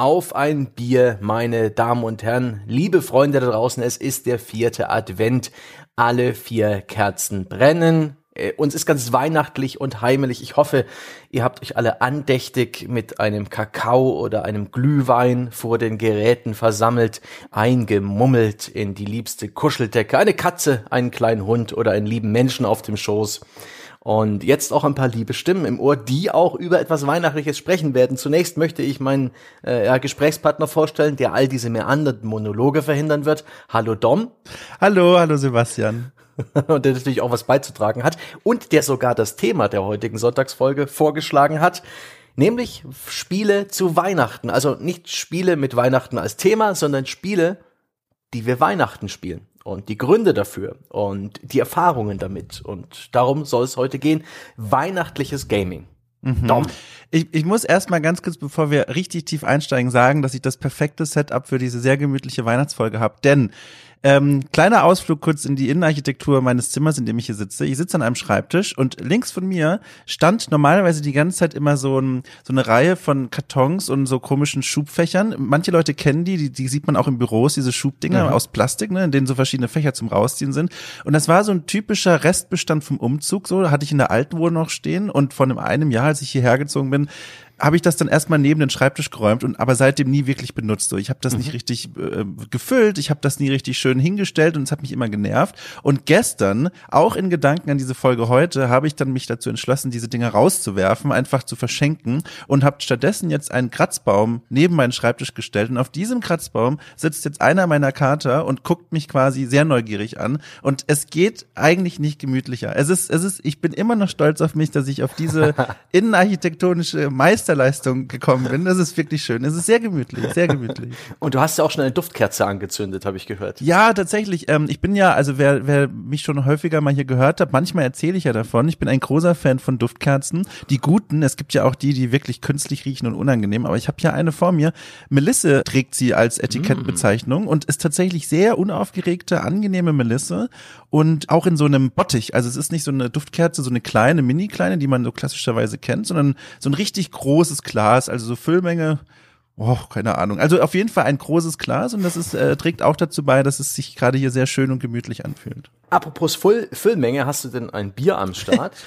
auf ein Bier, meine Damen und Herren, liebe Freunde da draußen, es ist der vierte Advent. Alle vier Kerzen brennen. Äh, uns ist ganz weihnachtlich und heimelig. Ich hoffe, ihr habt euch alle andächtig mit einem Kakao oder einem Glühwein vor den Geräten versammelt, eingemummelt in die liebste Kuscheldecke, eine Katze, einen kleinen Hund oder einen lieben Menschen auf dem Schoß. Und jetzt auch ein paar liebe Stimmen im Ohr, die auch über etwas Weihnachtliches sprechen werden. Zunächst möchte ich meinen äh, ja, Gesprächspartner vorstellen, der all diese meandernden Monologe verhindern wird. Hallo Dom. Hallo, hallo Sebastian. und der natürlich auch was beizutragen hat und der sogar das Thema der heutigen Sonntagsfolge vorgeschlagen hat, nämlich Spiele zu Weihnachten. Also nicht Spiele mit Weihnachten als Thema, sondern Spiele, die wir Weihnachten spielen und die Gründe dafür und die Erfahrungen damit. Und darum soll es heute gehen. Weihnachtliches Gaming. Mhm. Ich, ich muss erstmal ganz kurz, bevor wir richtig tief einsteigen, sagen, dass ich das perfekte Setup für diese sehr gemütliche Weihnachtsfolge habe. Denn ähm, kleiner Ausflug kurz in die Innenarchitektur meines Zimmers, in dem ich hier sitze. Ich sitze an einem Schreibtisch und links von mir stand normalerweise die ganze Zeit immer so, ein, so eine Reihe von Kartons und so komischen Schubfächern. Manche Leute kennen die, die, die sieht man auch in Büros, diese Schubdinger mhm. aus Plastik, ne, in denen so verschiedene Fächer zum Rausziehen sind. Und das war so ein typischer Restbestand vom Umzug, so hatte ich in der alten Wohnung noch stehen und von einem Jahr, als ich hierher gezogen bin, habe ich das dann erstmal neben den Schreibtisch geräumt und aber seitdem nie wirklich benutzt. So, ich habe das mhm. nicht richtig äh, gefüllt, ich habe das nie richtig schön hingestellt und es hat mich immer genervt. Und gestern, auch in Gedanken an diese Folge heute, habe ich dann mich dazu entschlossen, diese Dinge rauszuwerfen, einfach zu verschenken und habe stattdessen jetzt einen Kratzbaum neben meinen Schreibtisch gestellt und auf diesem Kratzbaum sitzt jetzt einer meiner Kater und guckt mich quasi sehr neugierig an und es geht eigentlich nicht gemütlicher. Es ist es ist ich bin immer noch stolz auf mich, dass ich auf diese innenarchitektonische Meister Meisterleistung gekommen bin. Das ist wirklich schön. Es ist sehr gemütlich, sehr gemütlich. Und du hast ja auch schon eine Duftkerze angezündet, habe ich gehört. Ja, tatsächlich. Ähm, ich bin ja, also wer, wer mich schon häufiger mal hier gehört hat, manchmal erzähle ich ja davon. Ich bin ein großer Fan von Duftkerzen. Die guten, es gibt ja auch die, die wirklich künstlich riechen und unangenehm. Aber ich habe hier eine vor mir. Melisse trägt sie als Etikettbezeichnung mm. und ist tatsächlich sehr unaufgeregte, angenehme Melisse und auch in so einem Bottich. Also es ist nicht so eine Duftkerze, so eine kleine, mini kleine, die man so klassischerweise kennt, sondern so ein richtig großes großes Glas, also so Füllmenge. Oh, keine Ahnung. Also auf jeden Fall ein großes Glas und das ist, äh, trägt auch dazu bei, dass es sich gerade hier sehr schön und gemütlich anfühlt. Apropos Füll Füllmenge, hast du denn ein Bier am Start?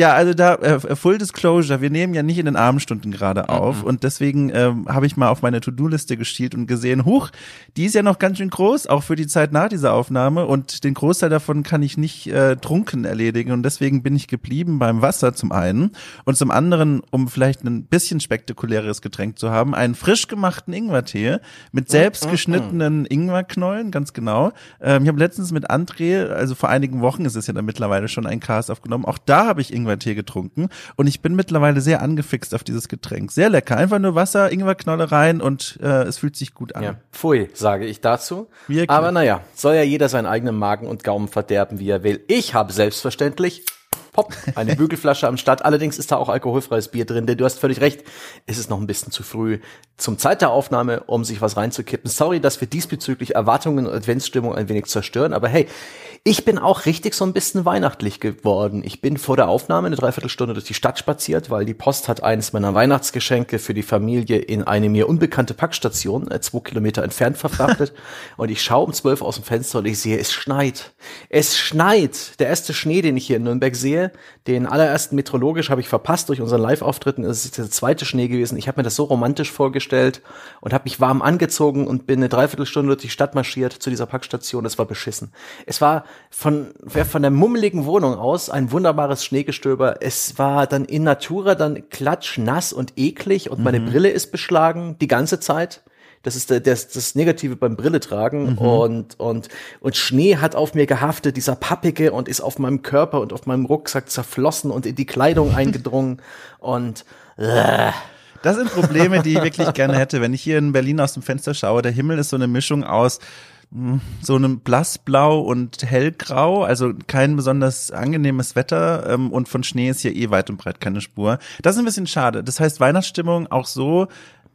Ja, also da, äh, Full Disclosure, wir nehmen ja nicht in den Abendstunden gerade auf mhm. und deswegen ähm, habe ich mal auf meine To-Do-Liste geschielt und gesehen, huch, die ist ja noch ganz schön groß, auch für die Zeit nach dieser Aufnahme und den Großteil davon kann ich nicht äh, trunken erledigen und deswegen bin ich geblieben beim Wasser zum einen und zum anderen, um vielleicht ein bisschen spektakuläres Getränk zu haben, einen frisch gemachten Ingwertee mit mhm, selbst mhm. geschnittenen Ingwerknollen, ganz genau. Ähm, ich habe letztens mit André, also vor einigen Wochen ist es ja dann mittlerweile schon ein Cast aufgenommen, auch da habe ich Ingwertee getrunken und ich bin mittlerweile sehr angefixt auf dieses Getränk. Sehr lecker. Einfach nur Wasser, Ingwerknolle rein und äh, es fühlt sich gut an. Ja, pfui, sage ich dazu. Wirklich? Aber naja, soll ja jeder seinen eigenen Magen und Gaumen verderben, wie er will. Ich habe selbstverständlich Pop, eine Bügelflasche am Start. Allerdings ist da auch alkoholfreies Bier drin, denn du hast völlig recht. Es ist noch ein bisschen zu früh zum Zeit der Aufnahme, um sich was reinzukippen. Sorry, dass wir diesbezüglich Erwartungen und Adventsstimmung ein wenig zerstören, aber hey, ich bin auch richtig so ein bisschen weihnachtlich geworden. Ich bin vor der Aufnahme eine Dreiviertelstunde durch die Stadt spaziert, weil die Post hat eines meiner Weihnachtsgeschenke für die Familie in eine mir unbekannte Packstation, äh, zwei Kilometer entfernt verfrachtet. und ich schaue um zwölf aus dem Fenster und ich sehe, es schneit. Es schneit. Der erste Schnee, den ich hier in Nürnberg sehe, den allerersten meteorologisch habe ich verpasst durch unseren Live-Auftritten. Es ist der zweite Schnee gewesen. Ich habe mir das so romantisch vorgestellt und habe mich warm angezogen und bin eine Dreiviertelstunde durch die Stadt marschiert zu dieser Packstation. Es war beschissen. Es war von, von der mummeligen Wohnung aus ein wunderbares Schneegestöber. Es war dann in Natura dann klatschnass und eklig und mhm. meine Brille ist beschlagen die ganze Zeit. Das ist das, das Negative beim Brille tragen mhm. und und und Schnee hat auf mir gehaftet, dieser pappige und ist auf meinem Körper und auf meinem Rucksack zerflossen und in die Kleidung eingedrungen und äh. Das sind Probleme, die ich wirklich gerne hätte, wenn ich hier in Berlin aus dem Fenster schaue. Der Himmel ist so eine Mischung aus so einem blassblau und hellgrau, also kein besonders angenehmes Wetter ähm, und von Schnee ist hier eh weit und breit keine Spur. Das ist ein bisschen schade. Das heißt, Weihnachtsstimmung auch so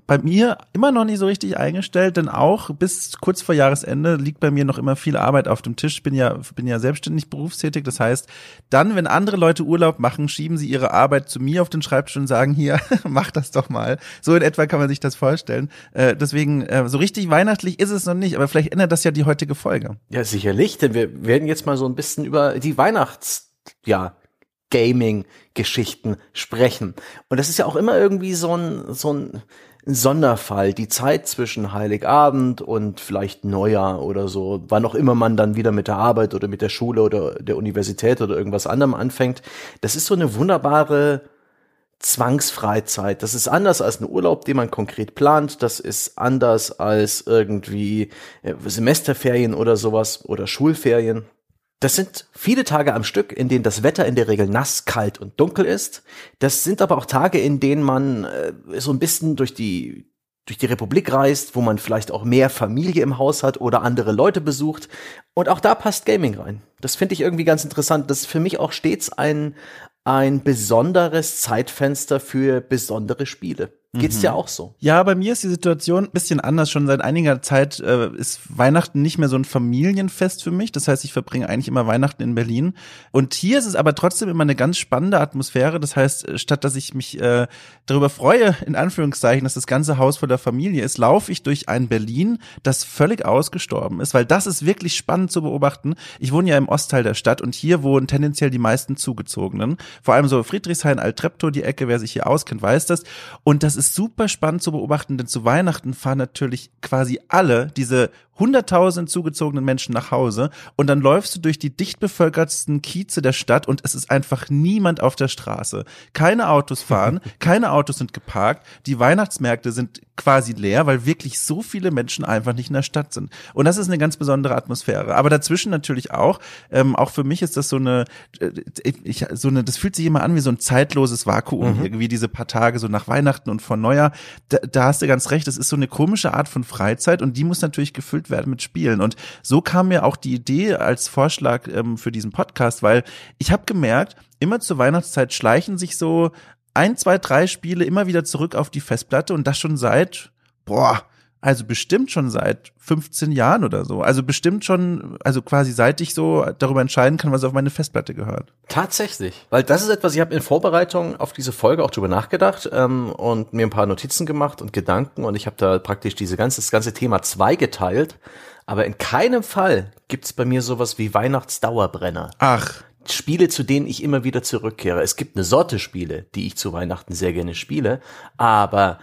bei mir immer noch nicht so richtig eingestellt, denn auch bis kurz vor Jahresende liegt bei mir noch immer viel Arbeit auf dem Tisch. Bin ja, bin ja selbstständig berufstätig. Das heißt, dann, wenn andere Leute Urlaub machen, schieben sie ihre Arbeit zu mir auf den Schreibtisch und sagen, hier, mach das doch mal. So in etwa kann man sich das vorstellen. Äh, deswegen, äh, so richtig weihnachtlich ist es noch nicht, aber vielleicht ändert das ja die heutige Folge. Ja, sicherlich, denn wir werden jetzt mal so ein bisschen über die Weihnachts, ja, Gaming-Geschichten sprechen. Und das ist ja auch immer irgendwie so ein, so ein Sonderfall, die Zeit zwischen Heiligabend und vielleicht Neujahr oder so, wann auch immer man dann wieder mit der Arbeit oder mit der Schule oder der Universität oder irgendwas anderem anfängt. Das ist so eine wunderbare Zwangsfreizeit. Das ist anders als ein Urlaub, den man konkret plant. Das ist anders als irgendwie äh, Semesterferien oder sowas oder Schulferien. Das sind viele Tage am Stück, in denen das Wetter in der Regel nass, kalt und dunkel ist. Das sind aber auch Tage, in denen man äh, so ein bisschen durch die durch die Republik reist, wo man vielleicht auch mehr Familie im Haus hat oder andere Leute besucht. Und auch da passt Gaming rein. Das finde ich irgendwie ganz interessant. Das ist für mich auch stets ein, ein besonderes Zeitfenster für besondere Spiele. Geht's dir mhm. auch so? Ja, bei mir ist die Situation ein bisschen anders. Schon seit einiger Zeit äh, ist Weihnachten nicht mehr so ein Familienfest für mich. Das heißt, ich verbringe eigentlich immer Weihnachten in Berlin. Und hier ist es aber trotzdem immer eine ganz spannende Atmosphäre. Das heißt, äh, statt dass ich mich äh, darüber freue, in Anführungszeichen, dass das ganze Haus voller Familie ist, laufe ich durch ein Berlin, das völlig ausgestorben ist, weil das ist wirklich spannend zu beobachten. Ich wohne ja im Ostteil der Stadt und hier wohnen tendenziell die meisten Zugezogenen. Vor allem so Friedrichshain, Altreptow, die Ecke, wer sich hier auskennt, weiß das. Und das ist ist super spannend zu beobachten, denn zu Weihnachten fahren natürlich quasi alle diese hunderttausend zugezogenen Menschen nach Hause und dann läufst du durch die dicht bevölkertsten Kieze der Stadt und es ist einfach niemand auf der Straße. Keine Autos fahren, keine Autos sind geparkt, die Weihnachtsmärkte sind quasi leer, weil wirklich so viele Menschen einfach nicht in der Stadt sind. Und das ist eine ganz besondere Atmosphäre. Aber dazwischen natürlich auch, ähm, auch für mich ist das so eine, äh, ich, so eine, das fühlt sich immer an wie so ein zeitloses Vakuum, mhm. irgendwie diese paar Tage so nach Weihnachten und vor Neujahr. Da, da hast du ganz recht, das ist so eine komische Art von Freizeit und die muss natürlich gefüllt gefüllt werden mit Spielen. Und so kam mir auch die Idee als Vorschlag ähm, für diesen Podcast, weil ich habe gemerkt, immer zur Weihnachtszeit schleichen sich so ein, zwei, drei Spiele immer wieder zurück auf die Festplatte und das schon seit, boah, also bestimmt schon seit 15 Jahren oder so. Also bestimmt schon, also quasi seit ich so darüber entscheiden kann, was auf meine Festplatte gehört. Tatsächlich. Weil das ist etwas, ich habe in Vorbereitung auf diese Folge auch drüber nachgedacht ähm, und mir ein paar Notizen gemacht und Gedanken und ich habe da praktisch diese ganze, das ganze Thema zweigeteilt. Aber in keinem Fall gibt's bei mir sowas wie Weihnachtsdauerbrenner. Ach. Spiele, zu denen ich immer wieder zurückkehre. Es gibt eine Sorte Spiele, die ich zu Weihnachten sehr gerne spiele, aber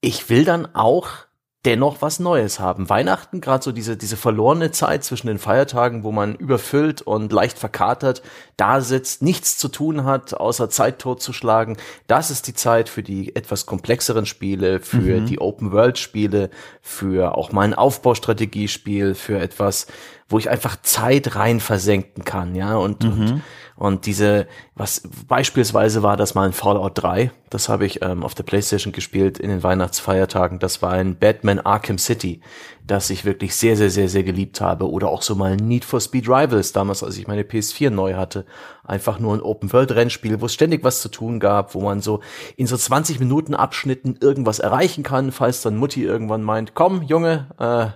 ich will dann auch dennoch was Neues haben. Weihnachten, gerade so diese, diese verlorene Zeit zwischen den Feiertagen, wo man überfüllt und leicht verkatert da sitzt, nichts zu tun hat, außer Zeit totzuschlagen. Das ist die Zeit für die etwas komplexeren Spiele, für mhm. die Open-World-Spiele, für auch mal ein Aufbaustrategiespiel, für etwas, wo ich einfach Zeit rein versenken kann, ja, und, mhm. und und diese, was beispielsweise war das mal ein Fallout 3, das habe ich ähm, auf der Playstation gespielt in den Weihnachtsfeiertagen. Das war ein Batman Arkham City, das ich wirklich sehr, sehr, sehr, sehr geliebt habe. Oder auch so mal ein Need for Speed Rivals, damals, als ich meine PS4 neu hatte. Einfach nur ein Open-World-Rennspiel, wo es ständig was zu tun gab, wo man so in so 20 Minuten Abschnitten irgendwas erreichen kann, falls dann Mutti irgendwann meint, komm, Junge, äh,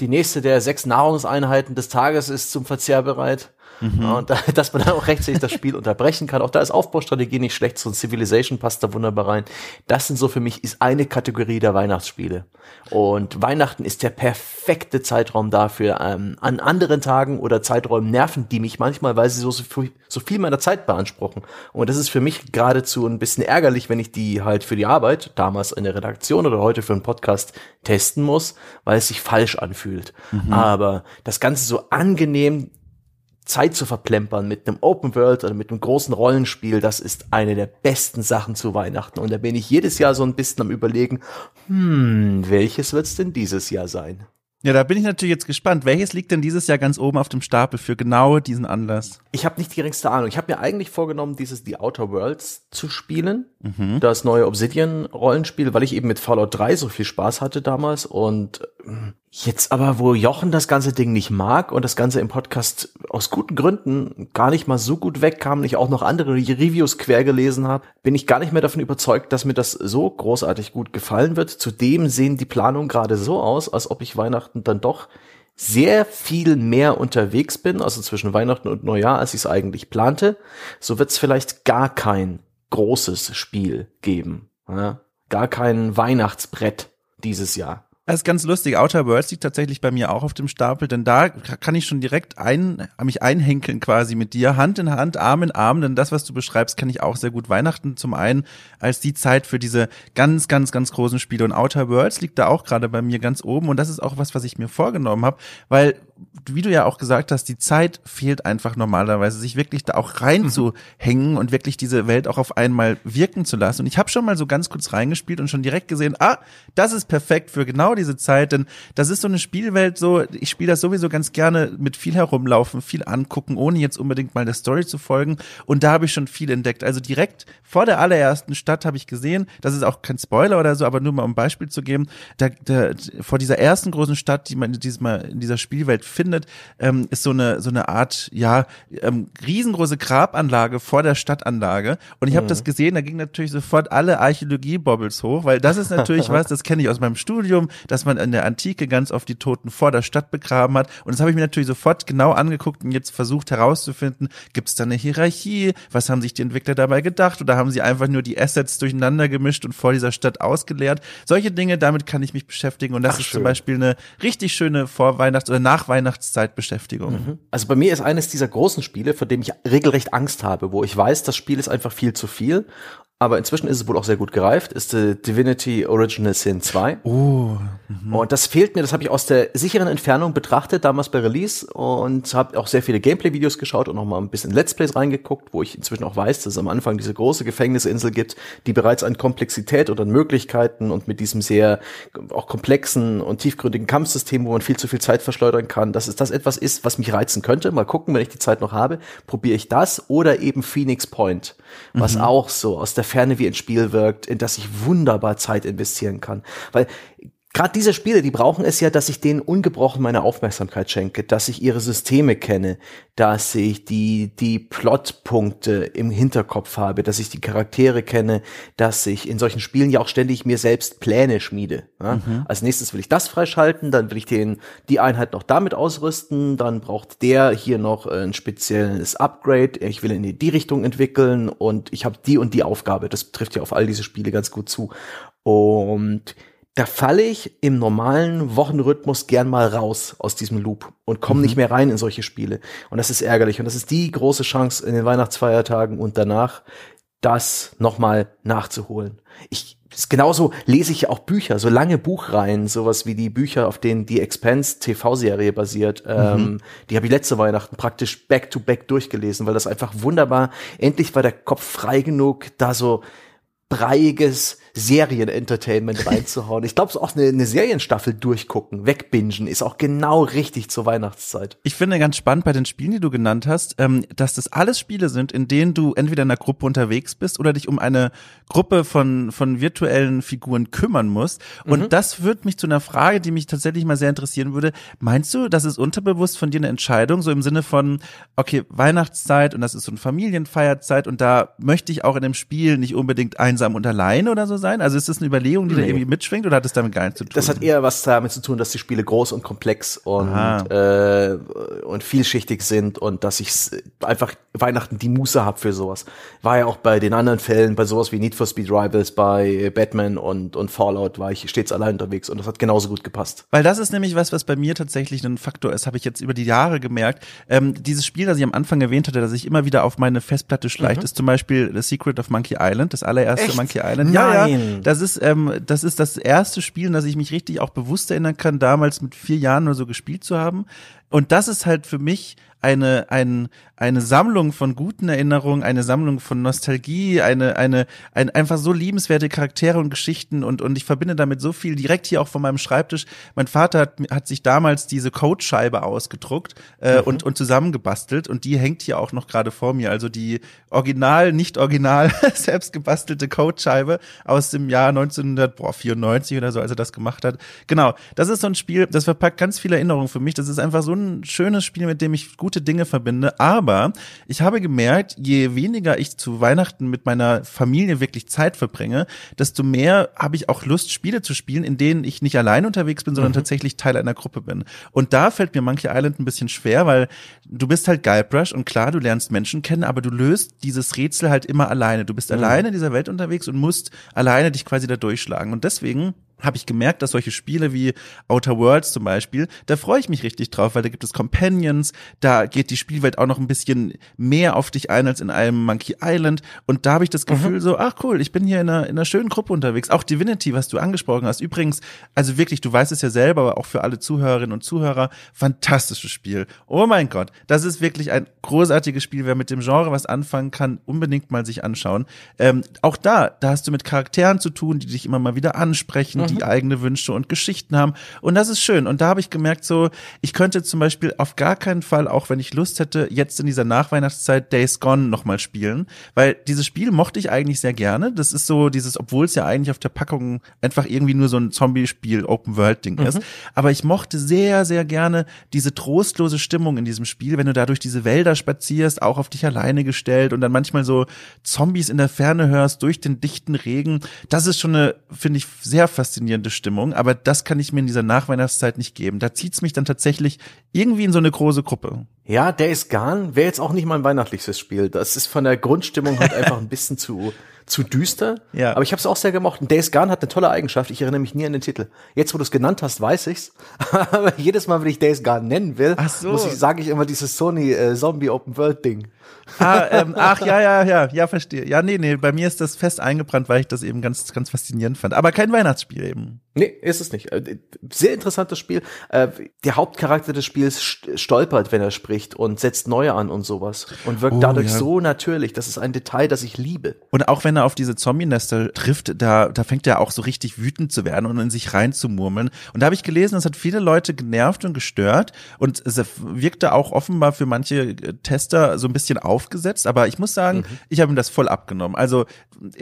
die nächste der sechs Nahrungseinheiten des Tages ist zum Verzehr bereit. Mhm. Und da, dass man dann auch rechtzeitig das Spiel unterbrechen kann. Auch da ist Aufbaustrategie nicht schlecht. So ein Civilization passt da wunderbar rein. Das sind so für mich ist eine Kategorie der Weihnachtsspiele. Und Weihnachten ist der perfekte Zeitraum dafür. Ähm, an anderen Tagen oder Zeiträumen nerven die mich manchmal, weil sie so, so viel meiner Zeit beanspruchen. Und das ist für mich geradezu ein bisschen ärgerlich, wenn ich die halt für die Arbeit, damals in der Redaktion oder heute für einen Podcast testen muss, weil es sich falsch anfühlt. Mhm. Aber das Ganze so angenehm Zeit zu verplempern mit einem Open World oder mit einem großen Rollenspiel, das ist eine der besten Sachen zu Weihnachten. Und da bin ich jedes Jahr so ein bisschen am überlegen, hm, welches wird's denn dieses Jahr sein? Ja, da bin ich natürlich jetzt gespannt. Welches liegt denn dieses Jahr ganz oben auf dem Stapel für genau diesen Anlass? Ich habe nicht die geringste Ahnung. Ich habe mir eigentlich vorgenommen, dieses The Outer Worlds zu spielen. Mhm. Das neue Obsidian-Rollenspiel, weil ich eben mit Fallout 3 so viel Spaß hatte damals. Und Jetzt aber, wo Jochen das ganze Ding nicht mag und das Ganze im Podcast aus guten Gründen gar nicht mal so gut wegkam, ich auch noch andere Reviews quer gelesen habe, bin ich gar nicht mehr davon überzeugt, dass mir das so großartig gut gefallen wird. Zudem sehen die Planungen gerade so aus, als ob ich Weihnachten dann doch sehr viel mehr unterwegs bin, also zwischen Weihnachten und Neujahr, als ich es eigentlich plante. So wird es vielleicht gar kein großes Spiel geben. Ja? Gar kein Weihnachtsbrett dieses Jahr. Das ist ganz lustig. Outer Worlds liegt tatsächlich bei mir auch auf dem Stapel, denn da kann ich schon direkt ein, mich einhenkeln quasi mit dir, Hand in Hand, Arm in Arm, denn das, was du beschreibst, kann ich auch sehr gut. Weihnachten zum einen als die Zeit für diese ganz, ganz, ganz großen Spiele und Outer Worlds liegt da auch gerade bei mir ganz oben und das ist auch was, was ich mir vorgenommen habe, weil wie du ja auch gesagt hast, die Zeit fehlt einfach normalerweise, sich wirklich da auch reinzuhängen und wirklich diese Welt auch auf einmal wirken zu lassen. Und ich habe schon mal so ganz kurz reingespielt und schon direkt gesehen, ah, das ist perfekt für genau diese Zeit, denn das ist so eine Spielwelt so, ich spiele das sowieso ganz gerne mit viel herumlaufen, viel angucken, ohne jetzt unbedingt mal der Story zu folgen. Und da habe ich schon viel entdeckt. Also direkt vor der allerersten Stadt habe ich gesehen, das ist auch kein Spoiler oder so, aber nur mal um ein Beispiel zu geben, da, da, vor dieser ersten großen Stadt, die man diesem, in dieser Spielwelt findet, ähm, ist so eine so eine Art ja ähm, riesengroße Grabanlage vor der Stadtanlage. Und ich habe mhm. das gesehen, da ging natürlich sofort alle Archäologie-Bobbles hoch, weil das ist natürlich was, das kenne ich aus meinem Studium, dass man in der Antike ganz oft die Toten vor der Stadt begraben hat. Und das habe ich mir natürlich sofort genau angeguckt und jetzt versucht herauszufinden, gibt es da eine Hierarchie? Was haben sich die Entwickler dabei gedacht? Oder haben sie einfach nur die Assets durcheinander gemischt und vor dieser Stadt ausgeleert? Solche Dinge, damit kann ich mich beschäftigen. Und das Ach, ist schön. zum Beispiel eine richtig schöne Vorweihnachts- oder Nachweihnachtszeitbeschäftigung. Mhm. Also bei mir ist eines dieser großen Spiele, vor dem ich regelrecht Angst habe, wo ich weiß, das Spiel ist einfach viel zu viel aber inzwischen ist es wohl auch sehr gut gereift, ist The Divinity Original Sin 2. Oh. Mhm. Und das fehlt mir, das habe ich aus der sicheren Entfernung betrachtet, damals bei Release und habe auch sehr viele Gameplay-Videos geschaut und noch mal ein bisschen Let's Plays reingeguckt, wo ich inzwischen auch weiß, dass es am Anfang diese große Gefängnisinsel gibt, die bereits an Komplexität und an Möglichkeiten und mit diesem sehr auch komplexen und tiefgründigen Kampfsystem, wo man viel zu viel Zeit verschleudern kann, dass es das etwas ist, was mich reizen könnte. Mal gucken, wenn ich die Zeit noch habe, probiere ich das oder eben Phoenix Point, was mhm. auch so aus der Ferne wie ein Spiel wirkt, in das ich wunderbar Zeit investieren kann. Weil gerade diese Spiele, die brauchen es ja, dass ich denen ungebrochen meine Aufmerksamkeit schenke, dass ich ihre Systeme kenne, dass ich die, die Plotpunkte im Hinterkopf habe, dass ich die Charaktere kenne, dass ich in solchen Spielen ja auch ständig mir selbst Pläne schmiede. Ja? Mhm. Als nächstes will ich das freischalten, dann will ich den, die Einheit noch damit ausrüsten, dann braucht der hier noch ein spezielles Upgrade, ich will in die Richtung entwickeln und ich habe die und die Aufgabe. Das trifft ja auf all diese Spiele ganz gut zu. Und da falle ich im normalen Wochenrhythmus gern mal raus aus diesem Loop und komme mhm. nicht mehr rein in solche Spiele. Und das ist ärgerlich. Und das ist die große Chance in den Weihnachtsfeiertagen und danach, das nochmal nachzuholen. Ich, genauso lese ich auch Bücher, so lange Buchreihen, sowas wie die Bücher, auf denen die Expense TV-Serie basiert. Mhm. Ähm, die habe ich letzte Weihnachten praktisch back to back durchgelesen, weil das einfach wunderbar, endlich war der Kopf frei genug, da so breiiges Serien-Entertainment reinzuhauen. Ich glaube, so auch eine, eine Serienstaffel durchgucken, wegbingen, ist auch genau richtig zur Weihnachtszeit. Ich finde ganz spannend bei den Spielen, die du genannt hast, ähm, dass das alles Spiele sind, in denen du entweder in einer Gruppe unterwegs bist oder dich um eine Gruppe von, von virtuellen Figuren kümmern musst. Und mhm. das führt mich zu einer Frage, die mich tatsächlich mal sehr interessieren würde. Meinst du, das ist unterbewusst von dir eine Entscheidung, so im Sinne von, okay, Weihnachtszeit und das ist so eine Familienfeierzeit und da möchte ich auch in dem Spiel nicht unbedingt einsam und alleine oder so sein? Sein? Also ist das eine Überlegung, die nee. da irgendwie mitschwingt oder hat das damit gar nichts zu tun? Das hat eher was damit zu tun, dass die Spiele groß und komplex und, äh, und vielschichtig sind und dass ich einfach Weihnachten die Muße habe für sowas. War ja auch bei den anderen Fällen, bei sowas wie Need for Speed Rivals, bei Batman und, und Fallout war ich stets allein unterwegs und das hat genauso gut gepasst. Weil das ist nämlich was, was bei mir tatsächlich ein Faktor ist, habe ich jetzt über die Jahre gemerkt. Ähm, dieses Spiel, das ich am Anfang erwähnt hatte, das ich immer wieder auf meine Festplatte schleicht, mhm. ist zum Beispiel The Secret of Monkey Island, das allererste Echt? Monkey Island. Ja, ja. Das ist, ähm, das ist das erste Spiel, in das ich mich richtig auch bewusst erinnern kann, damals mit vier Jahren oder so gespielt zu haben. Und das ist halt für mich eine, ein, eine Sammlung von guten Erinnerungen, eine Sammlung von Nostalgie, eine, eine, ein, einfach so liebenswerte Charaktere und Geschichten und, und ich verbinde damit so viel direkt hier auch von meinem Schreibtisch. Mein Vater hat, hat sich damals diese Codescheibe ausgedruckt äh, mhm. und, und zusammengebastelt und die hängt hier auch noch gerade vor mir. Also die original, nicht original, selbst gebastelte Codescheibe aus dem Jahr 1994 oder so, als er das gemacht hat. Genau, das ist so ein Spiel, das verpackt ganz viele Erinnerungen für mich. Das ist einfach so ein schönes Spiel, mit dem ich gute Dinge verbinde, aber ich habe gemerkt, je weniger ich zu Weihnachten mit meiner Familie wirklich Zeit verbringe, desto mehr habe ich auch Lust, Spiele zu spielen, in denen ich nicht allein unterwegs bin, sondern mhm. tatsächlich Teil einer Gruppe bin. Und da fällt mir Monkey Island ein bisschen schwer, weil du bist halt Guybrush und klar, du lernst Menschen kennen, aber du löst dieses Rätsel halt immer alleine. Du bist mhm. alleine in dieser Welt unterwegs und musst alleine dich quasi da durchschlagen. Und deswegen habe ich gemerkt, dass solche Spiele wie Outer Worlds zum Beispiel, da freue ich mich richtig drauf, weil da gibt es Companions, da geht die Spielwelt auch noch ein bisschen mehr auf dich ein als in einem Monkey Island und da habe ich das mhm. Gefühl mhm. so, ach cool, ich bin hier in einer, in einer schönen Gruppe unterwegs. Auch Divinity, was du angesprochen hast, übrigens, also wirklich, du weißt es ja selber, aber auch für alle Zuhörerinnen und Zuhörer, fantastisches Spiel. Oh mein Gott, das ist wirklich ein großartiges Spiel. Wer mit dem Genre was anfangen kann, unbedingt mal sich anschauen. Ähm, auch da, da hast du mit Charakteren zu tun, die dich immer mal wieder ansprechen, die mhm. eigene Wünsche und Geschichten haben. Und das ist schön. Und da habe ich gemerkt, so, ich könnte zum Beispiel auf gar keinen Fall, auch wenn ich Lust hätte, jetzt in dieser Nachweihnachtszeit Days Gone nochmal spielen. Weil dieses Spiel mochte ich eigentlich sehr gerne. Das ist so dieses, obwohl es ja eigentlich auf der Packung einfach irgendwie nur so ein Zombie-Spiel, Open-World-Ding mhm. ist. Aber ich mochte sehr, sehr gerne diese trostlose Stimmung in diesem Spiel, wenn du da durch diese Wälder spazierst, auch auf dich alleine gestellt und dann manchmal so Zombies in der Ferne hörst durch den dichten Regen. Das ist schon eine, finde ich, sehr faszinierende faszinierende Stimmung, aber das kann ich mir in dieser Nachweihnachtszeit nicht geben. Da zieht's mich dann tatsächlich irgendwie in so eine große Gruppe. Ja, der ist Gone wäre jetzt auch nicht mal ein weihnachtliches Spiel. Das ist von der Grundstimmung halt einfach ein bisschen zu zu düster. Ja. Aber ich habe es auch sehr gemocht. Und Days Gone hat eine tolle Eigenschaft. Ich erinnere mich nie an den Titel. Jetzt, wo du es genannt hast, weiß ich's. Aber jedes Mal, wenn ich Days Gone nennen will, so. muss ich, sage ich immer dieses Sony äh, Zombie Open World Ding. Ah, ähm, ach ja, ja, ja, ja, verstehe. Ja, nee, nee, bei mir ist das fest eingebrannt, weil ich das eben ganz, ganz faszinierend fand. Aber kein Weihnachtsspiel eben. Nee, ist es nicht. Äh, sehr interessantes Spiel. Äh, der Hauptcharakter des Spiels stolpert, wenn er spricht und setzt neue an und sowas. Und wirkt oh, dadurch ja. so natürlich. Das ist ein Detail, das ich liebe. Und auch wenn er auf diese Zombie-Nester trifft, da, da fängt er auch so richtig wütend zu werden und in sich reinzumurmeln. Und da habe ich gelesen, es hat viele Leute genervt und gestört. Und es wirkte auch offenbar für manche Tester so ein bisschen aufgesetzt. Aber ich muss sagen, mhm. ich habe ihm das voll abgenommen. Also,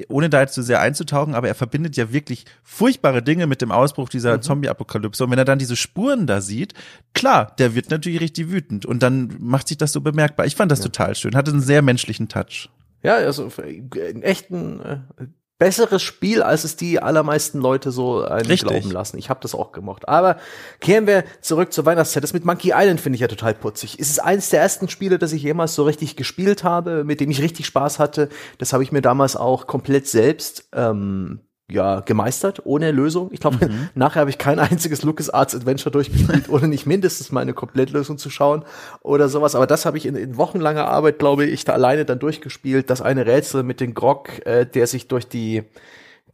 ohne da jetzt zu so sehr einzutauchen, aber er verbindet ja wirklich furchtbare Dinge mit dem Ausbruch dieser mhm. Zombie-Apokalypse. Und wenn er dann diese Spuren da sieht, klar, der wird natürlich richtig wütend. Und dann macht sich das so bemerkbar. Ich fand das ja. total schön. Hatte einen sehr menschlichen Touch. Ja, also einen echten äh, besseres Spiel, als es die allermeisten Leute so einen Richtig. glauben lassen. Ich habe das auch gemocht. Aber kehren wir zurück zur Weihnachtszeit. Das mit Monkey Island finde ich ja total putzig. Es ist eines der ersten Spiele, das ich jemals so richtig gespielt habe, mit dem ich richtig Spaß hatte. Das habe ich mir damals auch komplett selbst ähm, ja, gemeistert, ohne Lösung. Ich glaube, mhm. nachher habe ich kein einziges LucasArts Adventure durchgespielt, ohne nicht mindestens mal eine Komplettlösung zu schauen oder sowas. Aber das habe ich in, in, wochenlanger Arbeit, glaube ich, da alleine dann durchgespielt. Das eine Rätsel mit dem Grog, äh, der sich durch die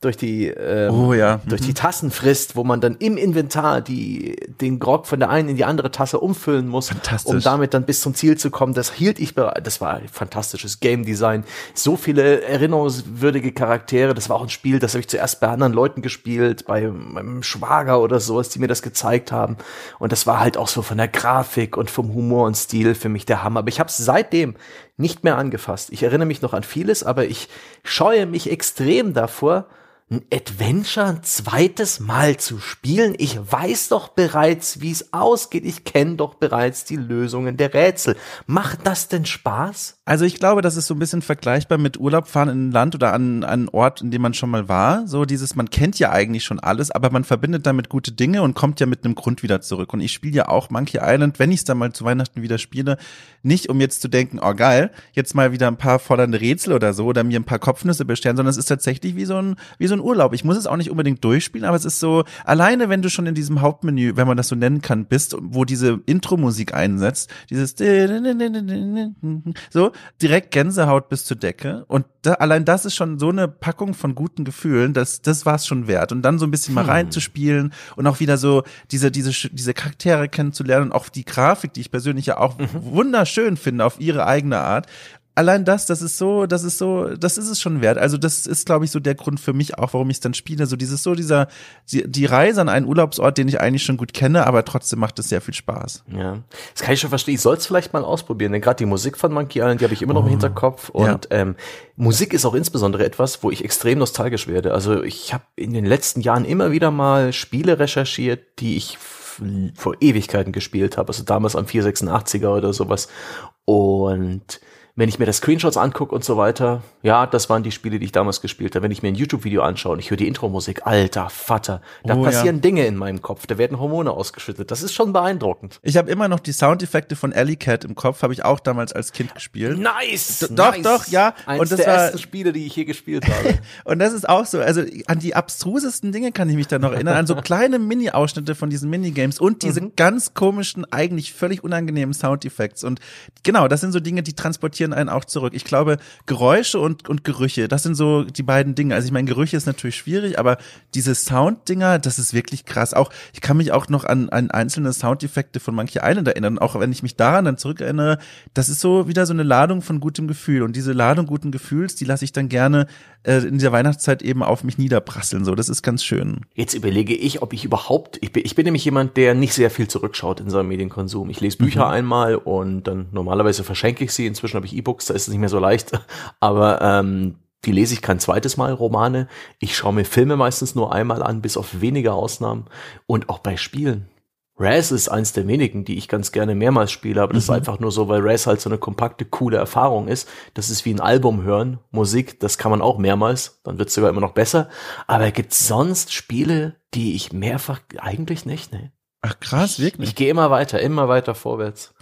durch die ähm, oh, ja. durch die mhm. Tassen frisst, wo man dann im Inventar die den Grog von der einen in die andere Tasse umfüllen muss, um damit dann bis zum Ziel zu kommen. Das hielt ich bereit. Das war ein fantastisches Game Design. So viele erinnerungswürdige Charaktere. Das war auch ein Spiel, das habe ich zuerst bei anderen Leuten gespielt, bei meinem Schwager oder sowas, die mir das gezeigt haben. Und das war halt auch so von der Grafik und vom Humor und Stil für mich der Hammer. Aber ich habe es seitdem nicht mehr angefasst. Ich erinnere mich noch an vieles, aber ich scheue mich extrem davor, ein Adventure ein zweites Mal zu spielen? Ich weiß doch bereits, wie es ausgeht. Ich kenne doch bereits die Lösungen der Rätsel. Macht das denn Spaß? Also ich glaube, das ist so ein bisschen vergleichbar mit Urlaub fahren in ein Land oder an, an einen Ort, in dem man schon mal war. So dieses, man kennt ja eigentlich schon alles, aber man verbindet damit gute Dinge und kommt ja mit einem Grund wieder zurück. Und ich spiele ja auch Monkey Island, wenn ich es dann mal zu Weihnachten wieder spiele, nicht um jetzt zu denken, oh geil, jetzt mal wieder ein paar fordernde Rätsel oder so oder mir ein paar Kopfnüsse bestellen, sondern es ist tatsächlich wie so ein, wie so ein Urlaub. Ich muss es auch nicht unbedingt durchspielen, aber es ist so, alleine wenn du schon in diesem Hauptmenü, wenn man das so nennen kann, bist, wo diese Intro-Musik einsetzt, dieses so, direkt Gänsehaut bis zur Decke. Und da, allein das ist schon so eine Packung von guten Gefühlen, das, das war es schon wert. Und dann so ein bisschen mal hm. reinzuspielen und auch wieder so diese, diese, diese Charaktere kennenzulernen und auch die Grafik, die ich persönlich ja auch mhm. wunderschön finde auf ihre eigene Art allein das, das ist so, das ist so, das ist es schon wert. Also das ist, glaube ich, so der Grund für mich auch, warum ich es dann spiele. So dieses, so dieser, die, Reise an einen Urlaubsort, den ich eigentlich schon gut kenne, aber trotzdem macht es sehr viel Spaß. Ja, das kann ich schon verstehen. Ich soll es vielleicht mal ausprobieren, denn gerade die Musik von Monkey Island, die habe ich immer noch oh. im Hinterkopf. Und ja. ähm, Musik ist auch insbesondere etwas, wo ich extrem nostalgisch werde. Also ich habe in den letzten Jahren immer wieder mal Spiele recherchiert, die ich vor Ewigkeiten gespielt habe, also damals am 486er oder sowas. Und wenn ich mir das Screenshots angucke und so weiter, ja, das waren die Spiele, die ich damals gespielt habe. Wenn ich mir ein YouTube-Video anschaue und ich höre die Intro-Musik, alter Vater, da oh, passieren ja. Dinge in meinem Kopf, da werden Hormone ausgeschüttet. Das ist schon beeindruckend. Ich habe immer noch die Soundeffekte von Alley Cat im Kopf, habe ich auch damals als Kind gespielt. Nice! D doch, nice. doch, ja. Eins und das der war, ersten Spiele, die ich je gespielt habe. und das ist auch so, also an die abstrusesten Dinge kann ich mich da noch erinnern, an so kleine Mini-Ausschnitte von diesen Minigames und diese mhm. ganz komischen, eigentlich völlig unangenehmen Soundeffekts. Und genau, das sind so Dinge, die transportieren einen auch zurück. Ich glaube, Geräusche und, und Gerüche, das sind so die beiden Dinge. Also ich meine, Gerüche ist natürlich schwierig, aber diese Sound-Dinger, das ist wirklich krass. Auch, ich kann mich auch noch an, an einzelne Soundeffekte von Monkey Island erinnern. Auch wenn ich mich daran dann zurückerinnere, das ist so wieder so eine Ladung von gutem Gefühl. Und diese Ladung guten Gefühls, die lasse ich dann gerne äh, in dieser Weihnachtszeit eben auf mich niederprasseln. So, das ist ganz schön. Jetzt überlege ich, ob ich überhaupt, ich bin, ich bin nämlich jemand, der nicht sehr viel zurückschaut in seinem Medienkonsum. Ich lese Bücher mhm. einmal und dann normalerweise verschenke ich sie. Inzwischen habe ich E-Books, da ist es nicht mehr so leicht. Aber ähm, die lese ich kein zweites Mal Romane. Ich schaue mir Filme meistens nur einmal an, bis auf wenige Ausnahmen. Und auch bei Spielen. Raz ist eins der wenigen, die ich ganz gerne mehrmals spiele, aber das mhm. ist einfach nur so, weil Raz halt so eine kompakte, coole Erfahrung ist. Das ist wie ein Album hören, Musik, das kann man auch mehrmals, dann wird es sogar immer noch besser. Aber gibt sonst Spiele, die ich mehrfach eigentlich nicht, ne? Ach krass, wirklich. Ich, ich gehe immer weiter, immer weiter vorwärts.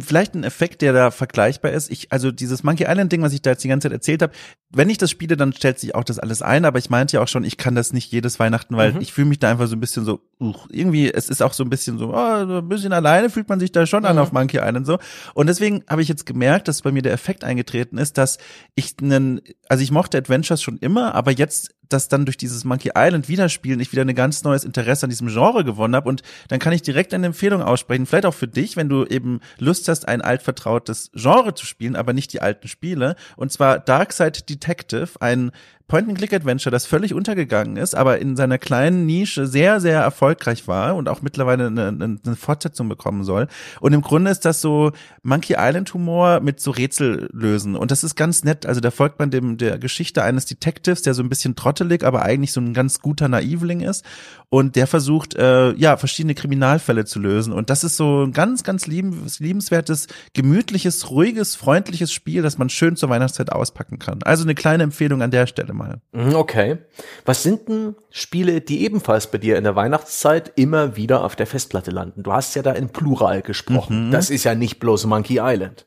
Vielleicht ein Effekt, der da vergleichbar ist. Ich, also dieses Monkey Island Ding, was ich da jetzt die ganze Zeit erzählt habe, wenn ich das spiele, dann stellt sich auch das alles ein. Aber ich meinte ja auch schon, ich kann das nicht jedes Weihnachten, weil mhm. ich fühle mich da einfach so ein bisschen so, uch, irgendwie, es ist auch so ein bisschen so, oh, ein bisschen alleine fühlt man sich da schon mhm. an auf Monkey Island so. Und deswegen habe ich jetzt gemerkt, dass bei mir der Effekt eingetreten ist, dass ich einen, also ich mochte Adventures schon immer, aber jetzt dass dann durch dieses Monkey Island Wiederspielen ich wieder ein ganz neues Interesse an diesem Genre gewonnen habe und dann kann ich direkt eine Empfehlung aussprechen, vielleicht auch für dich, wenn du eben Lust hast, ein altvertrautes Genre zu spielen, aber nicht die alten Spiele. Und zwar Darkside Detective, ein Point-and-Click-Adventure, das völlig untergegangen ist, aber in seiner kleinen Nische sehr, sehr erfolgreich war und auch mittlerweile eine, eine, Fortsetzung bekommen soll. Und im Grunde ist das so Monkey Island-Humor mit so Rätsel lösen. Und das ist ganz nett. Also da folgt man dem der Geschichte eines Detectives, der so ein bisschen trottelig, aber eigentlich so ein ganz guter Naivling ist. Und der versucht, äh, ja, verschiedene Kriminalfälle zu lösen. Und das ist so ein ganz, ganz liebens, liebenswertes, gemütliches, ruhiges, freundliches Spiel, das man schön zur Weihnachtszeit auspacken kann. Also eine kleine Empfehlung an der Stelle mal. Mhm, okay. Was sind denn Spiele, die ebenfalls bei dir in der Weihnachtszeit immer wieder auf der Festplatte landen? Du hast ja da in Plural gesprochen. Mhm. Das ist ja nicht bloß Monkey Island.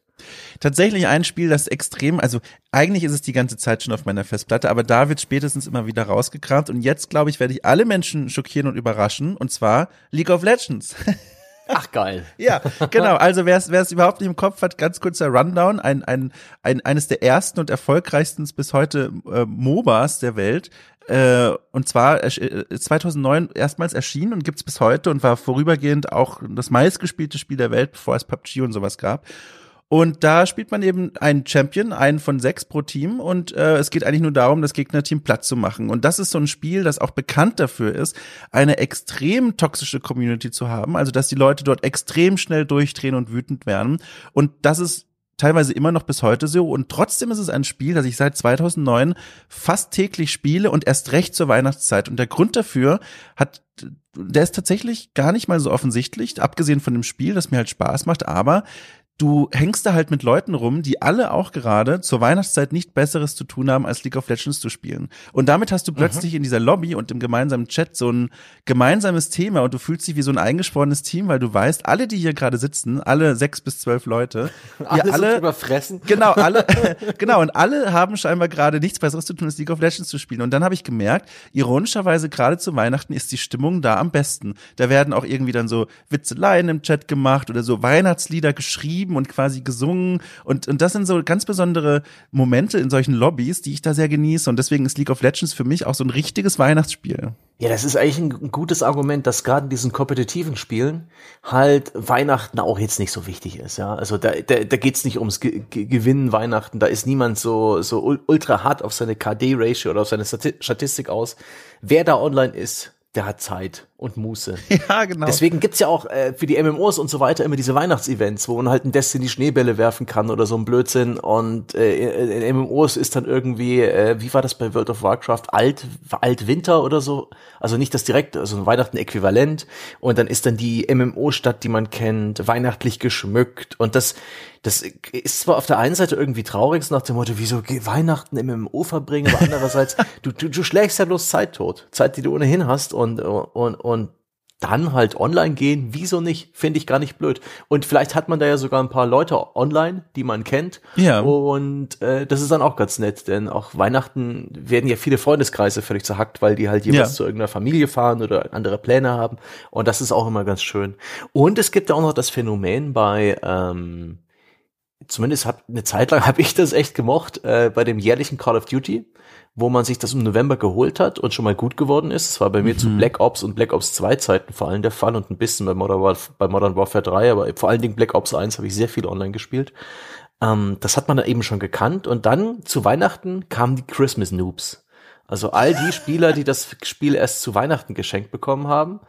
Tatsächlich ein Spiel, das extrem, also eigentlich ist es die ganze Zeit schon auf meiner Festplatte, aber da wird spätestens immer wieder rausgekramt und jetzt, glaube ich, werde ich alle Menschen schockieren und überraschen und zwar League of Legends. Ach geil. ja, genau. Also wer es überhaupt nicht im Kopf hat, ganz kurzer Rundown. Ein, ein, ein, eines der ersten und erfolgreichsten bis heute äh, MOBAs der Welt. Äh, und zwar äh, 2009 erstmals erschienen und gibt's bis heute und war vorübergehend auch das meistgespielte Spiel der Welt, bevor es PUBG und sowas gab. Und da spielt man eben einen Champion, einen von sechs pro Team. Und äh, es geht eigentlich nur darum, das Gegnerteam platt zu machen. Und das ist so ein Spiel, das auch bekannt dafür ist, eine extrem toxische Community zu haben. Also, dass die Leute dort extrem schnell durchdrehen und wütend werden. Und das ist teilweise immer noch bis heute so. Und trotzdem ist es ein Spiel, das ich seit 2009 fast täglich spiele und erst recht zur Weihnachtszeit. Und der Grund dafür hat, der ist tatsächlich gar nicht mal so offensichtlich, abgesehen von dem Spiel, das mir halt Spaß macht, aber du hängst da halt mit Leuten rum, die alle auch gerade zur Weihnachtszeit nicht Besseres zu tun haben, als League of Legends zu spielen. Und damit hast du plötzlich mhm. in dieser Lobby und im gemeinsamen Chat so ein gemeinsames Thema und du fühlst dich wie so ein eingesporenes Team, weil du weißt, alle, die hier gerade sitzen, alle sechs bis zwölf Leute, alle, alle überfressen. Genau, alle, genau, und alle haben scheinbar gerade nichts Besseres zu tun, als League of Legends zu spielen. Und dann habe ich gemerkt, ironischerweise gerade zu Weihnachten ist die Stimmung da am besten. Da werden auch irgendwie dann so Witzeleien im Chat gemacht oder so Weihnachtslieder geschrieben geschrieben und quasi gesungen. Und, und das sind so ganz besondere Momente in solchen Lobbys, die ich da sehr genieße. Und deswegen ist League of Legends für mich auch so ein richtiges Weihnachtsspiel. Ja, das ist eigentlich ein gutes Argument, dass gerade in diesen kompetitiven Spielen halt Weihnachten auch jetzt nicht so wichtig ist. Ja, also da, da, da geht's nicht ums Ge Gewinnen Weihnachten. Da ist niemand so so ultra hart auf seine KD-Ratio oder auf seine Statistik aus. Wer da online ist, der hat Zeit und Muße. Ja, genau. Deswegen gibt's ja auch äh, für die MMOs und so weiter immer diese Weihnachtsevents, wo man halt ein Destiny Schneebälle werfen kann oder so ein Blödsinn. Und äh, in MMOs ist dann irgendwie, äh, wie war das bei World of Warcraft, alt, alt Winter oder so. Also nicht das direkt, also ein Weihnachten-Äquivalent. Und dann ist dann die MMO-Stadt, die man kennt, weihnachtlich geschmückt. Und das, das ist zwar auf der einen Seite irgendwie traurig, so nach dem Motto, wieso Weihnachten im MMO verbringen, aber andererseits, du, du, du schlägst ja bloß Zeit tot. Zeit, die du ohnehin hast und, und, und dann halt online gehen, wieso nicht? Finde ich gar nicht blöd. Und vielleicht hat man da ja sogar ein paar Leute online, die man kennt. Ja. Und äh, das ist dann auch ganz nett, denn auch Weihnachten werden ja viele Freundeskreise völlig zerhackt, weil die halt jeweils ja. zu irgendeiner Familie fahren oder andere Pläne haben. Und das ist auch immer ganz schön. Und es gibt ja auch noch das Phänomen bei ähm, zumindest hab, eine Zeit lang habe ich das echt gemocht, äh, bei dem jährlichen Call of Duty wo man sich das im November geholt hat und schon mal gut geworden ist. Das war bei mir mhm. zu Black Ops und Black Ops 2 Zeiten vor allem der Fall und ein bisschen bei Modern, Warf bei Modern Warfare 3, aber vor allen Dingen Black Ops 1 habe ich sehr viel online gespielt. Ähm, das hat man dann eben schon gekannt und dann zu Weihnachten kamen die Christmas Noobs. Also all die Spieler, die das Spiel erst zu Weihnachten geschenkt bekommen haben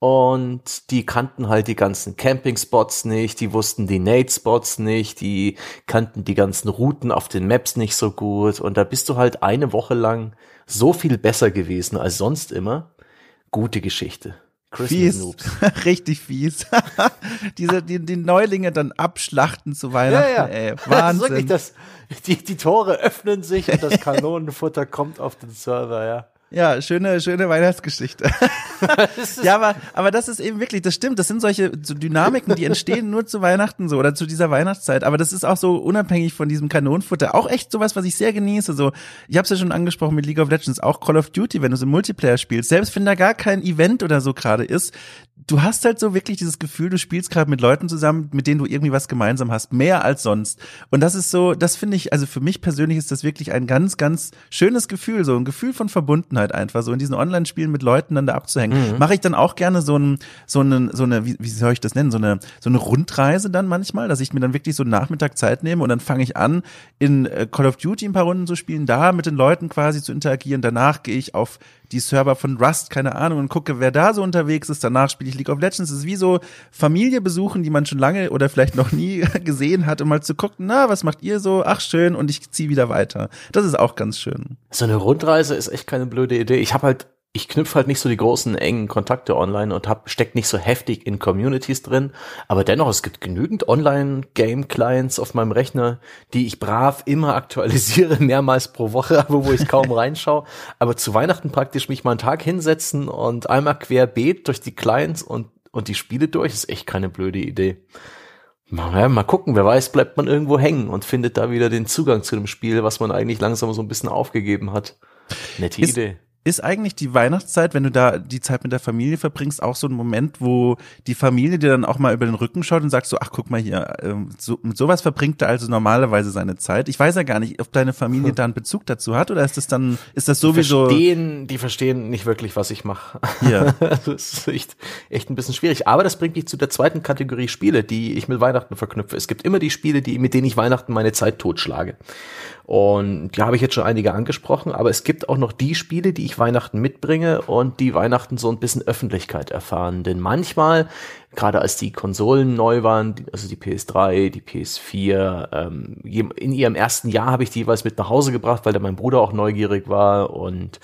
und die kannten halt die ganzen Camping-Spots nicht, die wussten die Nate-Spots nicht, die kannten die ganzen Routen auf den Maps nicht so gut. Und da bist du halt eine Woche lang so viel besser gewesen als sonst immer. Gute Geschichte. Christmas fies. Noobs. Richtig fies. Diese, die, die Neulinge dann abschlachten zu Weihnachten. Ja, ja. Ey, Wahnsinn. Das, das, die, die Tore öffnen sich und das Kanonenfutter kommt auf den Server, ja. Ja, schöne, schöne Weihnachtsgeschichte. ja, aber, aber das ist eben wirklich, das stimmt, das sind solche so Dynamiken, die entstehen nur zu Weihnachten so oder zu dieser Weihnachtszeit. Aber das ist auch so unabhängig von diesem Kanonenfutter. Auch echt sowas, was ich sehr genieße. So, ich habe es ja schon angesprochen mit League of Legends, auch Call of Duty, wenn du so Multiplayer spielst, selbst wenn da gar kein Event oder so gerade ist, du hast halt so wirklich dieses Gefühl, du spielst gerade mit Leuten zusammen, mit denen du irgendwie was gemeinsam hast, mehr als sonst. Und das ist so, das finde ich, also für mich persönlich ist das wirklich ein ganz, ganz schönes Gefühl, so ein Gefühl von Verbundenheit einfach, so in diesen Online-Spielen mit Leuten dann da abzuhängen. Mhm. Mache ich dann auch gerne so ein, so eine, so eine, wie, wie soll ich das nennen, so eine, so eine Rundreise dann manchmal, dass ich mir dann wirklich so einen Nachmittag Zeit nehme und dann fange ich an, in äh, Call of Duty ein paar Runden zu spielen, da mit den Leuten quasi zu interagieren. Danach gehe ich auf die Server von Rust, keine Ahnung, und gucke, wer da so unterwegs ist. Danach spiele ich League of Legends. Es ist wie so Familie besuchen, die man schon lange oder vielleicht noch nie gesehen hat, um mal zu gucken, na, was macht ihr so? Ach, schön, und ich ziehe wieder weiter. Das ist auch ganz schön. So eine Rundreise ist echt keine blöde Idee. Ich habe halt ich knüpfe halt nicht so die großen engen Kontakte online und hab steckt nicht so heftig in Communities drin, aber dennoch es gibt genügend Online Game Clients auf meinem Rechner, die ich brav immer aktualisiere mehrmals pro Woche, aber wo ich kaum reinschaue, aber zu Weihnachten praktisch mich mal einen Tag hinsetzen und einmal querbeet durch die Clients und und die Spiele durch ist echt keine blöde Idee. Ja, mal gucken, wer weiß, bleibt man irgendwo hängen und findet da wieder den Zugang zu dem Spiel, was man eigentlich langsam so ein bisschen aufgegeben hat. Nette ist, Idee. Ist eigentlich die Weihnachtszeit, wenn du da die Zeit mit der Familie verbringst, auch so ein Moment, wo die Familie dir dann auch mal über den Rücken schaut und sagt so, ach guck mal hier, ähm, so, mit sowas verbringt er also normalerweise seine Zeit. Ich weiß ja gar nicht, ob deine Familie da einen Bezug dazu hat oder ist das dann, ist das sowieso? Die verstehen, die verstehen nicht wirklich, was ich mache. Ja. das ist echt, echt ein bisschen schwierig. Aber das bringt mich zu der zweiten Kategorie Spiele, die ich mit Weihnachten verknüpfe. Es gibt immer die Spiele, die, mit denen ich Weihnachten meine Zeit totschlage. Und die habe ich jetzt schon einige angesprochen, aber es gibt auch noch die Spiele, die ich Weihnachten mitbringe und die Weihnachten so ein bisschen Öffentlichkeit erfahren. Denn manchmal, gerade als die Konsolen neu waren, also die PS3, die PS4, ähm, in ihrem ersten Jahr habe ich die jeweils mit nach Hause gebracht, weil da mein Bruder auch neugierig war und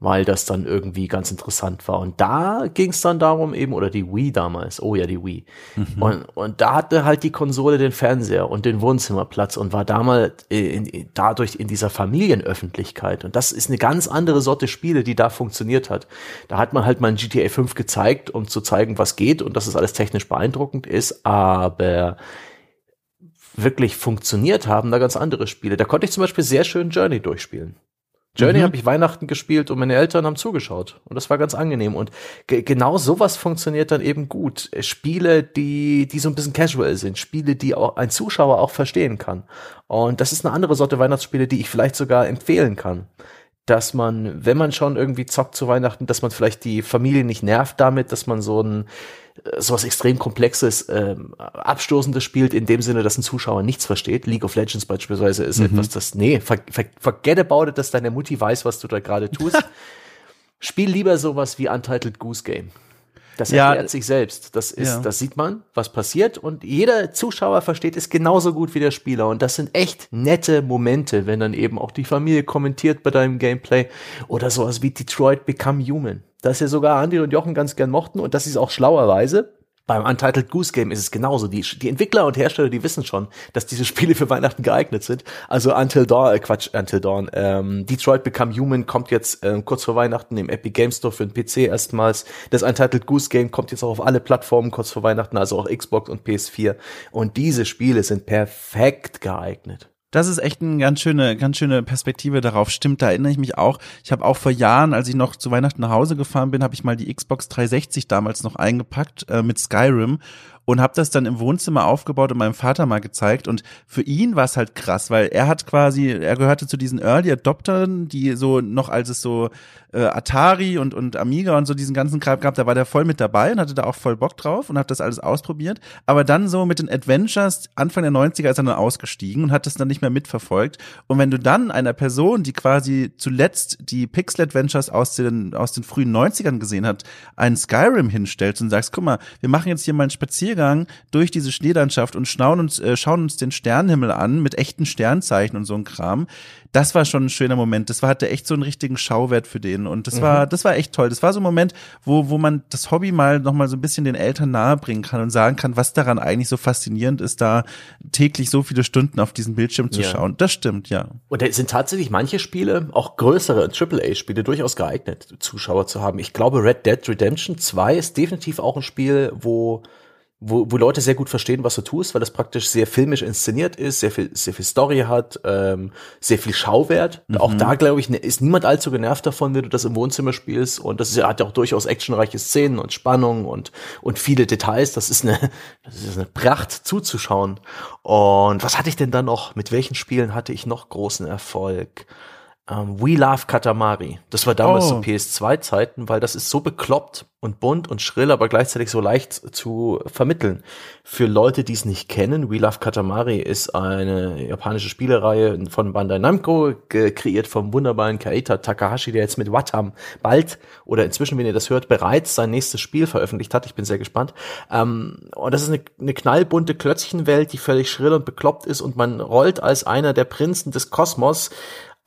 weil das dann irgendwie ganz interessant war. Und da ging es dann darum eben, oder die Wii damals, oh ja, die Wii. Mhm. Und, und da hatte halt die Konsole den Fernseher und den Wohnzimmerplatz und war damals in, in, dadurch in dieser Familienöffentlichkeit. Und das ist eine ganz andere Sorte Spiele, die da funktioniert hat. Da hat man halt mal ein GTA 5 gezeigt, um zu zeigen, was geht und dass es alles technisch beeindruckend ist, aber wirklich funktioniert haben da ganz andere Spiele. Da konnte ich zum Beispiel sehr schön Journey durchspielen. Journey mhm. habe ich Weihnachten gespielt und meine Eltern haben zugeschaut. Und das war ganz angenehm. Und ge genau sowas funktioniert dann eben gut. Spiele, die, die so ein bisschen casual sind. Spiele, die auch ein Zuschauer auch verstehen kann. Und das ist eine andere Sorte Weihnachtsspiele, die ich vielleicht sogar empfehlen kann dass man, wenn man schon irgendwie zockt zu Weihnachten, dass man vielleicht die Familie nicht nervt damit, dass man so ein äh, sowas extrem komplexes, ähm, abstoßendes spielt, in dem Sinne, dass ein Zuschauer nichts versteht. League of Legends beispielsweise ist mhm. etwas, das, nee, ver, ver, forget about it, dass deine Mutti weiß, was du da gerade tust. Spiel lieber sowas wie Untitled Goose Game. Das erklärt ja, sich selbst. Das ist, ja. das sieht man, was passiert und jeder Zuschauer versteht es genauso gut wie der Spieler und das sind echt nette Momente, wenn dann eben auch die Familie kommentiert bei deinem Gameplay oder sowas wie Detroit Become Human. Das ja sogar Andy und Jochen ganz gern mochten und das ist auch schlauerweise beim Untitled Goose Game ist es genauso. Die, die Entwickler und Hersteller, die wissen schon, dass diese Spiele für Weihnachten geeignet sind. Also Until Dawn, äh Quatsch, Until Dawn. Ähm, Detroit Become Human kommt jetzt äh, kurz vor Weihnachten im Epic Game Store für den PC erstmals. Das Untitled Goose Game kommt jetzt auch auf alle Plattformen kurz vor Weihnachten, also auch Xbox und PS4. Und diese Spiele sind perfekt geeignet das ist echt eine ganz schöne, ganz schöne Perspektive darauf. Stimmt, da erinnere ich mich auch. Ich habe auch vor Jahren, als ich noch zu Weihnachten nach Hause gefahren bin, habe ich mal die Xbox 360 damals noch eingepackt äh, mit Skyrim und habe das dann im Wohnzimmer aufgebaut und meinem Vater mal gezeigt. Und für ihn war es halt krass, weil er hat quasi, er gehörte zu diesen Early Adoptern, die so noch als es so äh, Atari und und Amiga und so diesen ganzen Kram gab, da war der voll mit dabei und hatte da auch voll Bock drauf und hat das alles ausprobiert, aber dann so mit den Adventures Anfang der 90er ist er dann ausgestiegen und hat das dann nicht mehr mitverfolgt. Und wenn du dann einer Person, die quasi zuletzt die Pixel Adventures aus den aus den frühen 90ern gesehen hat, einen Skyrim hinstellst und sagst, guck mal, wir machen jetzt hier mal einen Spaziergang Spaziergang durch diese Schneelandschaft und schauen uns, äh, schauen uns den Sternenhimmel an mit echten Sternzeichen und so ein Kram. Das war schon ein schöner Moment. Das war, hatte echt so einen richtigen Schauwert für den. Und das mhm. war, das war echt toll. Das war so ein Moment, wo, wo man das Hobby mal nochmal so ein bisschen den Eltern nahebringen kann und sagen kann, was daran eigentlich so faszinierend ist, da täglich so viele Stunden auf diesen Bildschirm zu ja. schauen. Das stimmt, ja. Und da sind tatsächlich manche Spiele, auch größere AAA-Spiele, durchaus geeignet, Zuschauer zu haben. Ich glaube, Red Dead Redemption 2 ist definitiv auch ein Spiel, wo wo, wo Leute sehr gut verstehen, was du tust, weil das praktisch sehr filmisch inszeniert ist, sehr viel, sehr viel Story hat, ähm, sehr viel Schauwert. Mhm. Auch da, glaube ich, ne, ist niemand allzu genervt davon, wenn du das im Wohnzimmer spielst. Und das ist, hat ja auch durchaus actionreiche Szenen und Spannung und, und viele Details. Das ist eine, das ist eine Pracht zuzuschauen. Und was hatte ich denn dann noch? Mit welchen Spielen hatte ich noch großen Erfolg? Ähm, We Love Katamari. Das war damals oh. so PS2-Zeiten, weil das ist so bekloppt und bunt und schrill, aber gleichzeitig so leicht zu vermitteln. Für Leute, die es nicht kennen, We Love Katamari ist eine japanische Spielereihe von Bandai Namco, kreiert vom wunderbaren Kaita Takahashi, der jetzt mit Watam bald oder inzwischen, wenn ihr das hört, bereits sein nächstes Spiel veröffentlicht hat. Ich bin sehr gespannt. Ähm, und das ist eine, eine knallbunte Klötzchenwelt, die völlig schrill und bekloppt ist und man rollt als einer der Prinzen des Kosmos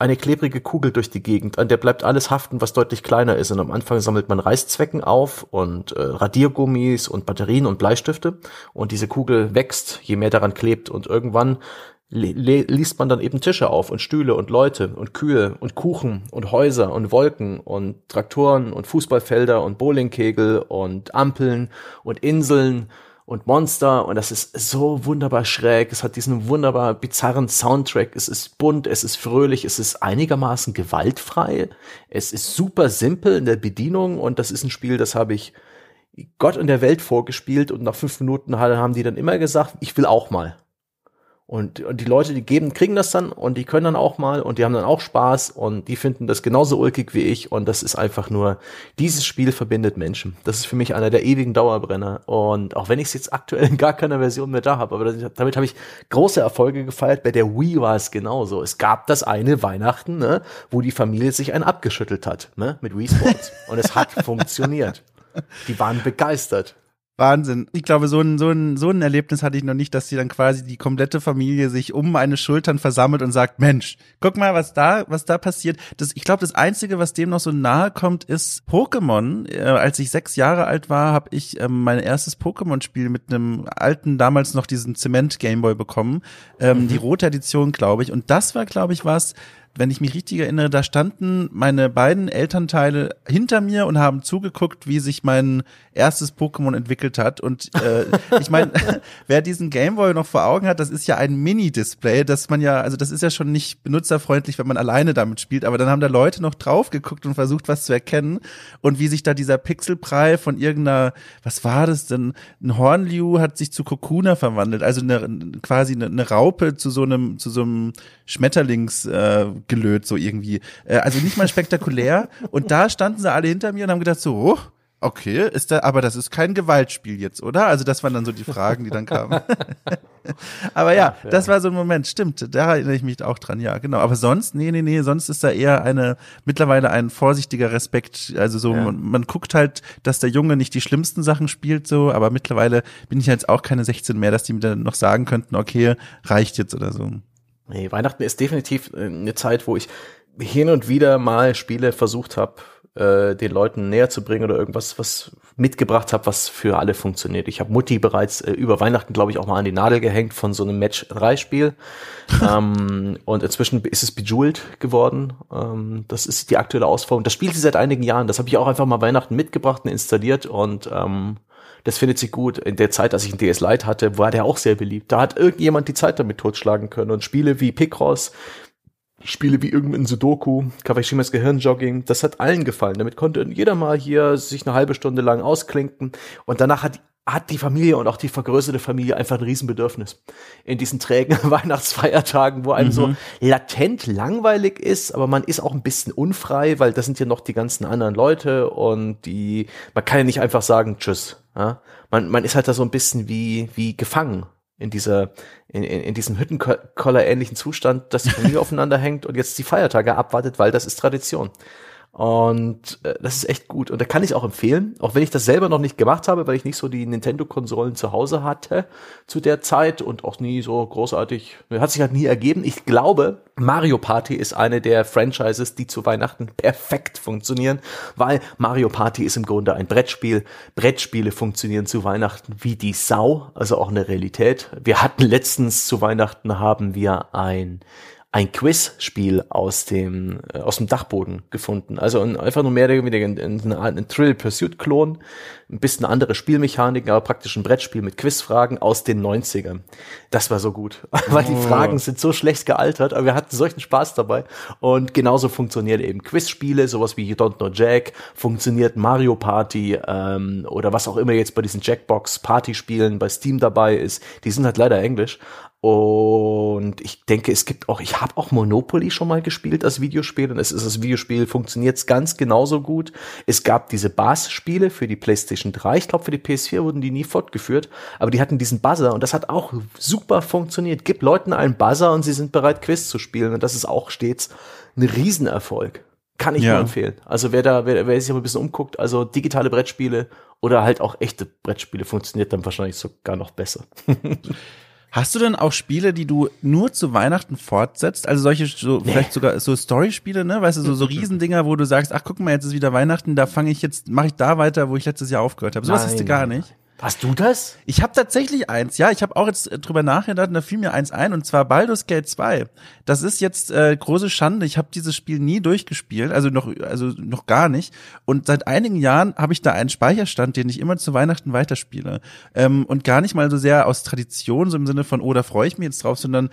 eine klebrige Kugel durch die Gegend, an der bleibt alles haften, was deutlich kleiner ist. Und am Anfang sammelt man Reißzwecken auf und äh, Radiergummis und Batterien und Bleistifte. Und diese Kugel wächst, je mehr daran klebt. Und irgendwann liest man dann eben Tische auf und Stühle und Leute und Kühe und Kuchen und Häuser und Wolken und Traktoren und Fußballfelder und Bowlingkegel und Ampeln und Inseln und Monster und das ist so wunderbar schräg. Es hat diesen wunderbar bizarren Soundtrack. Es ist bunt, es ist fröhlich, es ist einigermaßen gewaltfrei. Es ist super simpel in der Bedienung und das ist ein Spiel, das habe ich Gott in der Welt vorgespielt und nach fünf Minuten haben die dann immer gesagt, ich will auch mal. Und, und die Leute, die geben, kriegen das dann und die können dann auch mal und die haben dann auch Spaß und die finden das genauso ulkig wie ich und das ist einfach nur, dieses Spiel verbindet Menschen. Das ist für mich einer der ewigen Dauerbrenner und auch wenn ich es jetzt aktuell in gar keiner Version mehr da habe, aber damit habe ich große Erfolge gefeiert. Bei der Wii war es genauso. Es gab das eine Weihnachten, ne, wo die Familie sich einen abgeschüttelt hat, ne, mit Wii Sports und es hat funktioniert. Die waren begeistert. Wahnsinn. Ich glaube, so ein, so ein, so ein Erlebnis hatte ich noch nicht, dass sie dann quasi die komplette Familie sich um meine Schultern versammelt und sagt, Mensch, guck mal, was da, was da passiert. Das, ich glaube, das Einzige, was dem noch so nahe kommt, ist Pokémon. Äh, als ich sechs Jahre alt war, habe ich ähm, mein erstes Pokémon-Spiel mit einem alten, damals noch diesen Zement-Gameboy bekommen. Ähm, mhm. Die rote Edition, glaube ich. Und das war, glaube ich, was, wenn ich mich richtig erinnere, da standen meine beiden Elternteile hinter mir und haben zugeguckt, wie sich mein erstes Pokémon entwickelt hat. Und äh, ich meine, wer diesen Gameboy noch vor Augen hat, das ist ja ein Mini-Display, dass man ja, also das ist ja schon nicht benutzerfreundlich, wenn man alleine damit spielt, aber dann haben da Leute noch drauf geguckt und versucht, was zu erkennen. Und wie sich da dieser Pixelbrei von irgendeiner, was war das denn? Ein Hornliu hat sich zu Kokuna verwandelt, also eine, quasi eine, eine Raupe zu so einem, zu so einem Schmetterlings. Äh, gelöt, so irgendwie. Äh, also nicht mal spektakulär. und da standen sie alle hinter mir und haben gedacht so, oh, okay, ist da, aber das ist kein Gewaltspiel jetzt, oder? Also das waren dann so die Fragen, die dann kamen. aber ja, ja, das war so ein Moment, stimmt, da erinnere ich mich auch dran, ja, genau. Aber sonst, nee, nee, nee, sonst ist da eher eine, mittlerweile ein vorsichtiger Respekt, also so, ja. man, man, guckt halt, dass der Junge nicht die schlimmsten Sachen spielt, so, aber mittlerweile bin ich jetzt auch keine 16 mehr, dass die mir dann noch sagen könnten, okay, reicht jetzt oder so. Nee, Weihnachten ist definitiv äh, eine Zeit, wo ich hin und wieder mal Spiele versucht habe, äh, den Leuten näher zu bringen oder irgendwas, was mitgebracht habe, was für alle funktioniert. Ich habe Mutti bereits äh, über Weihnachten, glaube ich, auch mal an die Nadel gehängt von so einem Match-3-Spiel. ähm, und inzwischen ist es Bejeweled geworden. Ähm, das ist die aktuelle Ausformung. Das spielt sie seit einigen Jahren. Das habe ich auch einfach mal Weihnachten mitgebracht und installiert und ähm, das findet sich gut. In der Zeit, als ich ein DS Lite hatte, war der auch sehr beliebt. Da hat irgendjemand die Zeit damit totschlagen können. Und Spiele wie Picross, Spiele wie irgendein Sudoku, Kawashimas Gehirnjogging, das hat allen gefallen. Damit konnte jeder mal hier sich eine halbe Stunde lang ausklinken. Und danach hat hat die Familie und auch die vergrößerte Familie einfach ein Riesenbedürfnis. In diesen trägen Weihnachtsfeiertagen, wo einem mhm. so latent langweilig ist, aber man ist auch ein bisschen unfrei, weil das sind ja noch die ganzen anderen Leute und die, man kann ja nicht einfach sagen, tschüss. Ja? Man, man ist halt da so ein bisschen wie, wie gefangen in dieser, in, in, in diesem Hüttenkoller ähnlichen Zustand, dass die Familie aufeinander hängt und jetzt die Feiertage abwartet, weil das ist Tradition. Und äh, das ist echt gut. Und da kann ich auch empfehlen, auch wenn ich das selber noch nicht gemacht habe, weil ich nicht so die Nintendo-Konsolen zu Hause hatte zu der Zeit und auch nie so großartig, hat sich halt nie ergeben. Ich glaube, Mario Party ist eine der Franchises, die zu Weihnachten perfekt funktionieren, weil Mario Party ist im Grunde ein Brettspiel. Brettspiele funktionieren zu Weihnachten wie die Sau, also auch eine Realität. Wir hatten letztens zu Weihnachten haben wir ein ein Quizspiel aus dem äh, aus dem Dachboden gefunden. Also ein, einfach nur mehr oder weniger ein, ein, ein Trill Pursuit Klon, ein bisschen andere Spielmechaniken, aber praktisch ein Brettspiel mit Quizfragen aus den 90ern. Das war so gut, weil die oh. Fragen sind so schlecht gealtert, aber wir hatten solchen Spaß dabei und genauso funktioniert eben Quizspiele, sowas wie You Don't Know Jack, funktioniert Mario Party ähm, oder was auch immer jetzt bei diesen Jackbox Party Spielen bei Steam dabei ist. Die sind halt leider Englisch, und ich denke, es gibt auch, ich habe auch Monopoly schon mal gespielt als Videospiel und es ist das Videospiel, funktioniert ganz genauso gut. Es gab diese Bass-Spiele für die PlayStation 3, ich glaube für die PS4 wurden die nie fortgeführt, aber die hatten diesen Buzzer und das hat auch super funktioniert. Gib Leuten einen Buzzer und sie sind bereit, Quiz zu spielen und das ist auch stets ein Riesenerfolg. Kann ich ja. nur empfehlen. Also wer da, wer, wer sich aber ein bisschen umguckt, also digitale Brettspiele oder halt auch echte Brettspiele funktioniert dann wahrscheinlich sogar noch besser. Hast du denn auch Spiele, die du nur zu Weihnachten fortsetzt? Also solche, so, nee. vielleicht sogar so Story-Spiele, ne? Weißt du, so, so Riesendinger, wo du sagst, ach guck mal, jetzt ist wieder Weihnachten, da fange ich jetzt, mache ich da weiter, wo ich letztes Jahr aufgehört habe. Sowas hast du gar nicht. Hast du das? Ich habe tatsächlich eins, ja. Ich habe auch jetzt drüber nachgedacht und da fiel mir eins ein und zwar Baldur's Gate 2. Das ist jetzt äh, große Schande. Ich habe dieses Spiel nie durchgespielt, also noch also noch gar nicht. Und seit einigen Jahren habe ich da einen Speicherstand, den ich immer zu Weihnachten weiterspiele. Ähm, und gar nicht mal so sehr aus Tradition, so im Sinne von, oh, da freue ich mich jetzt drauf, sondern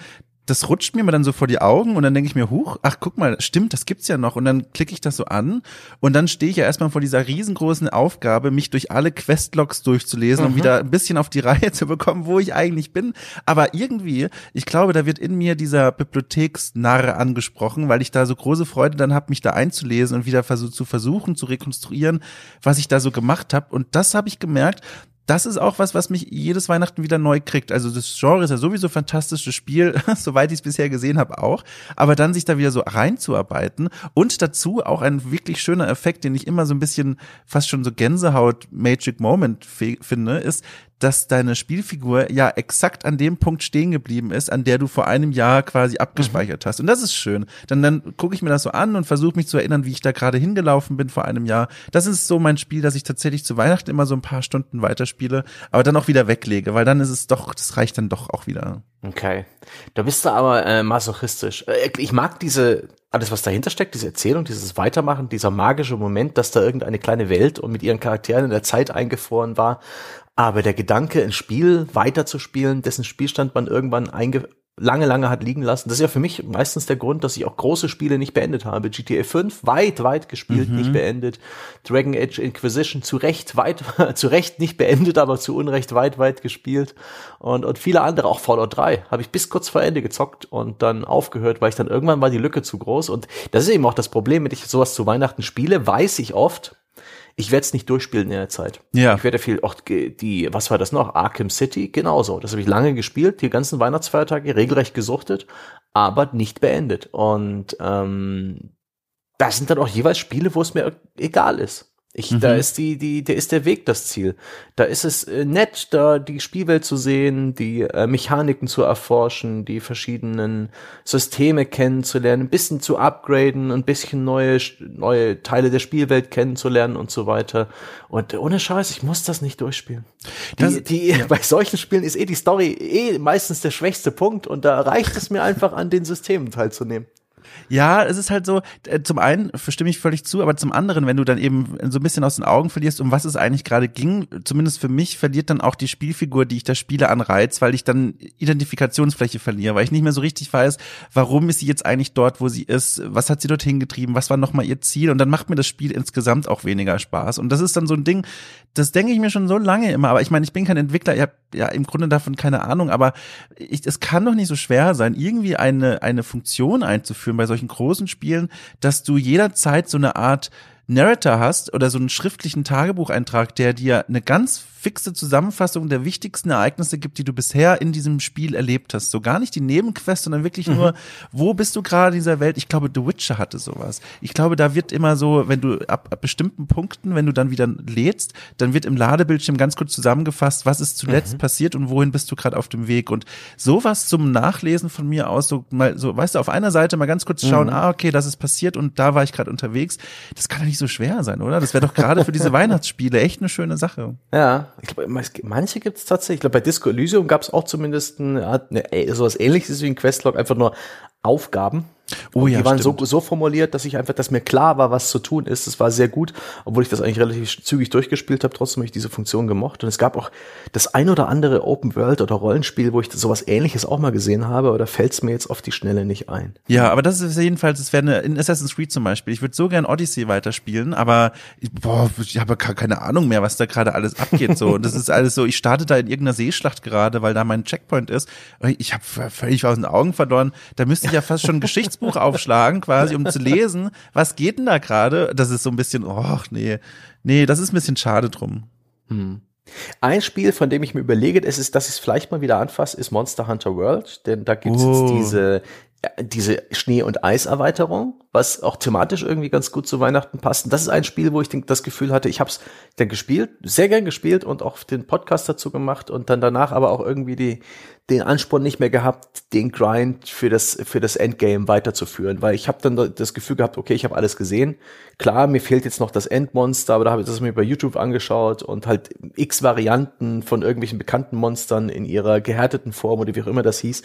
das rutscht mir mal dann so vor die Augen und dann denke ich mir, huch, ach guck mal, stimmt, das gibt's ja noch. Und dann klicke ich das so an und dann stehe ich ja erstmal vor dieser riesengroßen Aufgabe, mich durch alle Questlogs durchzulesen, mhm. um wieder ein bisschen auf die Reihe zu bekommen, wo ich eigentlich bin. Aber irgendwie, ich glaube, da wird in mir dieser Bibliotheksnarr angesprochen, weil ich da so große Freude dann habe, mich da einzulesen und wieder versuch, zu versuchen zu rekonstruieren, was ich da so gemacht habe. Und das habe ich gemerkt, das ist auch was, was mich jedes Weihnachten wieder neu kriegt. Also das Genre ist ja sowieso ein fantastisches Spiel, soweit ich es bisher gesehen habe auch. Aber dann sich da wieder so reinzuarbeiten und dazu auch ein wirklich schöner Effekt, den ich immer so ein bisschen fast schon so Gänsehaut Magic Moment finde, ist, dass deine Spielfigur ja exakt an dem Punkt stehen geblieben ist, an der du vor einem Jahr quasi abgespeichert mhm. hast. Und das ist schön. Dann, dann gucke ich mir das so an und versuche mich zu erinnern, wie ich da gerade hingelaufen bin vor einem Jahr. Das ist so mein Spiel, dass ich tatsächlich zu Weihnachten immer so ein paar Stunden weiterspiele, aber dann auch wieder weglege, weil dann ist es doch, das reicht dann doch auch wieder. Okay. Da bist du aber äh, masochistisch. Äh, ich mag diese, alles was dahinter steckt, diese Erzählung, dieses Weitermachen, dieser magische Moment, dass da irgendeine kleine Welt und mit ihren Charakteren in der Zeit eingefroren war aber der Gedanke, ein Spiel weiterzuspielen, dessen Spielstand man irgendwann einge lange, lange hat liegen lassen. Das ist ja für mich meistens der Grund, dass ich auch große Spiele nicht beendet habe. GTA 5 weit, weit gespielt, mhm. nicht beendet. Dragon Age Inquisition zu Recht weit, zu Recht nicht beendet, aber zu Unrecht weit, weit gespielt. Und, und viele andere, auch Fallout 3, habe ich bis kurz vor Ende gezockt und dann aufgehört, weil ich dann irgendwann war die Lücke zu groß. Und das ist eben auch das Problem, wenn ich sowas zu Weihnachten spiele, weiß ich oft, ich werde es nicht durchspielen in der Zeit. Ja. Ich werde viel, auch die, was war das noch? Arkham City, genauso. Das habe ich lange gespielt, die ganzen Weihnachtsfeiertage, regelrecht gesuchtet, aber nicht beendet. Und ähm, das sind dann auch jeweils Spiele, wo es mir egal ist. Ich, mhm. da ist die, die, der ist der Weg das Ziel. Da ist es äh, nett, da die Spielwelt zu sehen, die äh, Mechaniken zu erforschen, die verschiedenen Systeme kennenzulernen, ein bisschen zu upgraden, ein bisschen neue, neue Teile der Spielwelt kennenzulernen und so weiter. Und ohne Scheiß, ich muss das nicht durchspielen. Die, das, die, ja. bei solchen Spielen ist eh die Story eh meistens der schwächste Punkt und da reicht es mir einfach an den Systemen teilzunehmen. Ja, es ist halt so, äh, zum einen verstimme ich völlig zu, aber zum anderen, wenn du dann eben so ein bisschen aus den Augen verlierst, um was es eigentlich gerade ging, zumindest für mich, verliert dann auch die Spielfigur, die ich da spiele, an Reiz, weil ich dann Identifikationsfläche verliere, weil ich nicht mehr so richtig weiß, warum ist sie jetzt eigentlich dort, wo sie ist, was hat sie dorthin getrieben, was war nochmal ihr Ziel? Und dann macht mir das Spiel insgesamt auch weniger Spaß. Und das ist dann so ein Ding, das denke ich mir schon so lange immer, aber ich meine, ich bin kein Entwickler, ich habe ja im Grunde davon keine Ahnung, aber ich, es kann doch nicht so schwer sein, irgendwie eine, eine Funktion einzuführen bei solchen großen Spielen, dass du jederzeit so eine Art Narrator hast oder so einen schriftlichen Tagebucheintrag, der dir eine ganz fixe Zusammenfassung der wichtigsten Ereignisse gibt, die du bisher in diesem Spiel erlebt hast. So gar nicht die Nebenquest, sondern wirklich mhm. nur, wo bist du gerade in dieser Welt? Ich glaube, The Witcher hatte sowas. Ich glaube, da wird immer so, wenn du ab, ab bestimmten Punkten, wenn du dann wieder lädst, dann wird im Ladebildschirm ganz kurz zusammengefasst, was ist zuletzt mhm. passiert und wohin bist du gerade auf dem Weg. Und sowas zum Nachlesen von mir aus, so mal so, weißt du, auf einer Seite mal ganz kurz schauen, mhm. ah, okay, das ist passiert und da war ich gerade unterwegs. Das kann doch nicht so schwer sein, oder? Das wäre doch gerade für diese Weihnachtsspiele echt eine schöne Sache. Ja, ich glaube, manche gibt es tatsächlich. Ich glaube, bei Disco Elysium gab es auch zumindest ein, eine, sowas ähnliches wie ein Questlog, einfach nur Aufgaben Oh ja, die waren so, so formuliert, dass ich einfach, dass mir klar war, was zu tun ist. Das war sehr gut, obwohl ich das eigentlich relativ zügig durchgespielt habe. Trotzdem habe ich diese Funktion gemocht. Und es gab auch das ein oder andere Open World oder Rollenspiel, wo ich sowas Ähnliches auch mal gesehen habe. Oder fällt es mir jetzt auf die Schnelle nicht ein? Ja, aber das ist jedenfalls, das wäre eine in Assassin's Creed zum Beispiel. Ich würde so gern Odyssey weiterspielen, aber ich, boah, ich habe keine Ahnung mehr, was da gerade alles abgeht. So, und das ist alles so. Ich starte da in irgendeiner Seeschlacht gerade, weil da mein Checkpoint ist. Ich habe völlig aus den Augen verloren. Da müsste ich ja fast schon ein Geschichtsbuch aufschlagen, quasi, um zu lesen, was geht denn da gerade? Das ist so ein bisschen, oh, nee, nee, das ist ein bisschen schade drum. Hm. Ein Spiel, von dem ich mir überlege, es ist, dass ich es vielleicht mal wieder anfasse, ist Monster Hunter World, denn da gibt es oh. diese diese Schnee- und Eiserweiterung, was auch thematisch irgendwie ganz gut zu Weihnachten passt. Und das ist ein Spiel, wo ich das Gefühl hatte, ich habe es dann gespielt, sehr gern gespielt und auch den Podcast dazu gemacht und dann danach aber auch irgendwie die, den Ansporn nicht mehr gehabt, den Grind für das für das Endgame weiterzuführen, weil ich habe dann das Gefühl gehabt, okay, ich habe alles gesehen. Klar, mir fehlt jetzt noch das Endmonster, aber da habe ich das mir bei YouTube angeschaut und halt x Varianten von irgendwelchen bekannten Monstern in ihrer gehärteten Form oder wie auch immer das hieß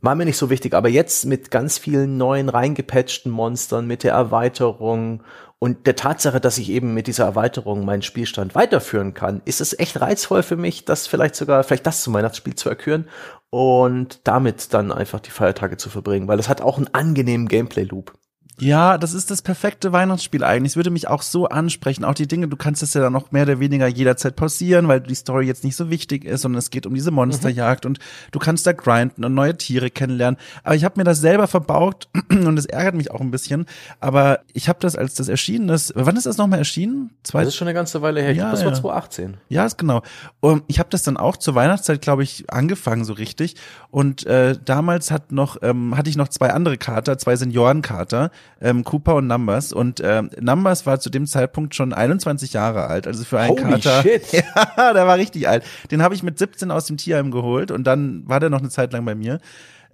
war mir nicht so wichtig, aber jetzt mit ganz vielen neuen reingepatchten Monstern, mit der Erweiterung und der Tatsache, dass ich eben mit dieser Erweiterung meinen Spielstand weiterführen kann, ist es echt reizvoll für mich, das vielleicht sogar, vielleicht das zum Weihnachtsspiel zu erküren und damit dann einfach die Feiertage zu verbringen, weil es hat auch einen angenehmen Gameplay-Loop. Ja, das ist das perfekte Weihnachtsspiel eigentlich. Es würde mich auch so ansprechen. Auch die Dinge, du kannst es ja dann noch mehr oder weniger jederzeit pausieren, weil die Story jetzt nicht so wichtig ist, sondern es geht um diese Monsterjagd mhm. und du kannst da grinden und neue Tiere kennenlernen. Aber ich habe mir das selber verbaut und es ärgert mich auch ein bisschen. Aber ich habe das, als das erschienen ist, wann ist das nochmal erschienen? Zwei das ist schon eine ganze Weile her. Ja, das ja. war 2018. Ja, ist genau. Und ich habe das dann auch zur Weihnachtszeit, glaube ich, angefangen so richtig. Und äh, damals hat noch ähm, hatte ich noch zwei andere Kater, zwei Seniorenkater ähm, Cooper und Numbers. Und ähm, Numbers war zu dem Zeitpunkt schon 21 Jahre alt. Also für einen Holy Kater. Shit. Ja, der war richtig alt. Den habe ich mit 17 aus dem Tierheim geholt und dann war der noch eine Zeit lang bei mir.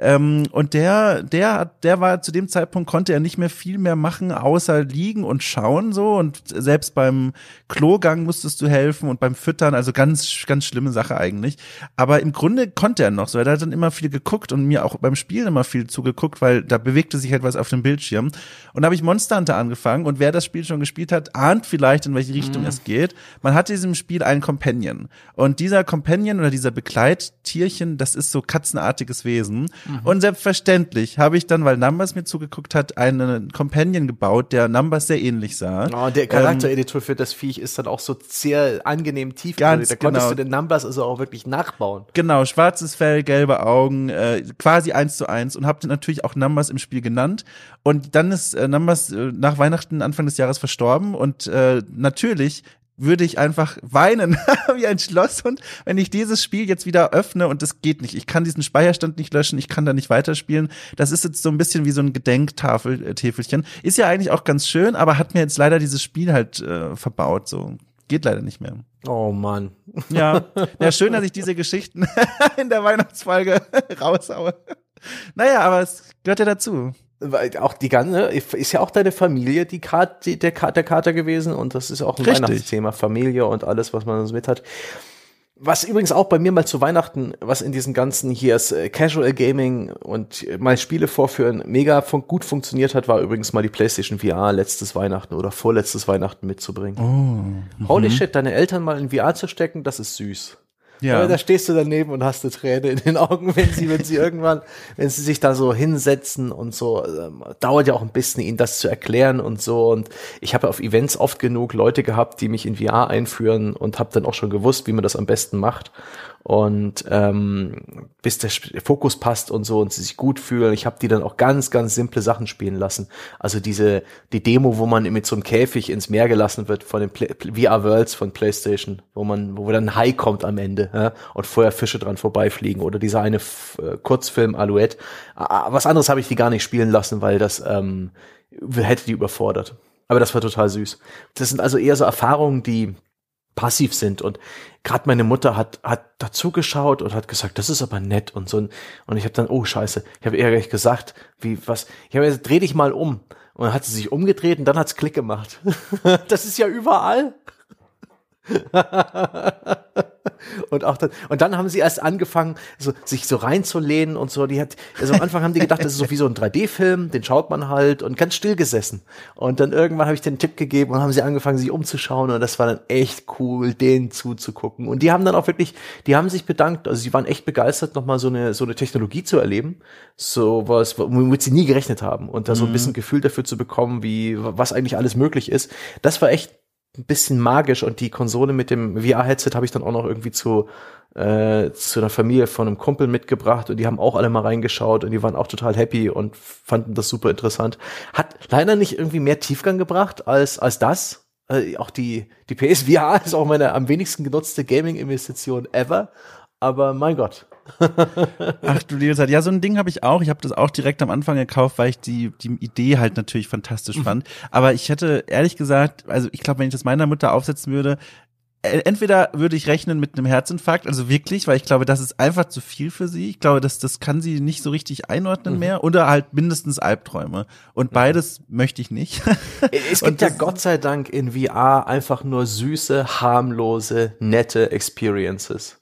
Ähm, und der, der, der war zu dem Zeitpunkt konnte er nicht mehr viel mehr machen, außer liegen und schauen so. Und selbst beim Klogang musstest du helfen und beim Füttern, also ganz, ganz schlimme Sache eigentlich. Aber im Grunde konnte er noch so. Er hat dann immer viel geguckt und mir auch beim Spielen immer viel zugeguckt, weil da bewegte sich halt was auf dem Bildschirm. Und da habe ich Monster Hunter angefangen und wer das Spiel schon gespielt hat, ahnt vielleicht, in welche Richtung mhm. es geht. Man hat in diesem Spiel einen Companion. Und dieser Companion oder dieser Begleittierchen, das ist so katzenartiges Wesen. Mhm. Und selbstverständlich habe ich dann, weil Numbers mir zugeguckt hat, einen Companion gebaut, der Numbers sehr ähnlich sah. Oh, der Charaktereditor ähm, für das Viech ist dann auch so sehr angenehm tief. Ganz da konntest genau. du den Numbers also auch wirklich nachbauen. Genau, schwarzes Fell, gelbe Augen, äh, quasi eins zu eins und habe natürlich auch Numbers im Spiel genannt. Und dann ist äh, Numbers äh, nach Weihnachten Anfang des Jahres verstorben und äh, natürlich würde ich einfach weinen wie ein Schlosshund, wenn ich dieses Spiel jetzt wieder öffne und das geht nicht. Ich kann diesen Speicherstand nicht löschen, ich kann da nicht weiterspielen. Das ist jetzt so ein bisschen wie so ein Gedenktafeltäfelchen. Ist ja eigentlich auch ganz schön, aber hat mir jetzt leider dieses Spiel halt äh, verbaut. So geht leider nicht mehr. Oh Mann. Ja, ja schön, dass ich diese Geschichten in der Weihnachtsfolge raushaue. Naja, aber es gehört ja dazu weil auch die ganze, ist ja auch deine Familie die Karte, der, der Kater gewesen und das ist auch ein Richtig. Weihnachtsthema, Familie und alles, was man so mit hat. Was übrigens auch bei mir mal zu Weihnachten, was in diesem ganzen hier ist, äh, Casual Gaming und mal Spiele vorführen, mega fun gut funktioniert hat, war übrigens mal die PlayStation VR letztes Weihnachten oder vorletztes Weihnachten mitzubringen. Oh, Holy mhm. shit, deine Eltern mal in VR zu stecken, das ist süß. Ja. Aber da stehst du daneben und hast eine Träne in den Augen, wenn sie, wenn sie irgendwann, wenn sie sich da so hinsetzen und so, ähm, dauert ja auch ein bisschen, ihnen das zu erklären und so. Und ich habe auf Events oft genug Leute gehabt, die mich in VR einführen und habe dann auch schon gewusst, wie man das am besten macht und ähm, bis der Fokus passt und so und sie sich gut fühlen. Ich habe die dann auch ganz, ganz simple Sachen spielen lassen. Also diese die Demo, wo man mit so einem Käfig ins Meer gelassen wird von den VR Worlds von PlayStation, wo man, wo dann ein Hai kommt am Ende ja, und vorher Fische dran vorbeifliegen oder dieser eine F äh, Kurzfilm Alouette. Was anderes habe ich die gar nicht spielen lassen, weil das ähm, hätte die überfordert. Aber das war total süß. Das sind also eher so Erfahrungen, die passiv sind. Und gerade meine Mutter hat hat dazugeschaut und hat gesagt, das ist aber nett und so. Und ich habe dann oh Scheiße, ich habe eher gesagt, wie was, ich habe dreh dich mal um. Und dann hat sie sich umgedreht und dann hat's Klick gemacht. das ist ja überall. und auch dann, und dann haben sie erst angefangen, so, sich so reinzulehnen und so. Die hat, also am Anfang haben die gedacht, das ist so wie so ein 3D-Film, den schaut man halt und ganz still gesessen. Und dann irgendwann habe ich den Tipp gegeben und haben sie angefangen, sich umzuschauen und das war dann echt cool, denen zuzugucken. Und die haben dann auch wirklich, die haben sich bedankt, also sie waren echt begeistert, nochmal so eine, so eine Technologie zu erleben, so was, womit sie nie gerechnet haben und da so ein mhm. bisschen Gefühl dafür zu bekommen, wie, was eigentlich alles möglich ist. Das war echt ein bisschen magisch und die Konsole mit dem VR-Headset habe ich dann auch noch irgendwie zu, äh, zu einer Familie von einem Kumpel mitgebracht und die haben auch alle mal reingeschaut und die waren auch total happy und fanden das super interessant. Hat leider nicht irgendwie mehr Tiefgang gebracht als, als das. Äh, auch die, die PSVR ist auch meine am wenigsten genutzte Gaming-Investition ever. Aber mein Gott, Ach du liebe Zeit. Ja, so ein Ding habe ich auch. Ich habe das auch direkt am Anfang gekauft, weil ich die, die Idee halt natürlich fantastisch mhm. fand. Aber ich hätte ehrlich gesagt, also ich glaube, wenn ich das meiner Mutter aufsetzen würde, äh, entweder würde ich rechnen mit einem Herzinfarkt, also wirklich, weil ich glaube, das ist einfach zu viel für sie. Ich glaube, das, das kann sie nicht so richtig einordnen mhm. mehr oder halt mindestens Albträume. Und mhm. beides möchte ich nicht. Es gibt ja Gott sei Dank in VR einfach nur süße, harmlose, nette Experiences.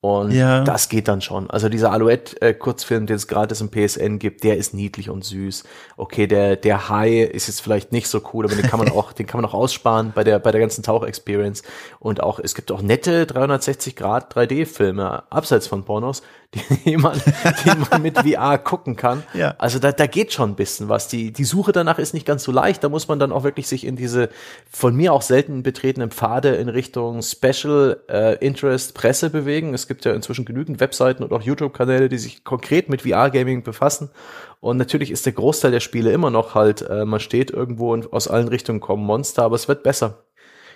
Und ja. das geht dann schon. Also dieser Alouette-Kurzfilm, den es gratis im PSN gibt, der ist niedlich und süß. Okay, der, der Hai ist jetzt vielleicht nicht so cool, aber den kann man auch, den kann man auch aussparen bei der, bei der ganzen Tauch-Experience. Und auch, es gibt auch nette 360 Grad 3D-Filme, abseits von Pornos, die man, die man mit VR gucken kann. Ja. Also da, da geht schon ein bisschen was. Die, die Suche danach ist nicht ganz so leicht. Da muss man dann auch wirklich sich in diese von mir auch selten betretenen Pfade in Richtung Special äh, Interest Presse bewegen. Es gibt ja inzwischen genügend Webseiten und auch YouTube-Kanäle, die sich konkret mit VR-Gaming befassen. Und natürlich ist der Großteil der Spiele immer noch halt, äh, man steht irgendwo und aus allen Richtungen kommen Monster, aber es wird besser.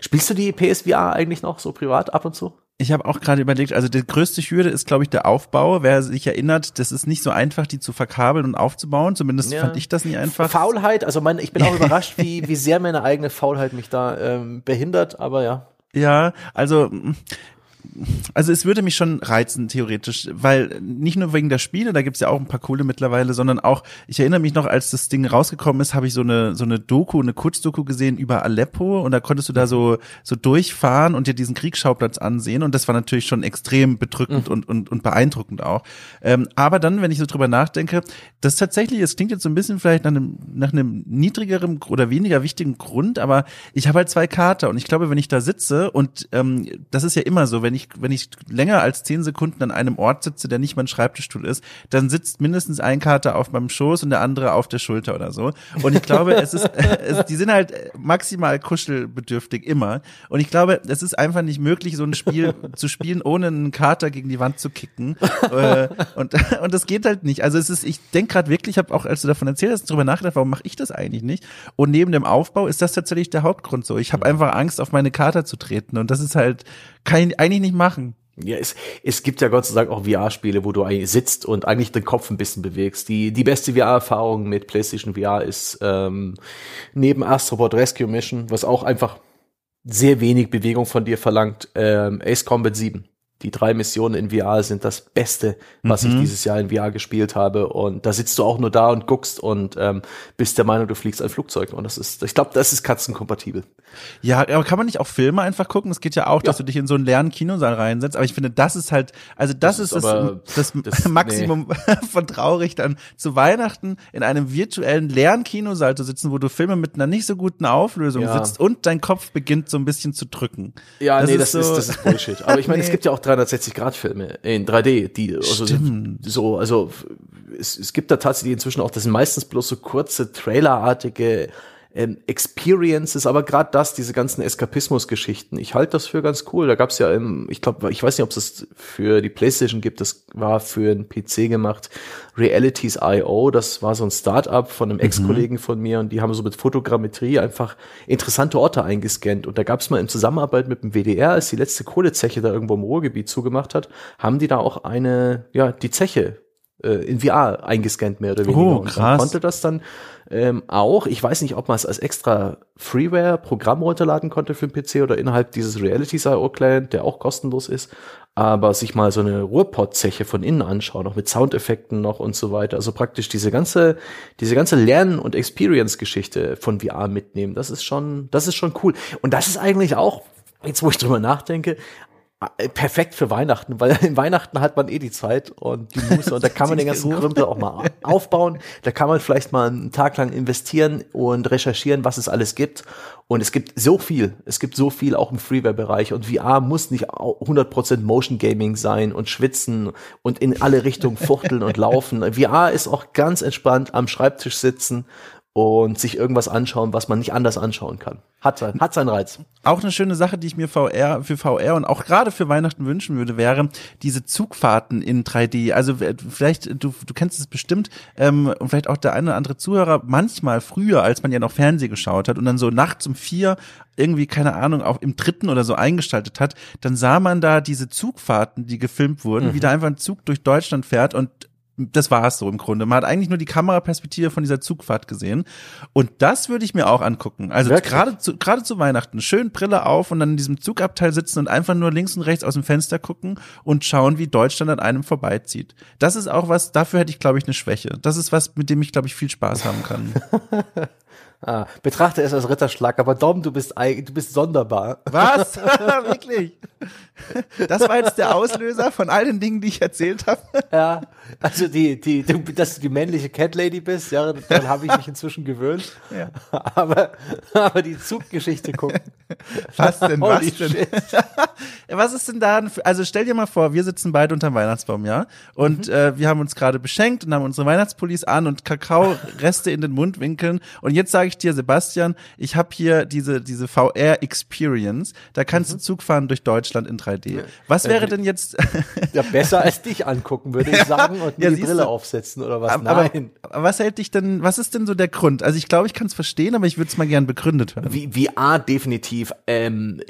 Spielst du die PSVR eigentlich noch so privat ab und zu? Ich habe auch gerade überlegt, also die größte Hürde ist, glaube ich, der Aufbau. Wer sich erinnert, das ist nicht so einfach, die zu verkabeln und aufzubauen. Zumindest ja. fand ich das nie einfach. Faulheit, also mein, ich bin auch überrascht, wie, wie sehr meine eigene Faulheit mich da ähm, behindert, aber ja. Ja, also also es würde mich schon reizen, theoretisch, weil nicht nur wegen der Spiele, da gibt's ja auch ein paar coole mittlerweile, sondern auch, ich erinnere mich noch, als das Ding rausgekommen ist, habe ich so eine, so eine Doku, eine Kurzdoku gesehen über Aleppo und da konntest du da so, so durchfahren und dir diesen Kriegsschauplatz ansehen und das war natürlich schon extrem bedrückend mhm. und, und, und beeindruckend auch. Ähm, aber dann, wenn ich so drüber nachdenke, das tatsächlich, es klingt jetzt so ein bisschen vielleicht nach einem, nach einem niedrigeren oder weniger wichtigen Grund, aber ich habe halt zwei Kater und ich glaube, wenn ich da sitze und ähm, das ist ja immer so, wenn ich ich, wenn ich länger als zehn Sekunden an einem Ort sitze, der nicht mein Schreibtischstuhl ist, dann sitzt mindestens ein Kater auf meinem Schoß und der andere auf der Schulter oder so. Und ich glaube, es ist, es, die sind halt maximal kuschelbedürftig immer. Und ich glaube, es ist einfach nicht möglich, so ein Spiel zu spielen, ohne einen Kater gegen die Wand zu kicken. Äh, und, und das geht halt nicht. Also es ist, ich denke gerade wirklich, ich habe auch, als du davon erzählt hast, darüber nachgedacht, warum mache ich das eigentlich nicht? Und neben dem Aufbau ist das tatsächlich der Hauptgrund so. Ich habe einfach Angst, auf meine Kater zu treten. Und das ist halt, ich eigentlich nicht machen. Ja, es, es gibt ja Gott sei Dank auch VR-Spiele, wo du eigentlich sitzt und eigentlich den Kopf ein bisschen bewegst. Die, die beste VR-Erfahrung mit PlayStation VR ist ähm, neben Astrobot Rescue Mission, was auch einfach sehr wenig Bewegung von dir verlangt, ähm, Ace Combat 7 die drei Missionen in VR sind das Beste, was mhm. ich dieses Jahr in VR gespielt habe. Und da sitzt du auch nur da und guckst und ähm, bist der Meinung, du fliegst ein Flugzeug. Und das ist, ich glaube, das ist katzenkompatibel. Ja, aber kann man nicht auch Filme einfach gucken? Es geht ja auch, dass du dich in so einen leeren Kinosaal reinsetzt. Aber ich finde, das ist halt, also das, das ist, ist das, das, das, Maximum nee. von traurig, dann zu Weihnachten in einem virtuellen leeren Kinosaal zu sitzen, wo du Filme mit einer nicht so guten Auflösung ja. sitzt und dein Kopf beginnt so ein bisschen zu drücken. Ja, das nee, ist das, so ist, das ist Bullshit. Aber ich meine, nee. es gibt ja auch 360-Grad-Filme in 3D, die also so, also es, es gibt da tatsächlich inzwischen auch, das sind meistens bloß so kurze Trailerartige ähm, Experiences, aber gerade das, diese ganzen Eskapismus-Geschichten, ich halte das für ganz cool. Da gab's ja, im, ich glaube, ich weiß nicht, ob es das für die PlayStation gibt, das war für einen PC gemacht, Realities.io, das war so ein Start-up von einem mhm. Ex-Kollegen von mir und die haben so mit Fotogrammetrie einfach interessante Orte eingescannt und da gab's mal in Zusammenarbeit mit dem WDR, als die letzte Kohlezeche da irgendwo im Ruhrgebiet zugemacht hat, haben die da auch eine, ja, die Zeche äh, in VR eingescannt, mehr oder weniger. Oh, krass. Und man konnte das dann ähm, auch, ich weiß nicht, ob man es als extra Freeware-Programm runterladen konnte für den PC oder innerhalb dieses Realities.io-Client, der auch kostenlos ist, aber sich mal so eine Ruhrpott-Zeche von innen anschauen, auch mit Soundeffekten noch und so weiter. Also praktisch diese ganze, diese ganze Lern- und Experience-Geschichte von VR mitnehmen. Das ist schon, das ist schon cool. Und das ist eigentlich auch, jetzt wo ich drüber nachdenke, perfekt für Weihnachten, weil in Weihnachten hat man eh die Zeit und die Muße und da kann man den ganzen Krümpel auch mal aufbauen. Da kann man vielleicht mal einen Tag lang investieren und recherchieren, was es alles gibt. Und es gibt so viel. Es gibt so viel auch im Freeware-Bereich und VR muss nicht 100% Motion Gaming sein und schwitzen und in alle Richtungen fuchteln und laufen. VR ist auch ganz entspannt am Schreibtisch sitzen und sich irgendwas anschauen, was man nicht anders anschauen kann. Hat, sein, hat seinen Reiz. Auch eine schöne Sache, die ich mir VR, für VR und auch gerade für Weihnachten wünschen würde, wäre diese Zugfahrten in 3D. Also vielleicht, du, du kennst es bestimmt, ähm, und vielleicht auch der eine oder andere Zuhörer, manchmal früher, als man ja noch Fernsehen geschaut hat und dann so nachts um vier irgendwie, keine Ahnung, auch im dritten oder so eingestaltet hat, dann sah man da diese Zugfahrten, die gefilmt wurden, mhm. wie da einfach ein Zug durch Deutschland fährt und das war es so im Grunde. Man hat eigentlich nur die Kameraperspektive von dieser Zugfahrt gesehen. Und das würde ich mir auch angucken. Also gerade zu, gerade zu Weihnachten. Schön Brille auf und dann in diesem Zugabteil sitzen und einfach nur links und rechts aus dem Fenster gucken und schauen, wie Deutschland an einem vorbeizieht. Das ist auch was, dafür hätte ich, glaube ich, eine Schwäche. Das ist was, mit dem ich, glaube ich, viel Spaß haben kann. Ah, betrachte es als Ritterschlag, aber Dom, du bist du bist sonderbar. Was? Wirklich? Das war jetzt der Auslöser von all den Dingen, die ich erzählt habe. Ja, also die, die, du, dass du die männliche Cat Lady bist, ja, dann habe ich mich inzwischen gewöhnt. Ja. Aber, aber die Zuggeschichte gucken. Was denn, was denn? was ist denn da? Also stell dir mal vor, wir sitzen beide unterm Weihnachtsbaum, ja, und mhm. äh, wir haben uns gerade beschenkt und haben unsere Weihnachtspullis an und Kakaoreste in den Mundwinkeln. Und jetzt sage ich dir, Sebastian, ich habe hier diese diese VR Experience. Da kannst mhm. du Zug fahren durch Deutschland in 3D. Was wäre denn jetzt? ja, besser als dich angucken, würde ich sagen, und ja, die Brille aufsetzen oder was? Aber, Nein. Aber was hält dich denn? Was ist denn so der Grund? Also ich glaube, ich kann es verstehen, aber ich würde es mal gern begründet hören. Wie VR definitiv. Ähm,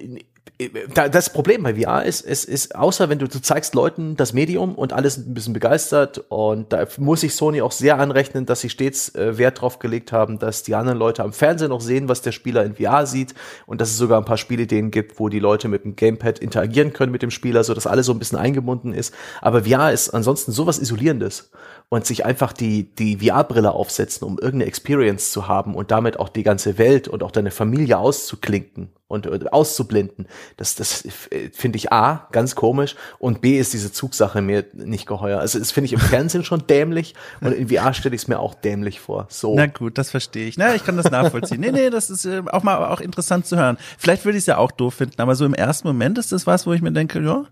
das Problem bei VR ist, es ist, außer wenn du, du zeigst Leuten das Medium und alles ein bisschen begeistert und da muss sich Sony auch sehr anrechnen, dass sie stets äh, Wert drauf gelegt haben, dass die anderen Leute am Fernsehen noch sehen, was der Spieler in VR sieht und dass es sogar ein paar Spielideen gibt, wo die Leute mit dem Gamepad interagieren können mit dem Spieler, so dass alles so ein bisschen eingebunden ist. Aber VR ist ansonsten sowas Isolierendes und sich einfach die, die VR-Brille aufsetzen, um irgendeine Experience zu haben und damit auch die ganze Welt und auch deine Familie auszuklinken und, und auszublenden. Das, das finde ich A, ganz komisch und B ist diese Zugsache mir nicht geheuer. Also das finde ich im Fernsehen schon dämlich und in VR stelle ich es mir auch dämlich vor. So. Na gut, das verstehe ich. Na, ich kann das nachvollziehen. nee, nee, das ist äh, auch mal auch interessant zu hören. Vielleicht würde ich es ja auch doof finden, aber so im ersten Moment ist das was, wo ich mir denke, ja,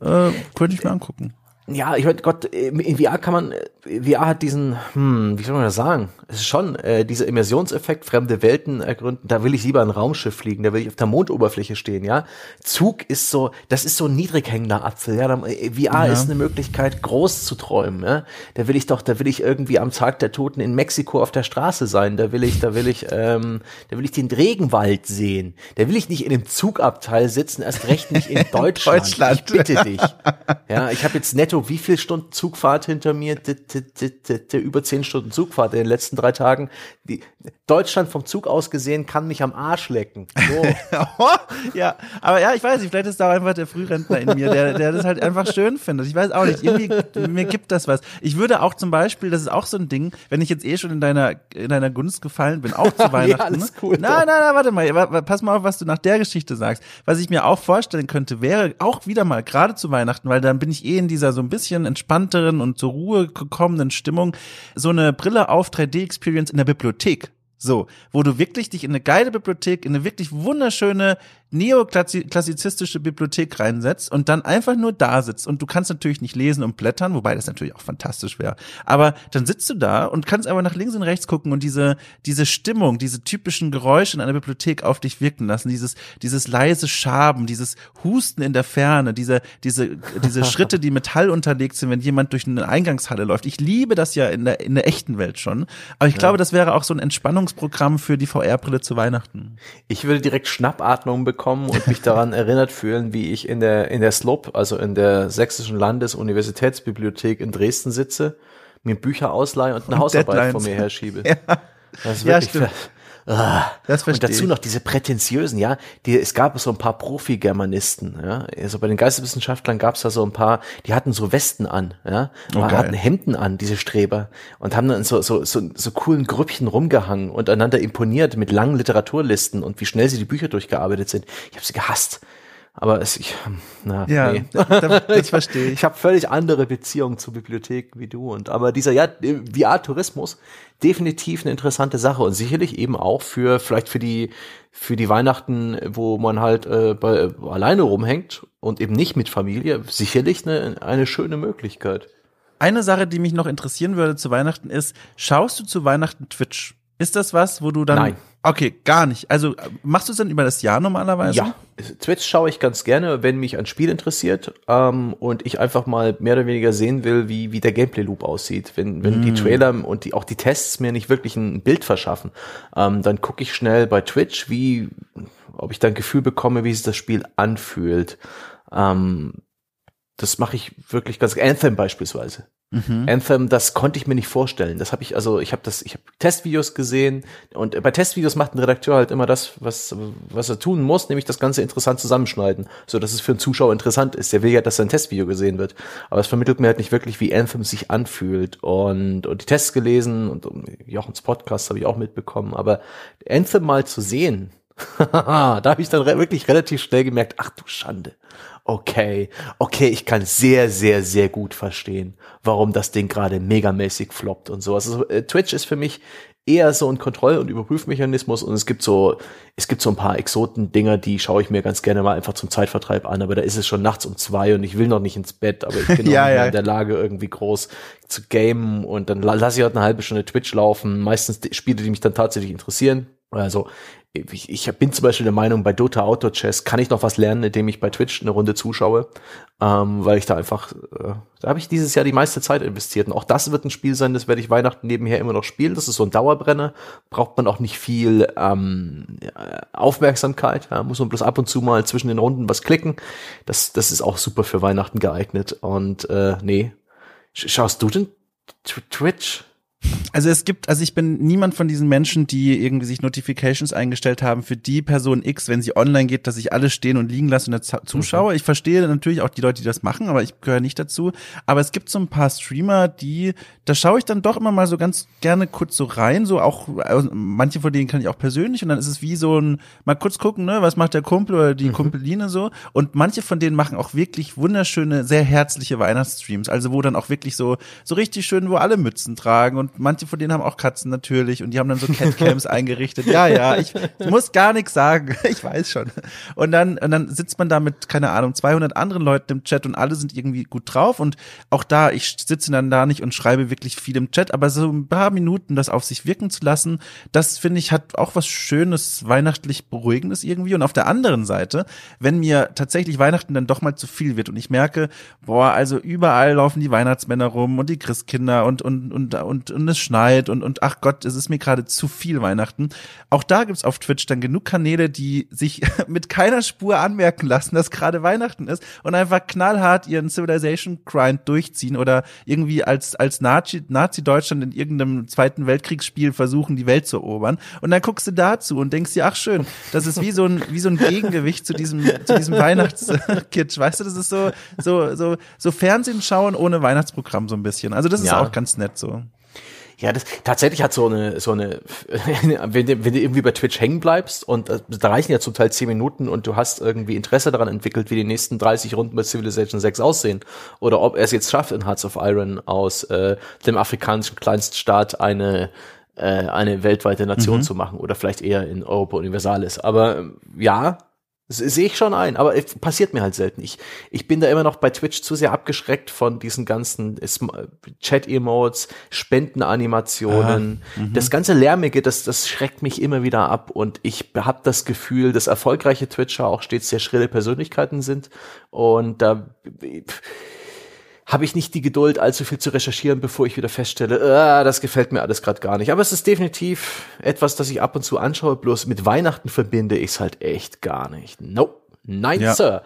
äh, könnte ich mir angucken ja, ich meine, Gott, in VR kann man, VR hat diesen, hm, wie soll man das sagen? Es ist schon äh, dieser Immersionseffekt, fremde Welten ergründen. Da will ich lieber ein Raumschiff fliegen, da will ich auf der Mondoberfläche stehen, ja. Zug ist so, das ist so ein niedrig hängender Apfel, ja. VR ja. ist eine Möglichkeit, groß zu träumen, ja. Da will ich doch, da will ich irgendwie am Tag der Toten in Mexiko auf der Straße sein. Da will ich, da will ich, ähm, da will ich den Regenwald sehen. Da will ich nicht in dem Zugabteil sitzen, erst recht nicht in Deutschland. Deutschland. Ich bitte dich. Ja, ich habe jetzt netto netto wie viel Stunden Zugfahrt hinter mir? Über zehn Stunden Zugfahrt in den letzten drei Tagen. Die, Deutschland vom Zug aus gesehen kann mich am Arsch lecken. So. ja, aber ja, ich weiß nicht, vielleicht ist da einfach der Frührentner in mir, der, der das halt einfach schön findet. Ich weiß auch nicht, irgendwie, mir gibt das was. Ich würde auch zum Beispiel, das ist auch so ein Ding, wenn ich jetzt eh schon in deiner, in deiner Gunst gefallen bin, auch zu Weihnachten. ja, alles cool. Nein, nein, nein, warte mal, pass mal auf, was du nach der Geschichte sagst. Was ich mir auch vorstellen könnte, wäre auch wieder mal, gerade zu Weihnachten, weil dann bin ich eh in dieser so ein bisschen entspannteren und zur Ruhe gekommenen Stimmung, so eine Brille auf 3D-Experience in der Bibliothek. So, wo du wirklich dich in eine geile Bibliothek, in eine wirklich wunderschöne neoklassizistische Bibliothek reinsetzt und dann einfach nur da sitzt und du kannst natürlich nicht lesen und blättern, wobei das natürlich auch fantastisch wäre. Aber dann sitzt du da und kannst aber nach links und rechts gucken und diese, diese Stimmung, diese typischen Geräusche in einer Bibliothek auf dich wirken lassen, dieses, dieses leise Schaben, dieses Husten in der Ferne, diese, diese, diese Schritte, die Metall unterlegt sind, wenn jemand durch eine Eingangshalle läuft. Ich liebe das ja in der, in der echten Welt schon. Aber ich ja. glaube, das wäre auch so ein Entspannungsprogramm für die VR-Brille zu Weihnachten. Ich würde direkt Schnappatmung bekommen kommen und mich daran erinnert fühlen, wie ich in der, in der SLOP, also in der Sächsischen Landesuniversitätsbibliothek in Dresden sitze, mir Bücher ausleihe und eine und Hausarbeit Deadlines. vor mir herschiebe. Ja. Das ist wirklich ja. Das verstehe und dazu noch diese prätentiösen, ja. Die, es gab so ein paar Profi-Germanisten, ja. Also bei den Geisteswissenschaftlern gab es da so ein paar, die hatten so Westen an, ja. Oh, hatten Hemden an, diese Streber. Und haben dann so, so, so, so coolen Grüppchen rumgehangen und einander imponiert mit langen Literaturlisten und wie schnell sie die Bücher durchgearbeitet sind. Ich habe sie gehasst. Aber es, ich, na, ja, nee. das verstehe ich. Ich habe völlig andere Beziehungen zu Bibliotheken wie du. Und aber dieser ja, VR-Tourismus definitiv eine interessante Sache und sicherlich eben auch für vielleicht für die für die Weihnachten, wo man halt äh, bei, alleine rumhängt und eben nicht mit Familie, sicherlich eine, eine schöne Möglichkeit. Eine Sache, die mich noch interessieren würde zu Weihnachten ist, schaust du zu Weihnachten Twitch? Ist das was, wo du dann. Nein. Okay, gar nicht. Also machst du es dann über das Jahr normalerweise? Ja, Twitch schaue ich ganz gerne, wenn mich ein Spiel interessiert ähm, und ich einfach mal mehr oder weniger sehen will, wie, wie der Gameplay-Loop aussieht. Wenn, wenn mm. die Trailer und die, auch die Tests mir nicht wirklich ein Bild verschaffen, ähm, dann gucke ich schnell bei Twitch, wie, ob ich dann Gefühl bekomme, wie sich das Spiel anfühlt. Ähm, das mache ich wirklich ganz, Anthem beispielsweise. Mhm. Anthem, das konnte ich mir nicht vorstellen. Das habe ich, also ich habe das, ich habe Testvideos gesehen und bei Testvideos macht ein Redakteur halt immer das, was, was er tun muss, nämlich das Ganze interessant zusammenschneiden, so dass es für einen Zuschauer interessant ist. Der will ja, dass sein Testvideo gesehen wird. Aber es vermittelt mir halt nicht wirklich, wie Anthem sich anfühlt. Und, und die Tests gelesen und Jochens Podcast habe ich auch mitbekommen. Aber Anthem mal zu sehen, da habe ich dann re wirklich relativ schnell gemerkt, ach du Schande okay, okay, ich kann sehr, sehr, sehr gut verstehen, warum das Ding gerade megamäßig floppt und so. Also äh, Twitch ist für mich eher so ein Kontroll- und Überprüfmechanismus und es gibt so, es gibt so ein paar Exoten-Dinger, die schaue ich mir ganz gerne mal einfach zum Zeitvertreib an, aber da ist es schon nachts um zwei und ich will noch nicht ins Bett, aber ich bin ja, ja. in der Lage, irgendwie groß zu gamen und dann lasse ich halt eine halbe Stunde Twitch laufen. Meistens Spiele, die mich dann tatsächlich interessieren. Also ich, ich bin zum Beispiel der Meinung, bei Dota Auto Chess kann ich noch was lernen, indem ich bei Twitch eine Runde zuschaue, ähm, weil ich da einfach, äh, da habe ich dieses Jahr die meiste Zeit investiert. Und auch das wird ein Spiel sein, das werde ich Weihnachten nebenher immer noch spielen. Das ist so ein Dauerbrenner, braucht man auch nicht viel ähm, Aufmerksamkeit, ja, muss man bloß ab und zu mal zwischen den Runden was klicken. Das, das ist auch super für Weihnachten geeignet. Und äh, nee, schaust du denn Twitch? Also es gibt, also ich bin niemand von diesen Menschen, die irgendwie sich Notifications eingestellt haben für die Person X, wenn sie online geht, dass ich alles stehen und liegen lasse und zuschaue. Mhm. Ich verstehe natürlich auch die Leute, die das machen, aber ich gehöre nicht dazu. Aber es gibt so ein paar Streamer, die, da schaue ich dann doch immer mal so ganz gerne kurz so rein, so auch, also manche von denen kann ich auch persönlich und dann ist es wie so ein, mal kurz gucken, ne, was macht der Kumpel oder die mhm. Kumpeline so. Und manche von denen machen auch wirklich wunderschöne, sehr herzliche Weihnachtsstreams, also wo dann auch wirklich so, so richtig schön, wo alle Mützen tragen und manche von denen haben auch Katzen natürlich und die haben dann so Catcams eingerichtet. Ja, ja, ich, ich muss gar nichts sagen. Ich weiß schon. Und dann, und dann sitzt man da mit, keine Ahnung, 200 anderen Leuten im Chat und alle sind irgendwie gut drauf und auch da, ich sitze dann da nicht und schreibe wirklich viel im Chat, aber so ein paar Minuten das auf sich wirken zu lassen, das finde ich hat auch was Schönes, weihnachtlich Beruhigendes irgendwie. Und auf der anderen Seite, wenn mir tatsächlich Weihnachten dann doch mal zu viel wird und ich merke, boah, also überall laufen die Weihnachtsmänner rum und die Christkinder und, und, und, und, und und es schneit und, und ach Gott, es ist mir gerade zu viel Weihnachten. Auch da gibt's auf Twitch dann genug Kanäle, die sich mit keiner Spur anmerken lassen, dass gerade Weihnachten ist und einfach knallhart ihren Civilization Grind durchziehen oder irgendwie als, als Nazi, Nazi-Deutschland in irgendeinem Zweiten Weltkriegsspiel versuchen, die Welt zu erobern. Und dann guckst du dazu und denkst dir, ach schön, das ist wie so ein, wie so ein Gegengewicht zu diesem, zu diesem Weihnachtskitsch. Weißt du, das ist so, so, so, so Fernsehen schauen ohne Weihnachtsprogramm so ein bisschen. Also das ist ja. auch ganz nett so. Ja, das tatsächlich hat so eine, so eine, wenn du, wenn du irgendwie bei Twitch hängen bleibst und äh, da reichen ja zum Teil zehn Minuten und du hast irgendwie Interesse daran entwickelt, wie die nächsten 30 Runden bei Civilization 6 aussehen oder ob er es jetzt schafft, in Hearts of Iron aus äh, dem afrikanischen Kleinststaat eine äh, eine weltweite Nation mhm. zu machen oder vielleicht eher in Europa Universalis. Aber ja, das sehe ich schon ein, aber es passiert mir halt selten. Ich, ich bin da immer noch bei Twitch zu sehr abgeschreckt von diesen ganzen Chat-Emotes, Spendenanimationen. Ah, mhm. das ganze Lärmige, das, das schreckt mich immer wieder ab. Und ich habe das Gefühl, dass erfolgreiche Twitcher auch stets sehr schrille Persönlichkeiten sind. Und da habe ich nicht die Geduld, allzu viel zu recherchieren, bevor ich wieder feststelle, äh, das gefällt mir alles gerade gar nicht. Aber es ist definitiv etwas, das ich ab und zu anschaue, bloß mit Weihnachten verbinde ich es halt echt gar nicht. Nope. Nein, ja. Sir.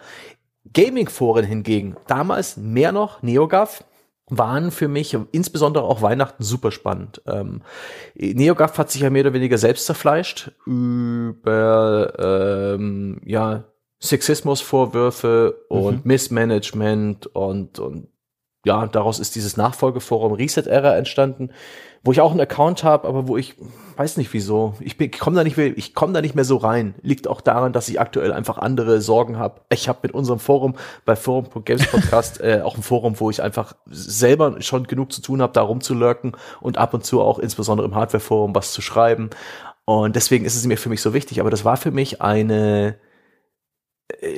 Gaming-Foren hingegen, damals mehr noch, NeoGAF, waren für mich insbesondere auch Weihnachten super spannend. Ähm, NeoGAF hat sich ja mehr oder weniger selbst zerfleischt über ähm, ja Sexismusvorwürfe und mhm. Missmanagement und und ja, daraus ist dieses Nachfolgeforum Reset Era entstanden, wo ich auch einen Account habe, aber wo ich weiß nicht wieso. Ich, bin, ich komme da nicht mehr, ich komme da nicht mehr so rein. Liegt auch daran, dass ich aktuell einfach andere Sorgen habe. Ich habe mit unserem Forum bei Forum.games Podcast äh, auch ein Forum, wo ich einfach selber schon genug zu tun habe, da rumzulurken und ab und zu auch insbesondere im Hardware Forum was zu schreiben. Und deswegen ist es mir für mich so wichtig. Aber das war für mich eine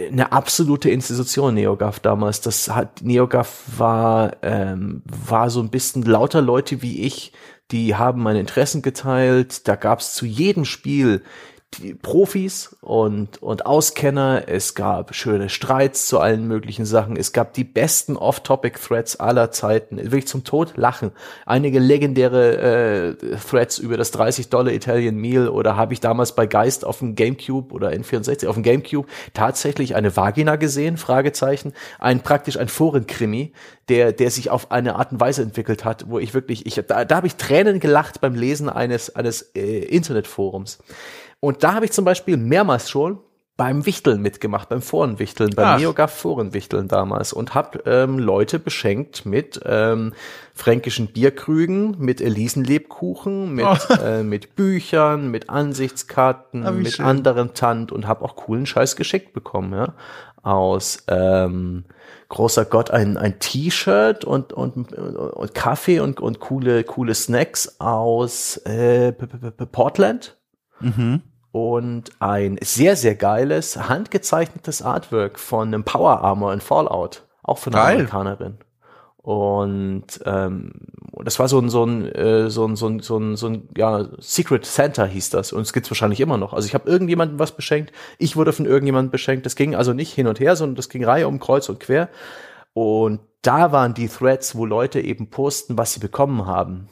eine absolute Institution NeoGAF damals. Das hat NeoGAF war ähm, war so ein bisschen lauter Leute wie ich, die haben meine Interessen geteilt. Da gab es zu jedem Spiel die Profis und, und Auskenner, es gab schöne Streits zu allen möglichen Sachen, es gab die besten Off-Topic-Threads aller Zeiten, wirklich zum Tod lachen. Einige legendäre äh, Threads über das 30 Dollar Italian Meal oder habe ich damals bei Geist auf dem Gamecube oder N64 auf dem Gamecube tatsächlich eine Vagina gesehen, Fragezeichen, ein praktisch ein Forenkrimi, der, der sich auf eine Art und Weise entwickelt hat, wo ich wirklich, ich, da, da habe ich Tränen gelacht beim Lesen eines, eines äh, Internetforums. Und da habe ich zum Beispiel mehrmals schon beim Wichteln mitgemacht, beim Forenwichteln, beim NeoGAF Forenwichteln damals und habe ähm, Leute beschenkt mit ähm, fränkischen Bierkrügen, mit Elisenlebkuchen, mit, oh. äh, mit Büchern, mit Ansichtskarten, ah, mit schön. anderen Tant und habe auch coolen Scheiß geschickt bekommen, ja. Aus ähm, großer Gott ein, ein T-Shirt und, und, und Kaffee und, und coole, coole Snacks aus äh, Portland. Mhm und ein sehr, sehr geiles, handgezeichnetes Artwork von einem Power Armor in Fallout, auch von einer Geil. Amerikanerin. Und ähm, das war so ein, so ein, äh, so ein, so ein, so ein, so ein ja, Secret Santa hieß das. Und es gibt's wahrscheinlich immer noch. Also ich habe irgendjemandem was beschenkt, ich wurde von irgendjemandem beschenkt. Das ging also nicht hin und her, sondern das ging Reihe um Kreuz und quer. Und da waren die Threads, wo Leute eben posten, was sie bekommen haben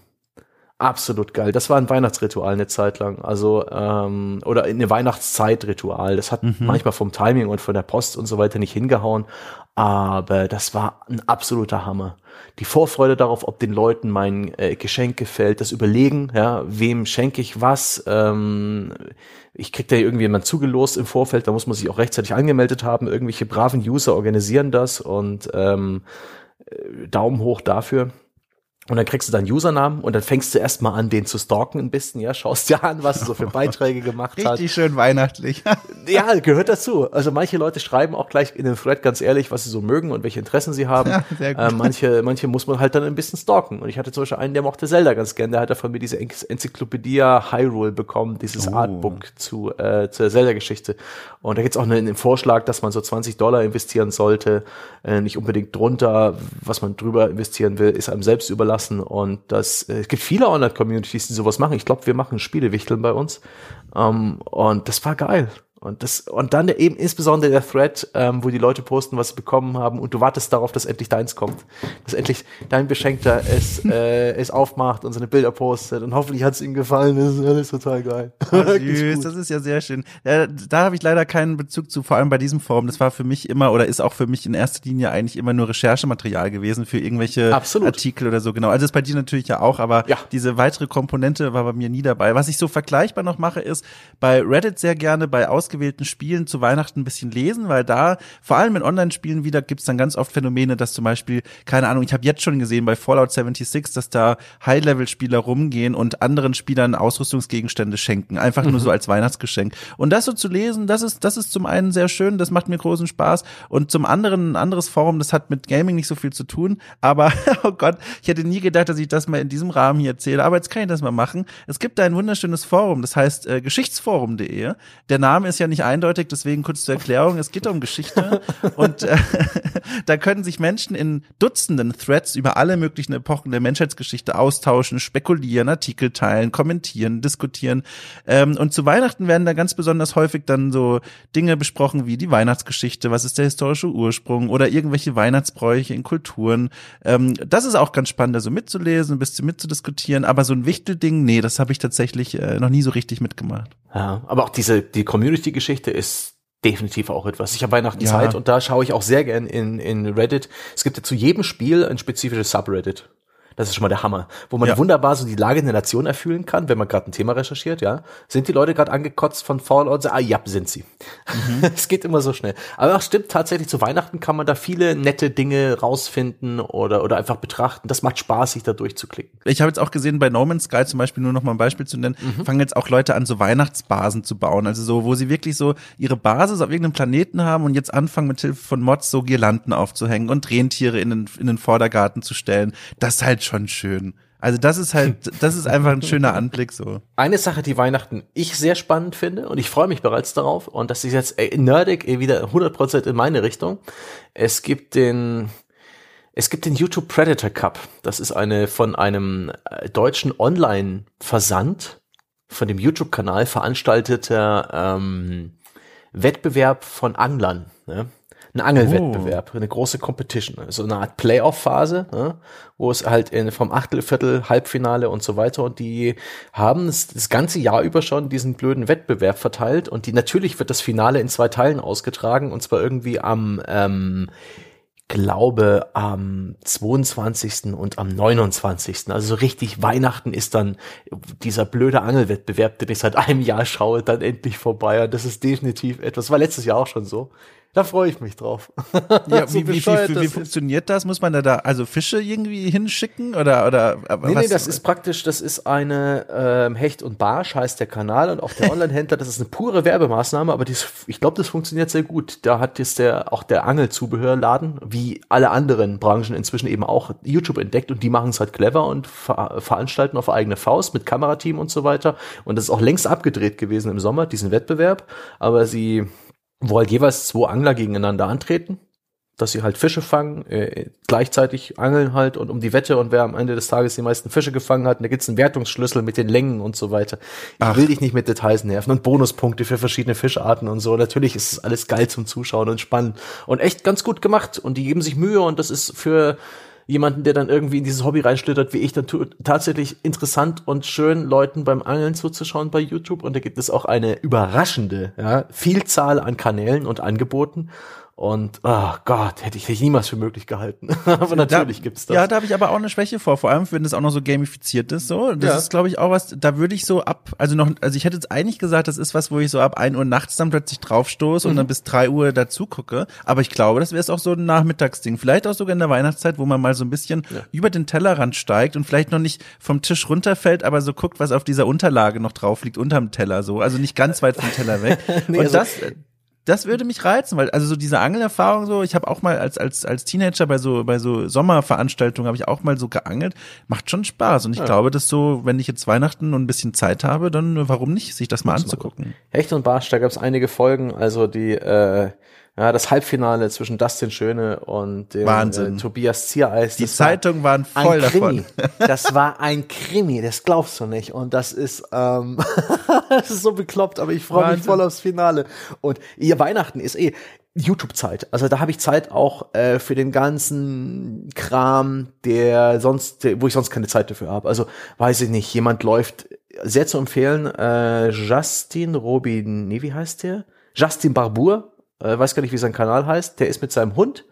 absolut geil. Das war ein Weihnachtsritual eine Zeit lang. Also, ähm, oder eine Weihnachtszeitritual. Das hat mhm. manchmal vom Timing und von der Post und so weiter nicht hingehauen. Aber das war ein absoluter Hammer. Die Vorfreude darauf, ob den Leuten mein äh, Geschenk gefällt, das Überlegen, ja, wem schenke ich was, ähm, ich krieg da irgendjemand zugelost im Vorfeld, da muss man sich auch rechtzeitig angemeldet haben, irgendwelche braven User organisieren das und ähm, äh, Daumen hoch dafür. Und dann kriegst du deinen Usernamen und dann fängst du erstmal an, den zu stalken ein bisschen, ja, schaust dir an, was er so für Beiträge gemacht Richtig hat. Richtig schön weihnachtlich. ja, gehört dazu. Also manche Leute schreiben auch gleich in den Thread ganz ehrlich, was sie so mögen und welche Interessen sie haben. Ja, sehr gut. Äh, manche, manche muss man halt dann ein bisschen stalken. Und ich hatte zum Beispiel einen, der mochte Zelda ganz gern, der hat von mir diese Enzyklopädie Hyrule bekommen, dieses oh. Artbook zu, äh, zur Zelda-Geschichte. Und da gibt's auch einen, einen, Vorschlag, dass man so 20 Dollar investieren sollte, äh, nicht unbedingt drunter, was man drüber investieren will, ist einem selbst überlassen und das, äh, es gibt viele Online-Communities, die sowas machen. Ich glaube, wir machen Spielewichteln bei uns. Ähm, und das war geil. Und das, und dann eben insbesondere der Thread, ähm, wo die Leute posten, was sie bekommen haben, und du wartest darauf, dass endlich deins kommt. Dass endlich dein Beschenkter es, äh, es aufmacht und seine Bilder postet. Und hoffentlich hat es ihm gefallen. Das ist alles total geil. Oh, süß, das ist ja sehr schön. Ja, da habe ich leider keinen Bezug zu, vor allem bei diesem Forum. Das war für mich immer oder ist auch für mich in erster Linie eigentlich immer nur Recherchematerial gewesen für irgendwelche Absolut. Artikel oder so. Genau. Also das bei dir natürlich ja auch, aber ja. diese weitere Komponente war bei mir nie dabei. Was ich so vergleichbar noch mache, ist bei Reddit sehr gerne bei Aus ausgewählten Spielen zu Weihnachten ein bisschen lesen, weil da, vor allem in Online-Spielen wieder, gibt's dann ganz oft Phänomene, dass zum Beispiel, keine Ahnung, ich habe jetzt schon gesehen bei Fallout 76, dass da High-Level-Spieler rumgehen und anderen Spielern Ausrüstungsgegenstände schenken, einfach mhm. nur so als Weihnachtsgeschenk. Und das so zu lesen, das ist, das ist zum einen sehr schön, das macht mir großen Spaß und zum anderen ein anderes Forum, das hat mit Gaming nicht so viel zu tun, aber oh Gott, ich hätte nie gedacht, dass ich das mal in diesem Rahmen hier erzähle, aber jetzt kann ich das mal machen. Es gibt da ein wunderschönes Forum, das heißt äh, geschichtsforum.de. Der Name ist ja nicht eindeutig, deswegen kurz zur Erklärung. Es geht um Geschichte und äh, da können sich Menschen in Dutzenden Threads über alle möglichen Epochen der Menschheitsgeschichte austauschen, spekulieren, Artikel teilen, kommentieren, diskutieren. Ähm, und zu Weihnachten werden da ganz besonders häufig dann so Dinge besprochen wie die Weihnachtsgeschichte, was ist der historische Ursprung oder irgendwelche Weihnachtsbräuche in Kulturen. Ähm, das ist auch ganz spannend, also mitzulesen, ein bisschen mitzudiskutieren. Aber so ein Wichtelding, nee, das habe ich tatsächlich äh, noch nie so richtig mitgemacht. Ja, aber auch diese die Community-Geschichte ist definitiv auch etwas. Ich habe Weihnachten ja. Zeit und da schaue ich auch sehr gern in, in Reddit. Es gibt ja zu jedem Spiel ein spezifisches Subreddit. Das ist schon mal der Hammer. Wo man ja. wunderbar so die Lage in der Nation erfüllen kann, wenn man gerade ein Thema recherchiert, ja. Sind die Leute gerade angekotzt von Fallout? Ah, ja, sind sie. Mhm. es geht immer so schnell. Aber auch stimmt, tatsächlich zu Weihnachten kann man da viele nette Dinge rausfinden oder, oder einfach betrachten. Das macht Spaß, sich da durchzuklicken. Ich habe jetzt auch gesehen, bei No Man's Sky zum Beispiel, nur noch mal ein Beispiel zu nennen, mhm. fangen jetzt auch Leute an, so Weihnachtsbasen zu bauen. Also so, wo sie wirklich so ihre Basis auf irgendeinem Planeten haben und jetzt anfangen, mit Hilfe von Mods so Girlanden aufzuhängen und Rentiere in den, in den Vordergarten zu stellen. Das ist halt schon schön. Also das ist halt, das ist einfach ein schöner Anblick so. Eine Sache, die Weihnachten ich sehr spannend finde und ich freue mich bereits darauf und das ist jetzt ey, nerdig ey, wieder 100% in meine Richtung. Es gibt den, es gibt den YouTube Predator Cup. Das ist eine von einem äh, deutschen Online-Versand von dem YouTube-Kanal veranstalteter ähm, Wettbewerb von Anglern. Ne? Ein Angelwettbewerb, oh. eine große Competition, so also eine Art Playoff-Phase, ne? wo es halt in, vom Achtel, Viertel, Halbfinale und so weiter und die haben das, das ganze Jahr über schon diesen blöden Wettbewerb verteilt und die natürlich wird das Finale in zwei Teilen ausgetragen und zwar irgendwie am ähm, glaube am 22. und am 29. Also so richtig Weihnachten ist dann dieser blöde Angelwettbewerb, den ich seit einem Jahr schaue, dann endlich vorbei. Und das ist definitiv etwas, war letztes Jahr auch schon so. Da freue ich mich drauf. Ja, so wie, wie, wie, wie funktioniert das? Muss man da, da also Fische irgendwie hinschicken oder oder Nee, was? nee, das ist praktisch, das ist eine ähm, Hecht und Barsch heißt der Kanal und auch der Online-Händler, das ist eine pure Werbemaßnahme, aber dies, ich glaube, das funktioniert sehr gut. Da hat jetzt der auch der Angelzubehörladen, wie alle anderen Branchen inzwischen eben auch YouTube entdeckt und die machen es halt clever und ver veranstalten auf eigene Faust mit Kamerateam und so weiter. Und das ist auch längst abgedreht gewesen im Sommer, diesen Wettbewerb, aber sie wo halt jeweils zwei Angler gegeneinander antreten, dass sie halt Fische fangen, äh, gleichzeitig angeln halt und um die Wette und wer am Ende des Tages die meisten Fische gefangen hat, und da gibt's einen Wertungsschlüssel mit den Längen und so weiter. Ich Ach. will dich nicht mit Details nerven und Bonuspunkte für verschiedene Fischarten und so. Natürlich ist es alles geil zum Zuschauen und spannend und echt ganz gut gemacht und die geben sich Mühe und das ist für jemanden, der dann irgendwie in dieses Hobby reinschlittert, wie ich, dann tatsächlich interessant und schön, Leuten beim Angeln zuzuschauen bei YouTube. Und da gibt es auch eine überraschende ja, Vielzahl an Kanälen und Angeboten. Und oh Gott, hätte ich niemals für möglich gehalten. aber natürlich da, gibt's das. Ja, da habe ich aber auch eine Schwäche vor, vor allem wenn es auch noch so gamifiziert ist. So, das ja. ist, glaube ich, auch was. Da würde ich so ab, also noch, also ich hätte jetzt eigentlich gesagt, das ist was, wo ich so ab ein Uhr nachts dann plötzlich draufstoße mhm. und dann bis drei Uhr dazu gucke. Aber ich glaube, das wäre es auch so ein Nachmittagsding. Vielleicht auch sogar in der Weihnachtszeit, wo man mal so ein bisschen ja. über den Tellerrand steigt und vielleicht noch nicht vom Tisch runterfällt, aber so guckt, was auf dieser Unterlage noch drauf liegt, unterm Teller so. Also nicht ganz weit vom Teller weg. nee, und also das das würde mich reizen, weil also so diese Angelerfahrung so, ich habe auch mal als als als Teenager bei so bei so Sommerveranstaltungen habe ich auch mal so geangelt, macht schon Spaß und ich ja. glaube, dass so, wenn ich jetzt Weihnachten und ein bisschen Zeit habe, dann warum nicht sich das mal anzugucken. Hecht und Barsch, da gab es einige Folgen, also die äh ja, das Halbfinale zwischen Dustin Schöne und dem. Äh, Tobias Ziereis. Die Zeitungen waren voll davon. Krimi. das war ein Krimi, das glaubst du nicht. Und das ist, ähm, das ist so bekloppt, aber ich freue mich voll aufs Finale. Und ihr Weihnachten ist eh YouTube-Zeit. Also da habe ich Zeit auch äh, für den ganzen Kram, der sonst, der, wo ich sonst keine Zeit dafür habe. Also weiß ich nicht, jemand läuft sehr zu empfehlen, äh, Justin Robin, nee, wie heißt der? Justin Barbour äh, weiß gar nicht, wie sein Kanal heißt, der ist mit seinem Hund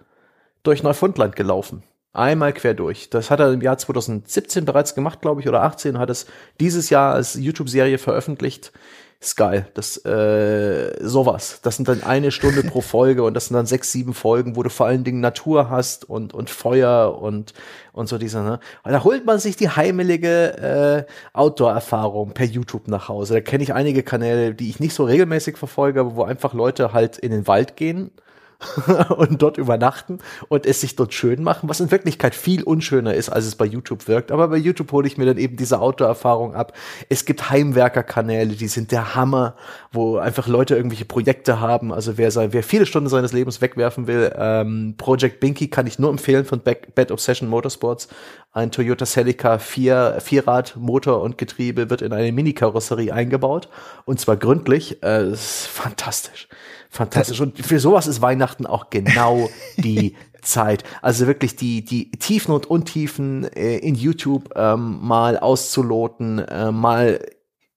durch Neufundland gelaufen. Einmal quer durch. Das hat er im Jahr 2017 bereits gemacht, glaube ich, oder 18, hat es dieses Jahr als YouTube-Serie veröffentlicht ist geil. Das äh, sowas. Das sind dann eine Stunde pro Folge und das sind dann sechs, sieben Folgen, wo du vor allen Dingen Natur hast und und Feuer und und so diese. Ne? Und da holt man sich die heimelige äh, Outdoor-Erfahrung per YouTube nach Hause. Da kenne ich einige Kanäle, die ich nicht so regelmäßig verfolge, aber wo einfach Leute halt in den Wald gehen und dort übernachten und es sich dort schön machen, was in Wirklichkeit viel unschöner ist, als es bei YouTube wirkt. Aber bei YouTube hole ich mir dann eben diese Outdoor-Erfahrung ab. Es gibt Heimwerker-Kanäle, die sind der Hammer, wo einfach Leute irgendwelche Projekte haben. Also wer, wer viele Stunden seines Lebens wegwerfen will, ähm, Project Binky kann ich nur empfehlen von Bad Obsession Motorsports. Ein Toyota Celica vier, Vierrad, Motor und Getriebe wird in eine Mini-Karosserie eingebaut und zwar gründlich. Äh, ist fantastisch. Fantastisch. Und für sowas ist Weihnachten auch genau die Zeit. Also wirklich die, die Tiefen und Untiefen äh, in YouTube ähm, mal auszuloten, äh, mal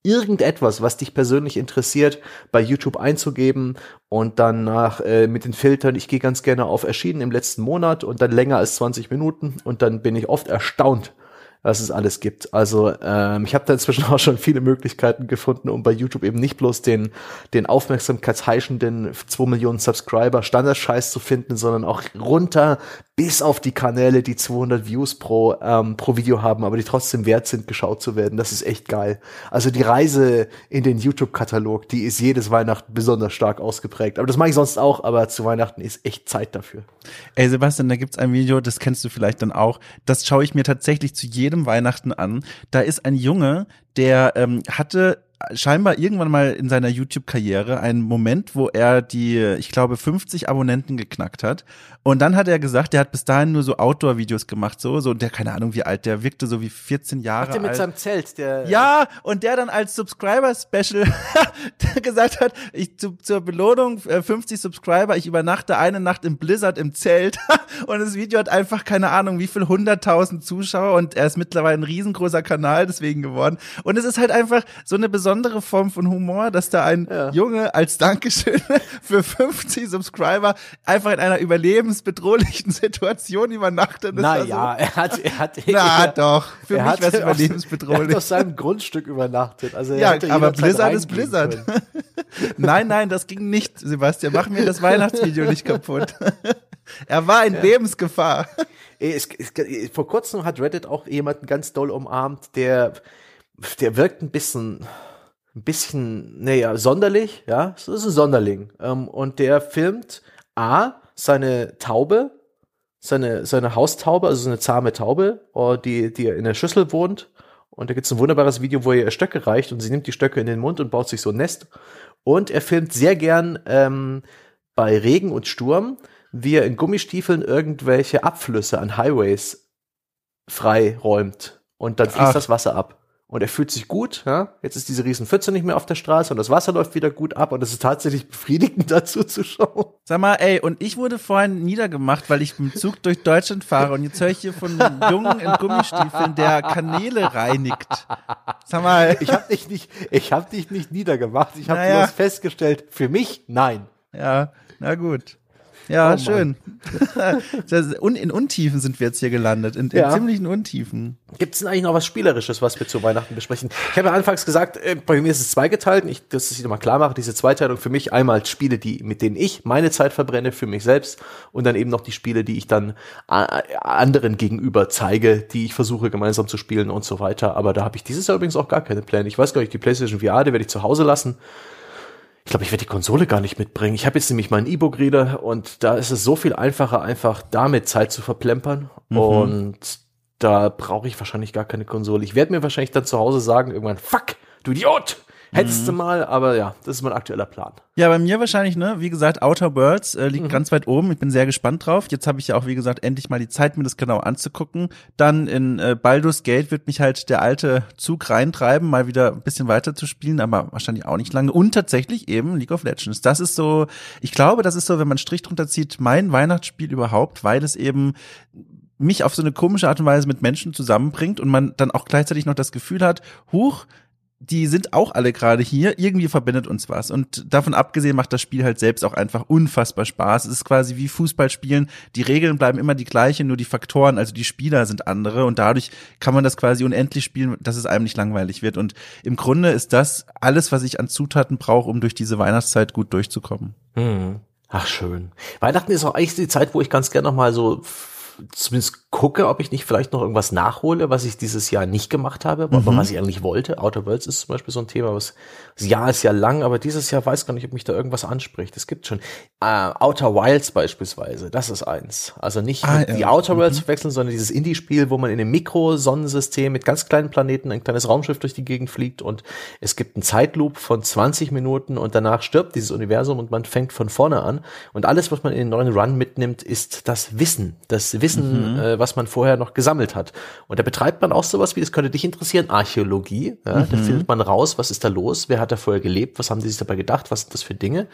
irgendetwas, was dich persönlich interessiert, bei YouTube einzugeben und dann nach äh, mit den Filtern, ich gehe ganz gerne auf erschienen im letzten Monat und dann länger als 20 Minuten und dann bin ich oft erstaunt, was es alles gibt. Also ähm, ich habe da inzwischen auch schon viele Möglichkeiten gefunden, um bei YouTube eben nicht bloß den, den aufmerksamkeitsheischenden 2 Millionen Subscriber Standardscheiß zu finden, sondern auch runter bis auf die Kanäle, die 200 Views pro, ähm, pro Video haben, aber die trotzdem wert sind, geschaut zu werden. Das ist echt geil. Also die Reise in den YouTube-Katalog, die ist jedes Weihnachten besonders stark ausgeprägt. Aber das mache ich sonst auch, aber zu Weihnachten ist echt Zeit dafür. Ey, Sebastian, da gibt's ein Video, das kennst du vielleicht dann auch. Das schaue ich mir tatsächlich zu jedem Weihnachten an. Da ist ein Junge, der ähm, hatte scheinbar irgendwann mal in seiner YouTube-Karriere einen Moment, wo er die, ich glaube, 50 Abonnenten geknackt hat. Und dann hat er gesagt, der hat bis dahin nur so Outdoor-Videos gemacht, so, so, der, keine Ahnung, wie alt, der wirkte so wie 14 Jahre Ach, der mit seinem Zelt, der. Ja, und der dann als Subscriber-Special gesagt hat, ich zu, zur Belohnung 50 äh, Subscriber, ich übernachte eine Nacht im Blizzard im Zelt. und das Video hat einfach, keine Ahnung, wie viel 100.000 Zuschauer und er ist mittlerweile ein riesengroßer Kanal deswegen geworden. Und es ist halt einfach so eine besondere Form von Humor, dass da ein ja. Junge als Dankeschön für 50 Subscriber einfach in einer überlebensbedrohlichen Situation übernachtet. Naja, so. er hat, er hat, na er, doch, für mich wäre es überlebensbedrohlich. Er hat auf seinem Grundstück übernachtet. Also ja, aber Blizzard ist Blizzard. nein, nein, das ging nicht, Sebastian. Mach mir das Weihnachtsvideo nicht kaputt. er war in ja. Lebensgefahr. Es, es, vor kurzem hat Reddit auch jemanden ganz doll umarmt, der, der wirkt ein bisschen, ein bisschen, naja, sonderlich, ja, das ist ein Sonderling. Ähm, und der filmt A, seine Taube, seine, seine Haustaube, also so eine zahme Taube, oh, die, die in der Schüssel wohnt. Und da gibt es ein wunderbares Video, wo er ihr Stöcke reicht und sie nimmt die Stöcke in den Mund und baut sich so ein Nest. Und er filmt sehr gern ähm, bei Regen und Sturm, wie er in Gummistiefeln irgendwelche Abflüsse an Highways freiräumt. Und dann fließt Ach. das Wasser ab und er fühlt sich gut. Ja? Jetzt ist diese riesen Pfütze nicht mehr auf der Straße und das Wasser läuft wieder gut ab und es ist tatsächlich befriedigend dazu zu schauen. Sag mal, ey, und ich wurde vorhin niedergemacht, weil ich im Zug durch Deutschland fahre und jetzt höre ich hier von einem Jungen in Gummistiefeln, der Kanäle reinigt. Sag mal. Ich habe dich nicht, ich habe dich nicht niedergemacht. Ich habe naja. bloß festgestellt, für mich nein. Ja, na gut. Ja, oh schön. in Untiefen sind wir jetzt hier gelandet, in, in ja. ziemlichen Untiefen. Gibt es denn eigentlich noch was Spielerisches, was wir zu Weihnachten besprechen? Ich habe ja anfangs gesagt, äh, bei mir ist es zweigeteilt. Ich, dass ich nochmal klar mache, diese Zweiteilung für mich einmal Spiele, die, mit denen ich meine Zeit verbrenne für mich selbst und dann eben noch die Spiele, die ich dann äh, anderen gegenüber zeige, die ich versuche gemeinsam zu spielen und so weiter. Aber da habe ich dieses Jahr übrigens auch gar keine Pläne. Ich weiß gar nicht, die PlayStation VR, die werde ich zu Hause lassen. Ich glaube, ich werde die Konsole gar nicht mitbringen. Ich habe jetzt nämlich meinen E-Book-Reader und da ist es so viel einfacher, einfach damit Zeit zu verplempern. Mhm. Und da brauche ich wahrscheinlich gar keine Konsole. Ich werde mir wahrscheinlich dann zu Hause sagen, irgendwann, fuck, du Idiot! Hättest du mhm. mal, aber ja, das ist mein aktueller Plan. Ja, bei mir wahrscheinlich, ne? Wie gesagt, Outer Worlds äh, liegt mhm. ganz weit oben. Ich bin sehr gespannt drauf. Jetzt habe ich ja auch, wie gesagt, endlich mal die Zeit, mir das genau anzugucken. Dann in äh, Baldur's Gate wird mich halt der alte Zug reintreiben, mal wieder ein bisschen weiter zu spielen, aber wahrscheinlich auch nicht lange. Und tatsächlich eben League of Legends. Das ist so, ich glaube, das ist so, wenn man Strich drunter zieht, mein Weihnachtsspiel überhaupt, weil es eben mich auf so eine komische Art und Weise mit Menschen zusammenbringt und man dann auch gleichzeitig noch das Gefühl hat, huch, die sind auch alle gerade hier. Irgendwie verbindet uns was. Und davon abgesehen macht das Spiel halt selbst auch einfach unfassbar Spaß. Es ist quasi wie Fußballspielen. Die Regeln bleiben immer die gleichen, nur die Faktoren, also die Spieler sind andere. Und dadurch kann man das quasi unendlich spielen, dass es einem nicht langweilig wird. Und im Grunde ist das alles, was ich an Zutaten brauche, um durch diese Weihnachtszeit gut durchzukommen. Hm. Ach, schön. Weihnachten ist auch eigentlich die Zeit, wo ich ganz gerne noch mal so zumindest gucke, ob ich nicht vielleicht noch irgendwas nachhole, was ich dieses Jahr nicht gemacht habe, mhm. aber was ich eigentlich wollte. Outer Worlds ist zum Beispiel so ein Thema, was das Jahr ist ja lang, aber dieses Jahr weiß gar nicht, ob mich da irgendwas anspricht. Es gibt schon äh, Outer Wilds beispielsweise, das ist eins. Also nicht ah, ja. die Outer Worlds mhm. wechseln, sondern dieses Indie-Spiel, wo man in einem Mikrosonnensystem mit ganz kleinen Planeten ein kleines Raumschiff durch die Gegend fliegt und es gibt einen Zeitloop von 20 Minuten und danach stirbt dieses Universum und man fängt von vorne an und alles, was man in den neuen Run mitnimmt, ist das Wissen, das Wissen, mhm. äh, was man vorher noch gesammelt hat. Und da betreibt man auch sowas wie, das könnte dich interessieren, Archäologie. Ja? Mhm. Da findet man raus, was ist da los, wer hat da vorher gelebt, was haben die sich dabei gedacht, was sind das für Dinge.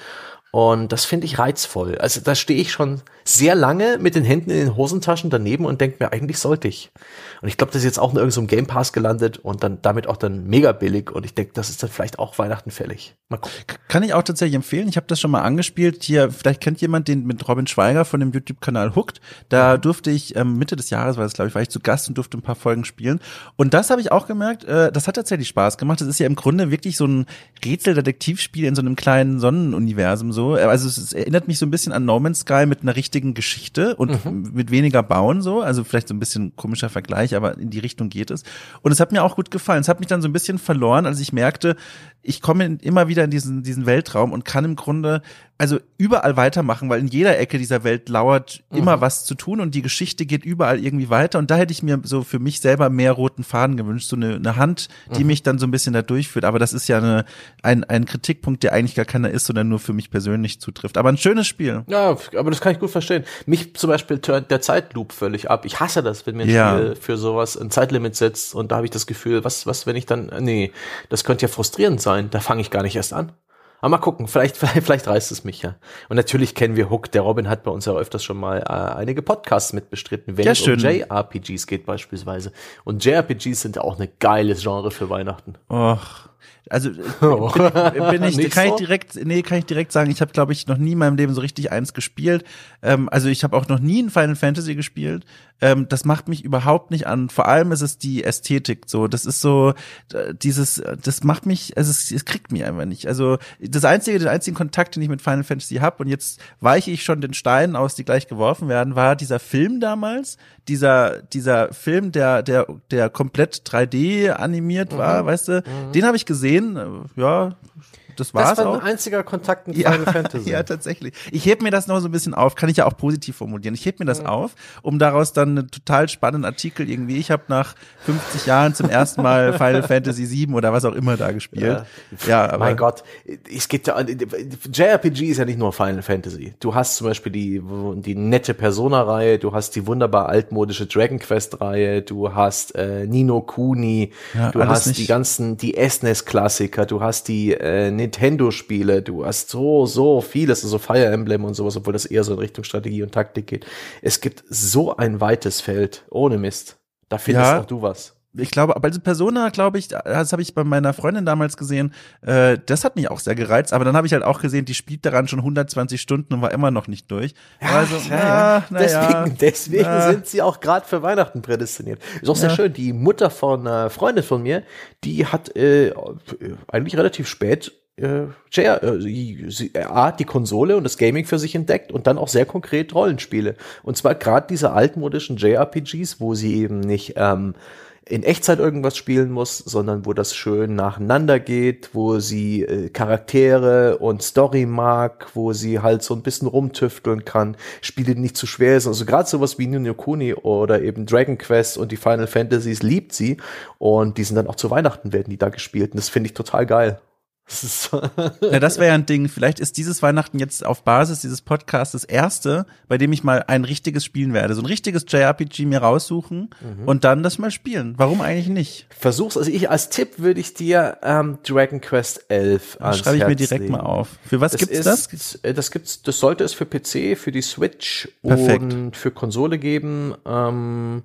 Und das finde ich reizvoll. Also da stehe ich schon sehr lange mit den Händen in den Hosentaschen daneben und denke mir, eigentlich sollte ich. Und ich glaube, das ist jetzt auch in irgendeinem Game Pass gelandet und dann damit auch dann mega billig. Und ich denke, das ist dann vielleicht auch Weihnachten fällig. Mal gucken. Kann ich auch tatsächlich empfehlen. Ich habe das schon mal angespielt. Hier, vielleicht kennt jemand den mit Robin Schweiger von dem YouTube-Kanal Hooked. Da durfte ich ähm, Mitte des Jahres, war das glaube ich, war ich zu Gast und durfte ein paar Folgen spielen. Und das habe ich auch gemerkt, äh, das hat tatsächlich Spaß gemacht. Das ist ja im Grunde wirklich so ein Rätsel-Detektivspiel in so einem kleinen Sonnenuniversum so. Also es, es, erinnert mich so ein bisschen an No Man's Sky mit einer richtigen Geschichte und mhm. mit weniger Bauen so. Also vielleicht so ein bisschen komischer Vergleich, aber in die Richtung geht es. Und es hat mir auch gut gefallen. Es hat mich dann so ein bisschen verloren, als ich merkte, ich komme immer wieder in diesen, diesen Weltraum und kann im Grunde also überall weitermachen, weil in jeder Ecke dieser Welt lauert mhm. immer was zu tun und die Geschichte geht überall überall irgendwie weiter und da hätte ich mir so für mich selber mehr roten Faden gewünscht, so eine, eine Hand, die mhm. mich dann so ein bisschen da durchführt. Aber das ist ja eine, ein, ein Kritikpunkt, der eigentlich gar keiner ist, sondern nur für mich persönlich zutrifft. Aber ein schönes Spiel. Ja, aber das kann ich gut verstehen. Mich zum Beispiel turnt der Zeitloop völlig ab. Ich hasse das, wenn mir ein ja. Spiel für sowas ein Zeitlimit setzt und da habe ich das Gefühl, was, was, wenn ich dann, nee, das könnte ja frustrierend sein. Da fange ich gar nicht erst an. Aber mal gucken, vielleicht, vielleicht, vielleicht reißt es mich ja. Und natürlich kennen wir Hook. Der Robin hat bei uns ja öfters schon mal äh, einige Podcasts mitbestritten, wenn ja, es schön. um JRPGs geht beispielsweise. Und JRPGs sind ja auch eine geiles Genre für Weihnachten. Och. Also oh. bin, bin ich, kann so? ich direkt, nee, kann ich direkt sagen, ich habe, glaube ich, noch nie in meinem Leben so richtig eins gespielt. Ähm, also ich habe auch noch nie ein Final Fantasy gespielt. Ähm, das macht mich überhaupt nicht an. Vor allem ist es die Ästhetik so. Das ist so äh, dieses, das macht mich, also es, es kriegt mich einfach nicht. Also das einzige, den einzigen Kontakt, den ich mit Final Fantasy habe und jetzt weiche ich schon den Steinen aus, die gleich geworfen werden, war dieser Film damals, dieser dieser Film, der der der komplett 3D animiert war, mhm. weißt du, mhm. den habe ich gesehen. Ja, das war's Das war auch. ein einziger Kontakt mit ja, Final Fantasy. Ja, tatsächlich. Ich heb mir das noch so ein bisschen auf, kann ich ja auch positiv formulieren. Ich heb mir das mhm. auf, um daraus dann einen total spannenden Artikel irgendwie, ich habe nach 50 Jahren zum ersten Mal Final Fantasy 7 oder was auch immer da gespielt. Ja, ja aber mein Gott, es gibt ja JRPG ist ja nicht nur Final Fantasy. Du hast zum Beispiel die die nette Persona-Reihe, du hast die wunderbar altmodische Dragon Quest-Reihe, du hast äh, Nino Kuni, ja, du hast die ganzen die SNES-Klassiker, du hast die äh, Nintendo-Spiele, du hast so, so vieles, so Fire Emblem und sowas, obwohl das eher so in Richtung Strategie und Taktik geht. Es gibt so ein weites Feld, ohne Mist. Da findest ja. auch du was ich glaube, bei Persona, glaube ich, das habe ich bei meiner Freundin damals gesehen, äh, das hat mich auch sehr gereizt, aber dann habe ich halt auch gesehen, die spielt daran schon 120 Stunden und war immer noch nicht durch. Ja, also, ja, ja. Na, deswegen, ja, deswegen na. sind sie auch gerade für Weihnachten prädestiniert. Ist auch sehr schön, die Mutter von einer Freundin von mir, die hat äh, eigentlich relativ spät äh, äh, sie, A, die Konsole und das Gaming für sich entdeckt und dann auch sehr konkret Rollenspiele. Und zwar gerade diese altmodischen JRPGs, wo sie eben nicht ähm, in Echtzeit irgendwas spielen muss, sondern wo das schön nacheinander geht, wo sie äh, Charaktere und Story mag, wo sie halt so ein bisschen rumtüfteln kann, Spiele, die nicht zu schwer sind. Also gerade sowas wie Nino Kuni oder eben Dragon Quest und die Final Fantasies liebt sie und die sind dann auch zu Weihnachten werden die da gespielt und das finde ich total geil. Das ja, das wäre ja ein Ding. Vielleicht ist dieses Weihnachten jetzt auf Basis dieses Podcasts das erste, bei dem ich mal ein richtiges spielen werde. So ein richtiges JRPG mir raussuchen mhm. und dann das mal spielen. Warum eigentlich nicht? Versuch's. Also ich als Tipp würde ich dir ähm, Dragon Quest 11 ans Schreibe ich Herz mir direkt legen. mal auf. Für was das gibt's ist, das? Äh, das gibt's. Das sollte es für PC, für die Switch Perfekt. und für Konsole geben. Ähm,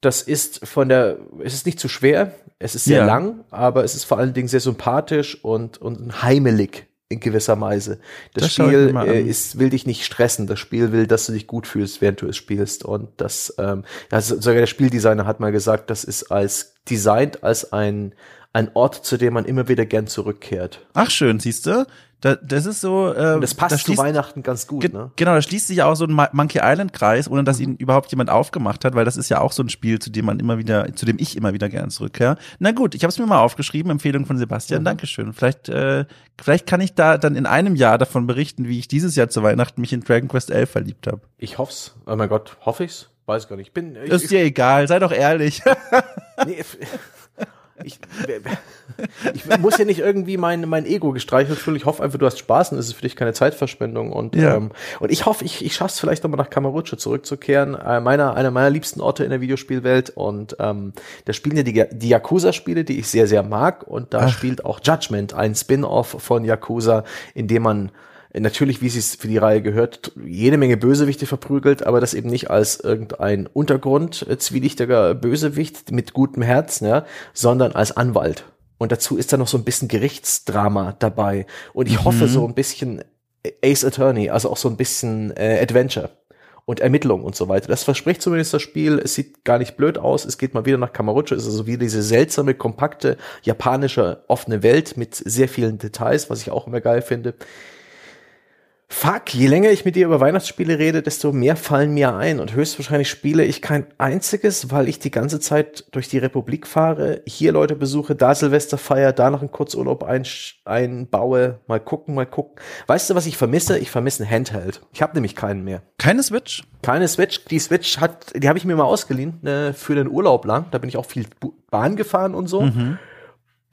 das ist von der, es ist nicht zu schwer, es ist sehr ja. lang, aber es ist vor allen Dingen sehr sympathisch und, und heimelig in gewisser Weise. Das, das Spiel äh, ist, will dich nicht stressen. Das Spiel will, dass du dich gut fühlst, während du es spielst. Und das, ähm, also sogar der Spieldesigner hat mal gesagt, das ist als designt als ein ein Ort, zu dem man immer wieder gern zurückkehrt. Ach schön, siehst du? Da, das ist so. Äh, das passt das schließt, zu Weihnachten ganz gut, ne? Genau, da schließt sich ja auch so ein Monkey Island Kreis, ohne dass ihn überhaupt jemand aufgemacht hat, weil das ist ja auch so ein Spiel, zu dem man immer wieder, zu dem ich immer wieder gern zurückkehre. Na gut, ich habe es mir mal aufgeschrieben, Empfehlung von Sebastian, mhm. Dankeschön. Vielleicht, äh, vielleicht kann ich da dann in einem Jahr davon berichten, wie ich dieses Jahr zu Weihnachten mich in Dragon Quest 11 verliebt habe. Ich hoff's. Oh mein Gott, hoffe ich's? Weiß gar nicht. Ich bin. Ich, ist dir egal, sei doch ehrlich. nee, ich, ich muss ja nicht irgendwie mein, mein Ego gestreichelt fühlen. Ich hoffe einfach, du hast Spaß und es ist für dich keine Zeitverschwendung. Und, ja. ähm, und ich hoffe, ich, ich schaffe es vielleicht nochmal nach Kamurocho zurückzukehren. Äh, meiner, einer meiner liebsten Orte in der Videospielwelt. Und ähm, da spielen ja die, die Yakuza-Spiele, die ich sehr, sehr mag. Und da Ach. spielt auch Judgment, ein Spin-off von Yakuza, in dem man natürlich, wie es für die Reihe gehört, jede Menge Bösewichte verprügelt, aber das eben nicht als irgendein Untergrund äh, zwielichtiger Bösewicht mit gutem Herzen, ja, sondern als Anwalt. Und dazu ist da noch so ein bisschen Gerichtsdrama dabei. Und ich mhm. hoffe so ein bisschen Ace Attorney, also auch so ein bisschen äh, Adventure und Ermittlung und so weiter. Das verspricht zumindest das Spiel. Es sieht gar nicht blöd aus. Es geht mal wieder nach Kamurocho. Es ist also wieder diese seltsame, kompakte, japanische, offene Welt mit sehr vielen Details, was ich auch immer geil finde. Fuck, je länger ich mit dir über Weihnachtsspiele rede, desto mehr fallen mir ein. Und höchstwahrscheinlich spiele ich kein einziges, weil ich die ganze Zeit durch die Republik fahre, hier Leute besuche, da Silvester feier, da noch einen Kurzurlaub ein, einbaue. Mal gucken, mal gucken. Weißt du, was ich vermisse? Ich vermisse ein Handheld. Ich habe nämlich keinen mehr. Keine Switch? Keine Switch. Die Switch hat, die habe ich mir mal ausgeliehen äh, für den Urlaub lang. Da bin ich auch viel Bahn gefahren und so. Mhm.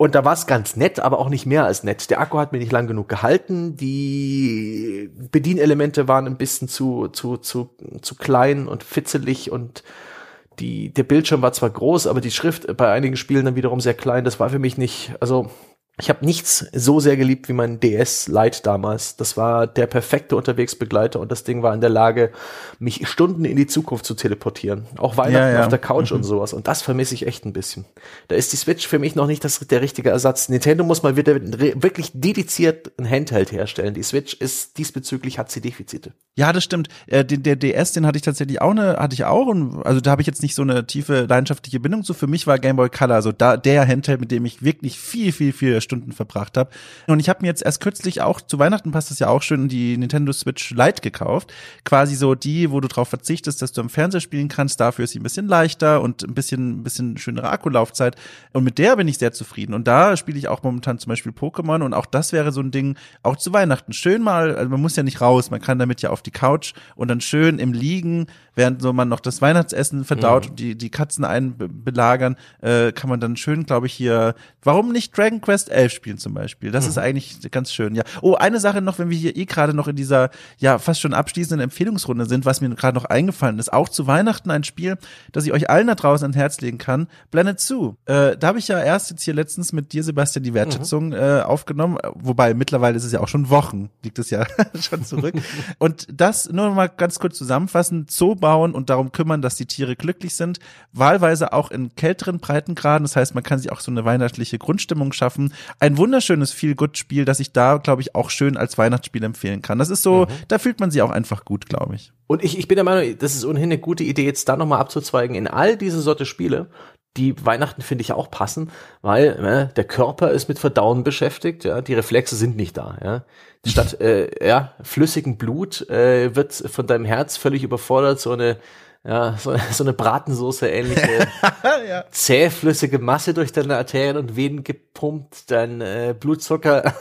Und da war es ganz nett, aber auch nicht mehr als nett. Der Akku hat mir nicht lang genug gehalten. Die Bedienelemente waren ein bisschen zu, zu, zu, zu klein und fitzelig und die, der Bildschirm war zwar groß, aber die Schrift bei einigen Spielen dann wiederum sehr klein. Das war für mich nicht, also ich habe nichts so sehr geliebt wie mein DS Lite damals. Das war der perfekte Unterwegsbegleiter und das Ding war in der Lage, mich Stunden in die Zukunft zu teleportieren. Auch Weihnachten ja, ja. auf der Couch mhm. und sowas. Und das vermisse ich echt ein bisschen. Da ist die Switch für mich noch nicht das, der richtige Ersatz. Nintendo muss mal wieder wirklich dediziert ein Handheld herstellen. Die Switch ist diesbezüglich hat sie Defizite. Ja, das stimmt. Äh, den, der DS, den hatte ich tatsächlich auch eine, hatte ich auch. Und, also da habe ich jetzt nicht so eine tiefe leidenschaftliche Bindung zu. Für mich war Game Boy Color so da der Handheld, mit dem ich wirklich viel, viel, viel Stunden verbracht habe. Und ich habe mir jetzt erst kürzlich auch, zu Weihnachten passt das ja auch schön, die Nintendo Switch Lite gekauft. Quasi so die, wo du drauf verzichtest, dass du am Fernseher spielen kannst. Dafür ist sie ein bisschen leichter und ein bisschen, ein bisschen schönere Akkulaufzeit. Und mit der bin ich sehr zufrieden. Und da spiele ich auch momentan zum Beispiel Pokémon. Und auch das wäre so ein Ding, auch zu Weihnachten. Schön mal, also man muss ja nicht raus, man kann damit ja auf die Couch und dann schön im Liegen, während so man noch das Weihnachtsessen verdaut mhm. und die, die Katzen einbelagern, äh, kann man dann schön, glaube ich, hier, warum nicht Dragon Quest 11 spielen zum Beispiel? Das mhm. ist eigentlich ganz schön, ja. Oh, eine Sache noch, wenn wir hier eh gerade noch in dieser, ja, fast schon abschließenden Empfehlungsrunde sind, was mir gerade noch eingefallen ist, auch zu Weihnachten ein Spiel, das ich euch allen da draußen ans Herz legen kann, Blended Zoo. Äh, da habe ich ja erst jetzt hier letztens mit dir, Sebastian, die Wertschätzung mhm. äh, aufgenommen, wobei mittlerweile ist es ja auch schon Wochen, liegt es ja schon zurück. und das nur mal ganz kurz zusammenfassen, Zoo bauen und darum kümmern, dass die Tiere glücklich sind. Wahlweise auch in kälteren Breitengraden. Das heißt, man kann sich auch so eine weihnachtliche Grundstimmung schaffen. Ein wunderschönes Feel-Good-Spiel, das ich da, glaube ich, auch schön als Weihnachtsspiel empfehlen kann. Das ist so, mhm. da fühlt man sich auch einfach gut, glaube ich. Und ich, ich bin der Meinung, das ist ohnehin eine gute Idee, jetzt da nochmal abzuzweigen in all diese Sorte Spiele die Weihnachten finde ich auch passen, weil äh, der Körper ist mit Verdauen beschäftigt, ja, die Reflexe sind nicht da, ja. Statt äh, ja, flüssigem Blut äh, wird von deinem Herz völlig überfordert so eine ja, so, so eine Bratensoße ähnliche ja. zähflüssige Masse durch deine Arterien und Venen gepumpt, dein äh, Blutzucker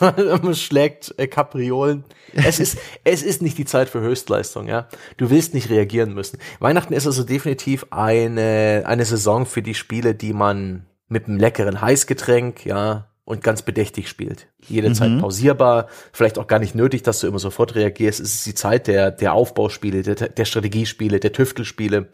schlägt äh, Kapriolen. Es ist es ist nicht die Zeit für Höchstleistung, ja. Du willst nicht reagieren müssen. Weihnachten ist also definitiv eine eine Saison für die Spiele, die man mit einem leckeren Heißgetränk, ja, und ganz bedächtig spielt. Jederzeit mhm. pausierbar, vielleicht auch gar nicht nötig, dass du immer sofort reagierst. Es ist die Zeit der, der Aufbauspiele, der, der Strategiespiele, der Tüftelspiele,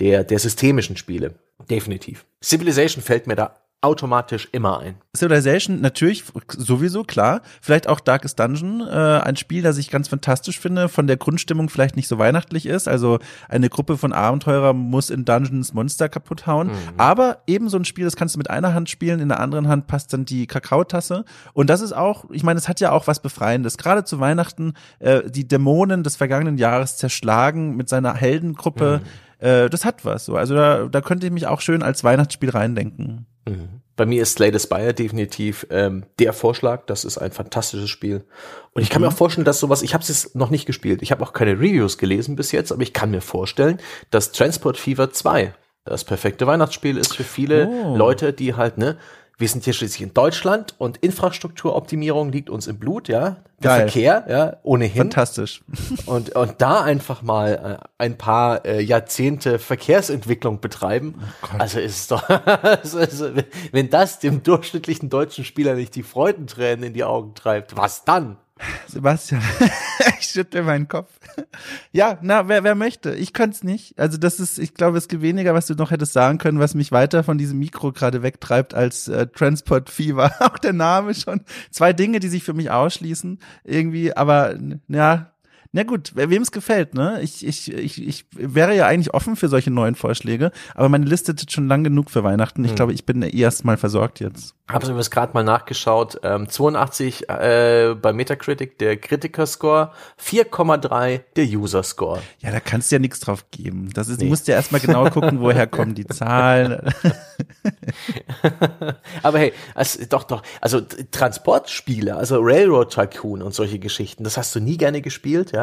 der, der systemischen Spiele. Definitiv. Civilization fällt mir da automatisch immer ein. Civilization natürlich sowieso klar, vielleicht auch Darkest Dungeon, äh, ein Spiel, das ich ganz fantastisch finde, von der Grundstimmung vielleicht nicht so weihnachtlich ist, also eine Gruppe von Abenteurer muss in Dungeons Monster kaputt hauen, mhm. aber eben so ein Spiel, das kannst du mit einer Hand spielen, in der anderen Hand passt dann die Kakaotasse und das ist auch, ich meine, es hat ja auch was befreiendes, gerade zu Weihnachten äh, die Dämonen des vergangenen Jahres zerschlagen mit seiner Heldengruppe, mhm. äh, das hat was so, also da, da könnte ich mich auch schön als Weihnachtsspiel reindenken. Mhm. Bei mir ist Slay the Spire definitiv ähm, der Vorschlag. Das ist ein fantastisches Spiel. Und ich kann mhm. mir auch vorstellen, dass sowas, ich habe es noch nicht gespielt, ich habe auch keine Reviews gelesen bis jetzt, aber ich kann mir vorstellen, dass Transport Fever 2 das perfekte Weihnachtsspiel ist für viele oh. Leute, die halt, ne, wir sind hier schließlich in Deutschland und Infrastrukturoptimierung liegt uns im Blut, ja. Der Geil. Verkehr, ja, ohnehin. Fantastisch. Und, und da einfach mal äh, ein paar äh, Jahrzehnte Verkehrsentwicklung betreiben. Oh also ist doch, also, wenn das dem durchschnittlichen deutschen Spieler nicht die Freudentränen in die Augen treibt, was dann? Sebastian, ich schüttle meinen Kopf. Ja, na, wer, wer möchte? Ich könnte es nicht. Also das ist, ich glaube, es gibt weniger, was du noch hättest sagen können, was mich weiter von diesem Mikro gerade wegtreibt als äh, Transport Fever. Auch der Name schon. Zwei Dinge, die sich für mich ausschließen irgendwie, aber ja, Na gut, wem es gefällt, ne? Ich, ich, ich, ich wäre ja eigentlich offen für solche neuen Vorschläge, aber meine Liste ist schon lang genug für Weihnachten. Ich hm. glaube, ich bin erst mal versorgt jetzt. Hab's übrigens gerade mal nachgeschaut. Ähm, 82 äh, bei Metacritic der Kritiker-Score, 4,3 der User-Score. Ja, da kannst du ja nichts drauf geben. Das ist, nee. Du musst ja erstmal genau gucken, woher kommen die Zahlen. aber hey, also, doch, doch, also Transportspiele, also Railroad Tycoon und solche Geschichten, das hast du nie gerne gespielt, ja?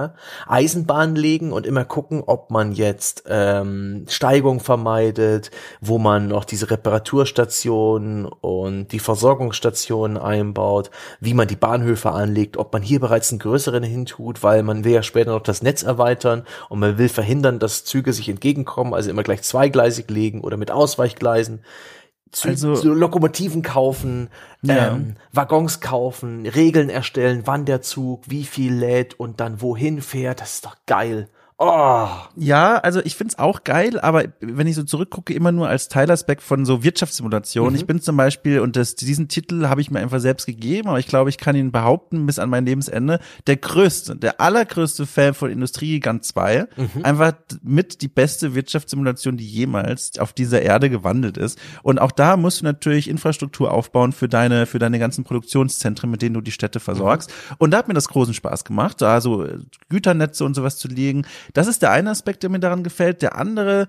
Eisenbahn legen und immer gucken, ob man jetzt ähm, Steigung vermeidet, wo man noch diese Reparaturstationen und die Versorgungsstationen einbaut, wie man die Bahnhöfe anlegt, ob man hier bereits einen größeren hintut, weil man will ja später noch das Netz erweitern und man will verhindern, dass Züge sich entgegenkommen, also immer gleich zweigleisig legen oder mit Ausweichgleisen. Zü also, so Lokomotiven kaufen, ja. ähm, Waggons kaufen, Regeln erstellen, wann der Zug wie viel lädt und dann wohin fährt. Das ist doch geil. Oh. Ja, also ich find's auch geil, aber wenn ich so zurückgucke, immer nur als Teilaspekt von so Wirtschaftssimulationen. Mhm. Ich bin zum Beispiel, und das, diesen Titel habe ich mir einfach selbst gegeben, aber ich glaube, ich kann ihn behaupten bis an mein Lebensende, der größte, der allergrößte Fan von Industriegigant 2. Mhm. Einfach mit die beste Wirtschaftssimulation, die jemals auf dieser Erde gewandelt ist. Und auch da musst du natürlich Infrastruktur aufbauen für deine, für deine ganzen Produktionszentren, mit denen du die Städte versorgst. Mhm. Und da hat mir das großen Spaß gemacht, da so Güternetze und sowas zu legen das ist der eine Aspekt, der mir daran gefällt. Der andere,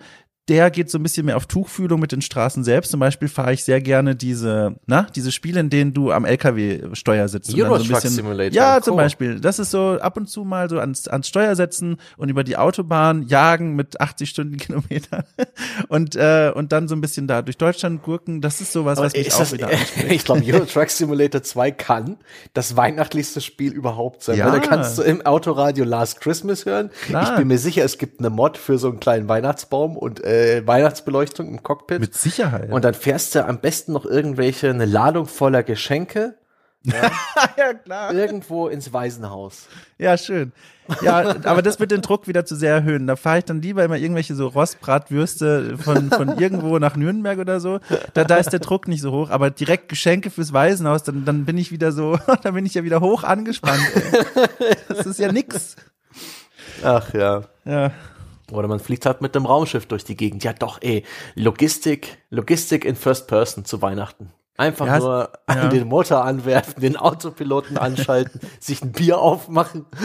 der geht so ein bisschen mehr auf Tuchfühlung mit den Straßen selbst. Zum Beispiel fahre ich sehr gerne diese, na, diese Spiele, in denen du am LKW-Steuer sitzt. Euro so Truck bisschen, Simulator. Ja, cool. zum Beispiel. Das ist so ab und zu mal so ans, ans Steuer setzen und über die Autobahn jagen mit 80 Stundenkilometern und äh, und dann so ein bisschen da durch Deutschland gurken. Das ist sowas, was mich auch das, wieder anspricht. Ich glaube, Euro Truck Simulator 2 kann das weihnachtlichste Spiel überhaupt sein. Ja. Weil da kannst du im Autoradio Last Christmas hören. Klar. Ich bin mir sicher, es gibt eine Mod für so einen kleinen Weihnachtsbaum und äh, äh, Weihnachtsbeleuchtung im Cockpit. Mit Sicherheit. Und dann fährst du am besten noch irgendwelche, eine Ladung voller Geschenke. Ja, ja klar. Irgendwo ins Waisenhaus. Ja, schön. Ja, aber das wird den Druck wieder zu sehr erhöhen. Da fahre ich dann lieber immer irgendwelche so Rostbratwürste von, von irgendwo nach Nürnberg oder so. Da, da ist der Druck nicht so hoch. Aber direkt Geschenke fürs Waisenhaus, dann, dann bin ich wieder so, da bin ich ja wieder hoch angespannt. Ey. Das ist ja nix. Ach ja. Ja. Oder man fliegt halt mit dem Raumschiff durch die Gegend. Ja doch, ey, Logistik, Logistik in First Person zu Weihnachten. Einfach ja, nur ja. den Motor anwerfen, den Autopiloten anschalten, sich ein Bier aufmachen.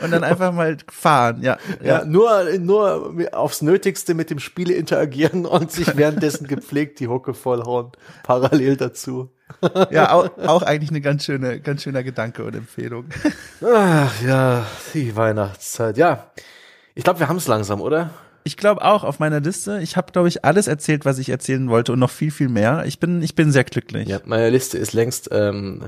Und dann einfach mal fahren, ja, ja. Ja, nur, nur aufs Nötigste mit dem Spiel interagieren und sich währenddessen gepflegt die Hucke vollhauen. Parallel dazu. Ja, auch, auch eigentlich eine ganz schöne, ganz schöner Gedanke und Empfehlung. Ach ja, die Weihnachtszeit. Ja, ich glaube, wir haben es langsam, oder? Ich glaube auch auf meiner Liste. Ich habe, glaube ich, alles erzählt, was ich erzählen wollte und noch viel, viel mehr. Ich bin, ich bin sehr glücklich. Ja, meine Liste ist längst ähm,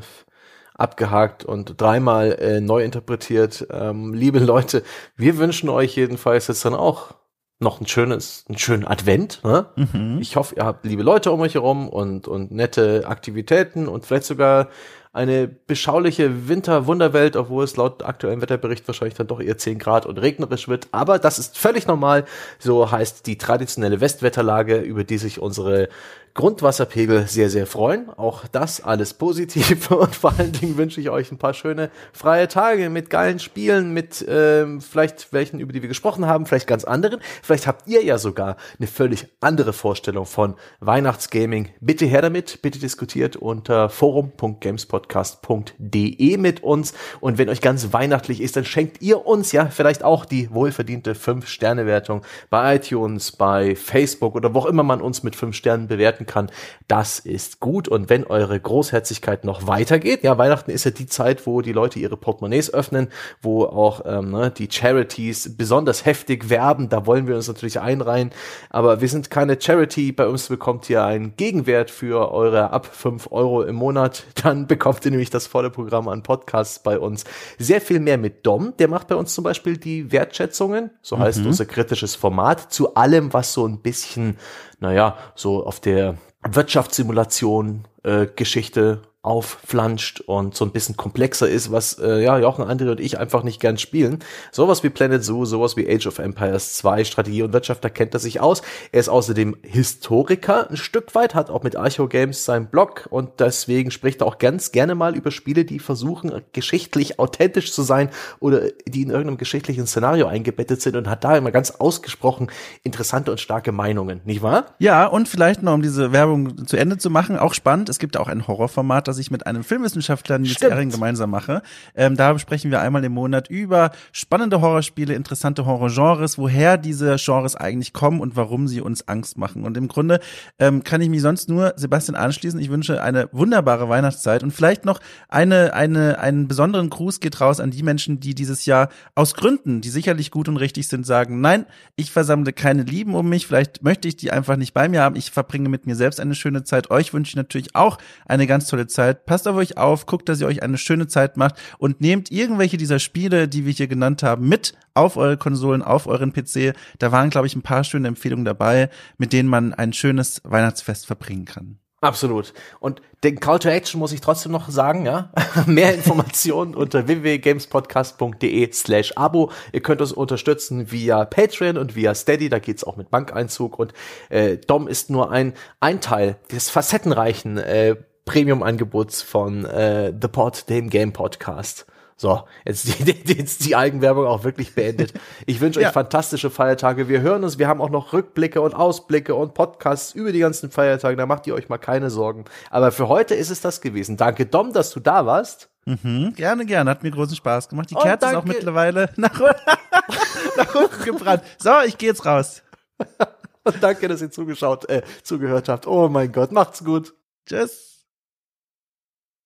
abgehakt und dreimal äh, neu interpretiert. Ähm, liebe Leute, wir wünschen euch jedenfalls jetzt dann auch noch ein schönes, einen schönen Advent. Ne? Mhm. Ich hoffe, ihr habt liebe Leute um euch herum und, und nette Aktivitäten und vielleicht sogar eine beschauliche Winter-Wunderwelt, obwohl es laut aktuellem Wetterbericht wahrscheinlich dann doch eher 10 Grad und regnerisch wird. Aber das ist völlig normal. So heißt die traditionelle Westwetterlage, über die sich unsere Grundwasserpegel sehr, sehr freuen. Auch das alles positiv und vor allen Dingen wünsche ich euch ein paar schöne freie Tage mit geilen Spielen, mit ähm, vielleicht welchen, über die wir gesprochen haben, vielleicht ganz anderen. Vielleicht habt ihr ja sogar eine völlig andere Vorstellung von Weihnachtsgaming. Bitte her damit, bitte diskutiert unter forum.gamespodcast.de mit uns. Und wenn euch ganz weihnachtlich ist, dann schenkt ihr uns ja vielleicht auch die wohlverdiente 5-Sterne-Wertung bei iTunes, bei Facebook oder wo auch immer man uns mit 5 Sternen bewerten bewerten kann, das ist gut. Und wenn eure Großherzigkeit noch weitergeht, ja, Weihnachten ist ja die Zeit, wo die Leute ihre Portemonnaies öffnen, wo auch ähm, ne, die Charities besonders heftig werben. Da wollen wir uns natürlich einreihen. Aber wir sind keine Charity. Bei uns bekommt ihr einen Gegenwert für eure ab fünf Euro im Monat. Dann bekommt ihr nämlich das volle Programm an Podcasts bei uns. Sehr viel mehr mit Dom. Der macht bei uns zum Beispiel die Wertschätzungen. So heißt mhm. unser kritisches Format zu allem, was so ein bisschen naja, so auf der Wirtschaftssimulation äh, Geschichte aufflanscht und so ein bisschen komplexer ist, was äh, ja Jochen, André und ich einfach nicht gern spielen. Sowas wie Planet Zoo, sowas wie Age of Empires 2, Strategie und Wirtschaft, da kennt er sich aus. Er ist außerdem Historiker ein Stück weit, hat auch mit Archo Games seinen Blog und deswegen spricht er auch ganz gerne mal über Spiele, die versuchen, geschichtlich authentisch zu sein oder die in irgendeinem geschichtlichen Szenario eingebettet sind und hat da immer ganz ausgesprochen interessante und starke Meinungen, nicht wahr? Ja, und vielleicht noch, um diese Werbung zu Ende zu machen, auch spannend, es gibt auch ein Horrorformat, das ich mit einem Filmwissenschaftler Nils Ehring gemeinsam mache. Ähm, da sprechen wir einmal im Monat über spannende Horrorspiele, interessante Horrorgenres, woher diese Genres eigentlich kommen und warum sie uns Angst machen. Und im Grunde ähm, kann ich mich sonst nur Sebastian anschließen. Ich wünsche eine wunderbare Weihnachtszeit und vielleicht noch eine, eine, einen besonderen Gruß geht raus an die Menschen, die dieses Jahr aus Gründen, die sicherlich gut und richtig sind, sagen, nein, ich versammle keine Lieben um mich, vielleicht möchte ich die einfach nicht bei mir haben, ich verbringe mit mir selbst eine schöne Zeit. Euch wünsche ich natürlich auch eine ganz tolle Zeit Zeit. Passt auf euch auf, guckt, dass ihr euch eine schöne Zeit macht und nehmt irgendwelche dieser Spiele, die wir hier genannt haben, mit auf eure Konsolen, auf euren PC. Da waren, glaube ich, ein paar schöne Empfehlungen dabei, mit denen man ein schönes Weihnachtsfest verbringen kann. Absolut. Und den Call to Action muss ich trotzdem noch sagen, ja. Mehr Informationen unter www.gamespodcast.de slash Abo. Ihr könnt uns unterstützen via Patreon und via Steady, da geht's auch mit Bankeinzug und äh, Dom ist nur ein, ein Teil des facettenreichen äh, Premium-Angebots von äh, The Pod, dem Game Podcast. So, jetzt die, jetzt die Eigenwerbung auch wirklich beendet. Ich wünsche euch ja. fantastische Feiertage. Wir hören uns. Wir haben auch noch Rückblicke und Ausblicke und Podcasts über die ganzen Feiertage. Da macht ihr euch mal keine Sorgen. Aber für heute ist es das gewesen. Danke, Dom, dass du da warst. Mhm, gerne, gerne. Hat mir großen Spaß gemacht. Die und Kerze danke. ist auch mittlerweile nach, nach unten gebrannt. So, ich gehe jetzt raus. und danke, dass ihr zugeschaut, äh, zugehört habt. Oh mein Gott, macht's gut. Tschüss.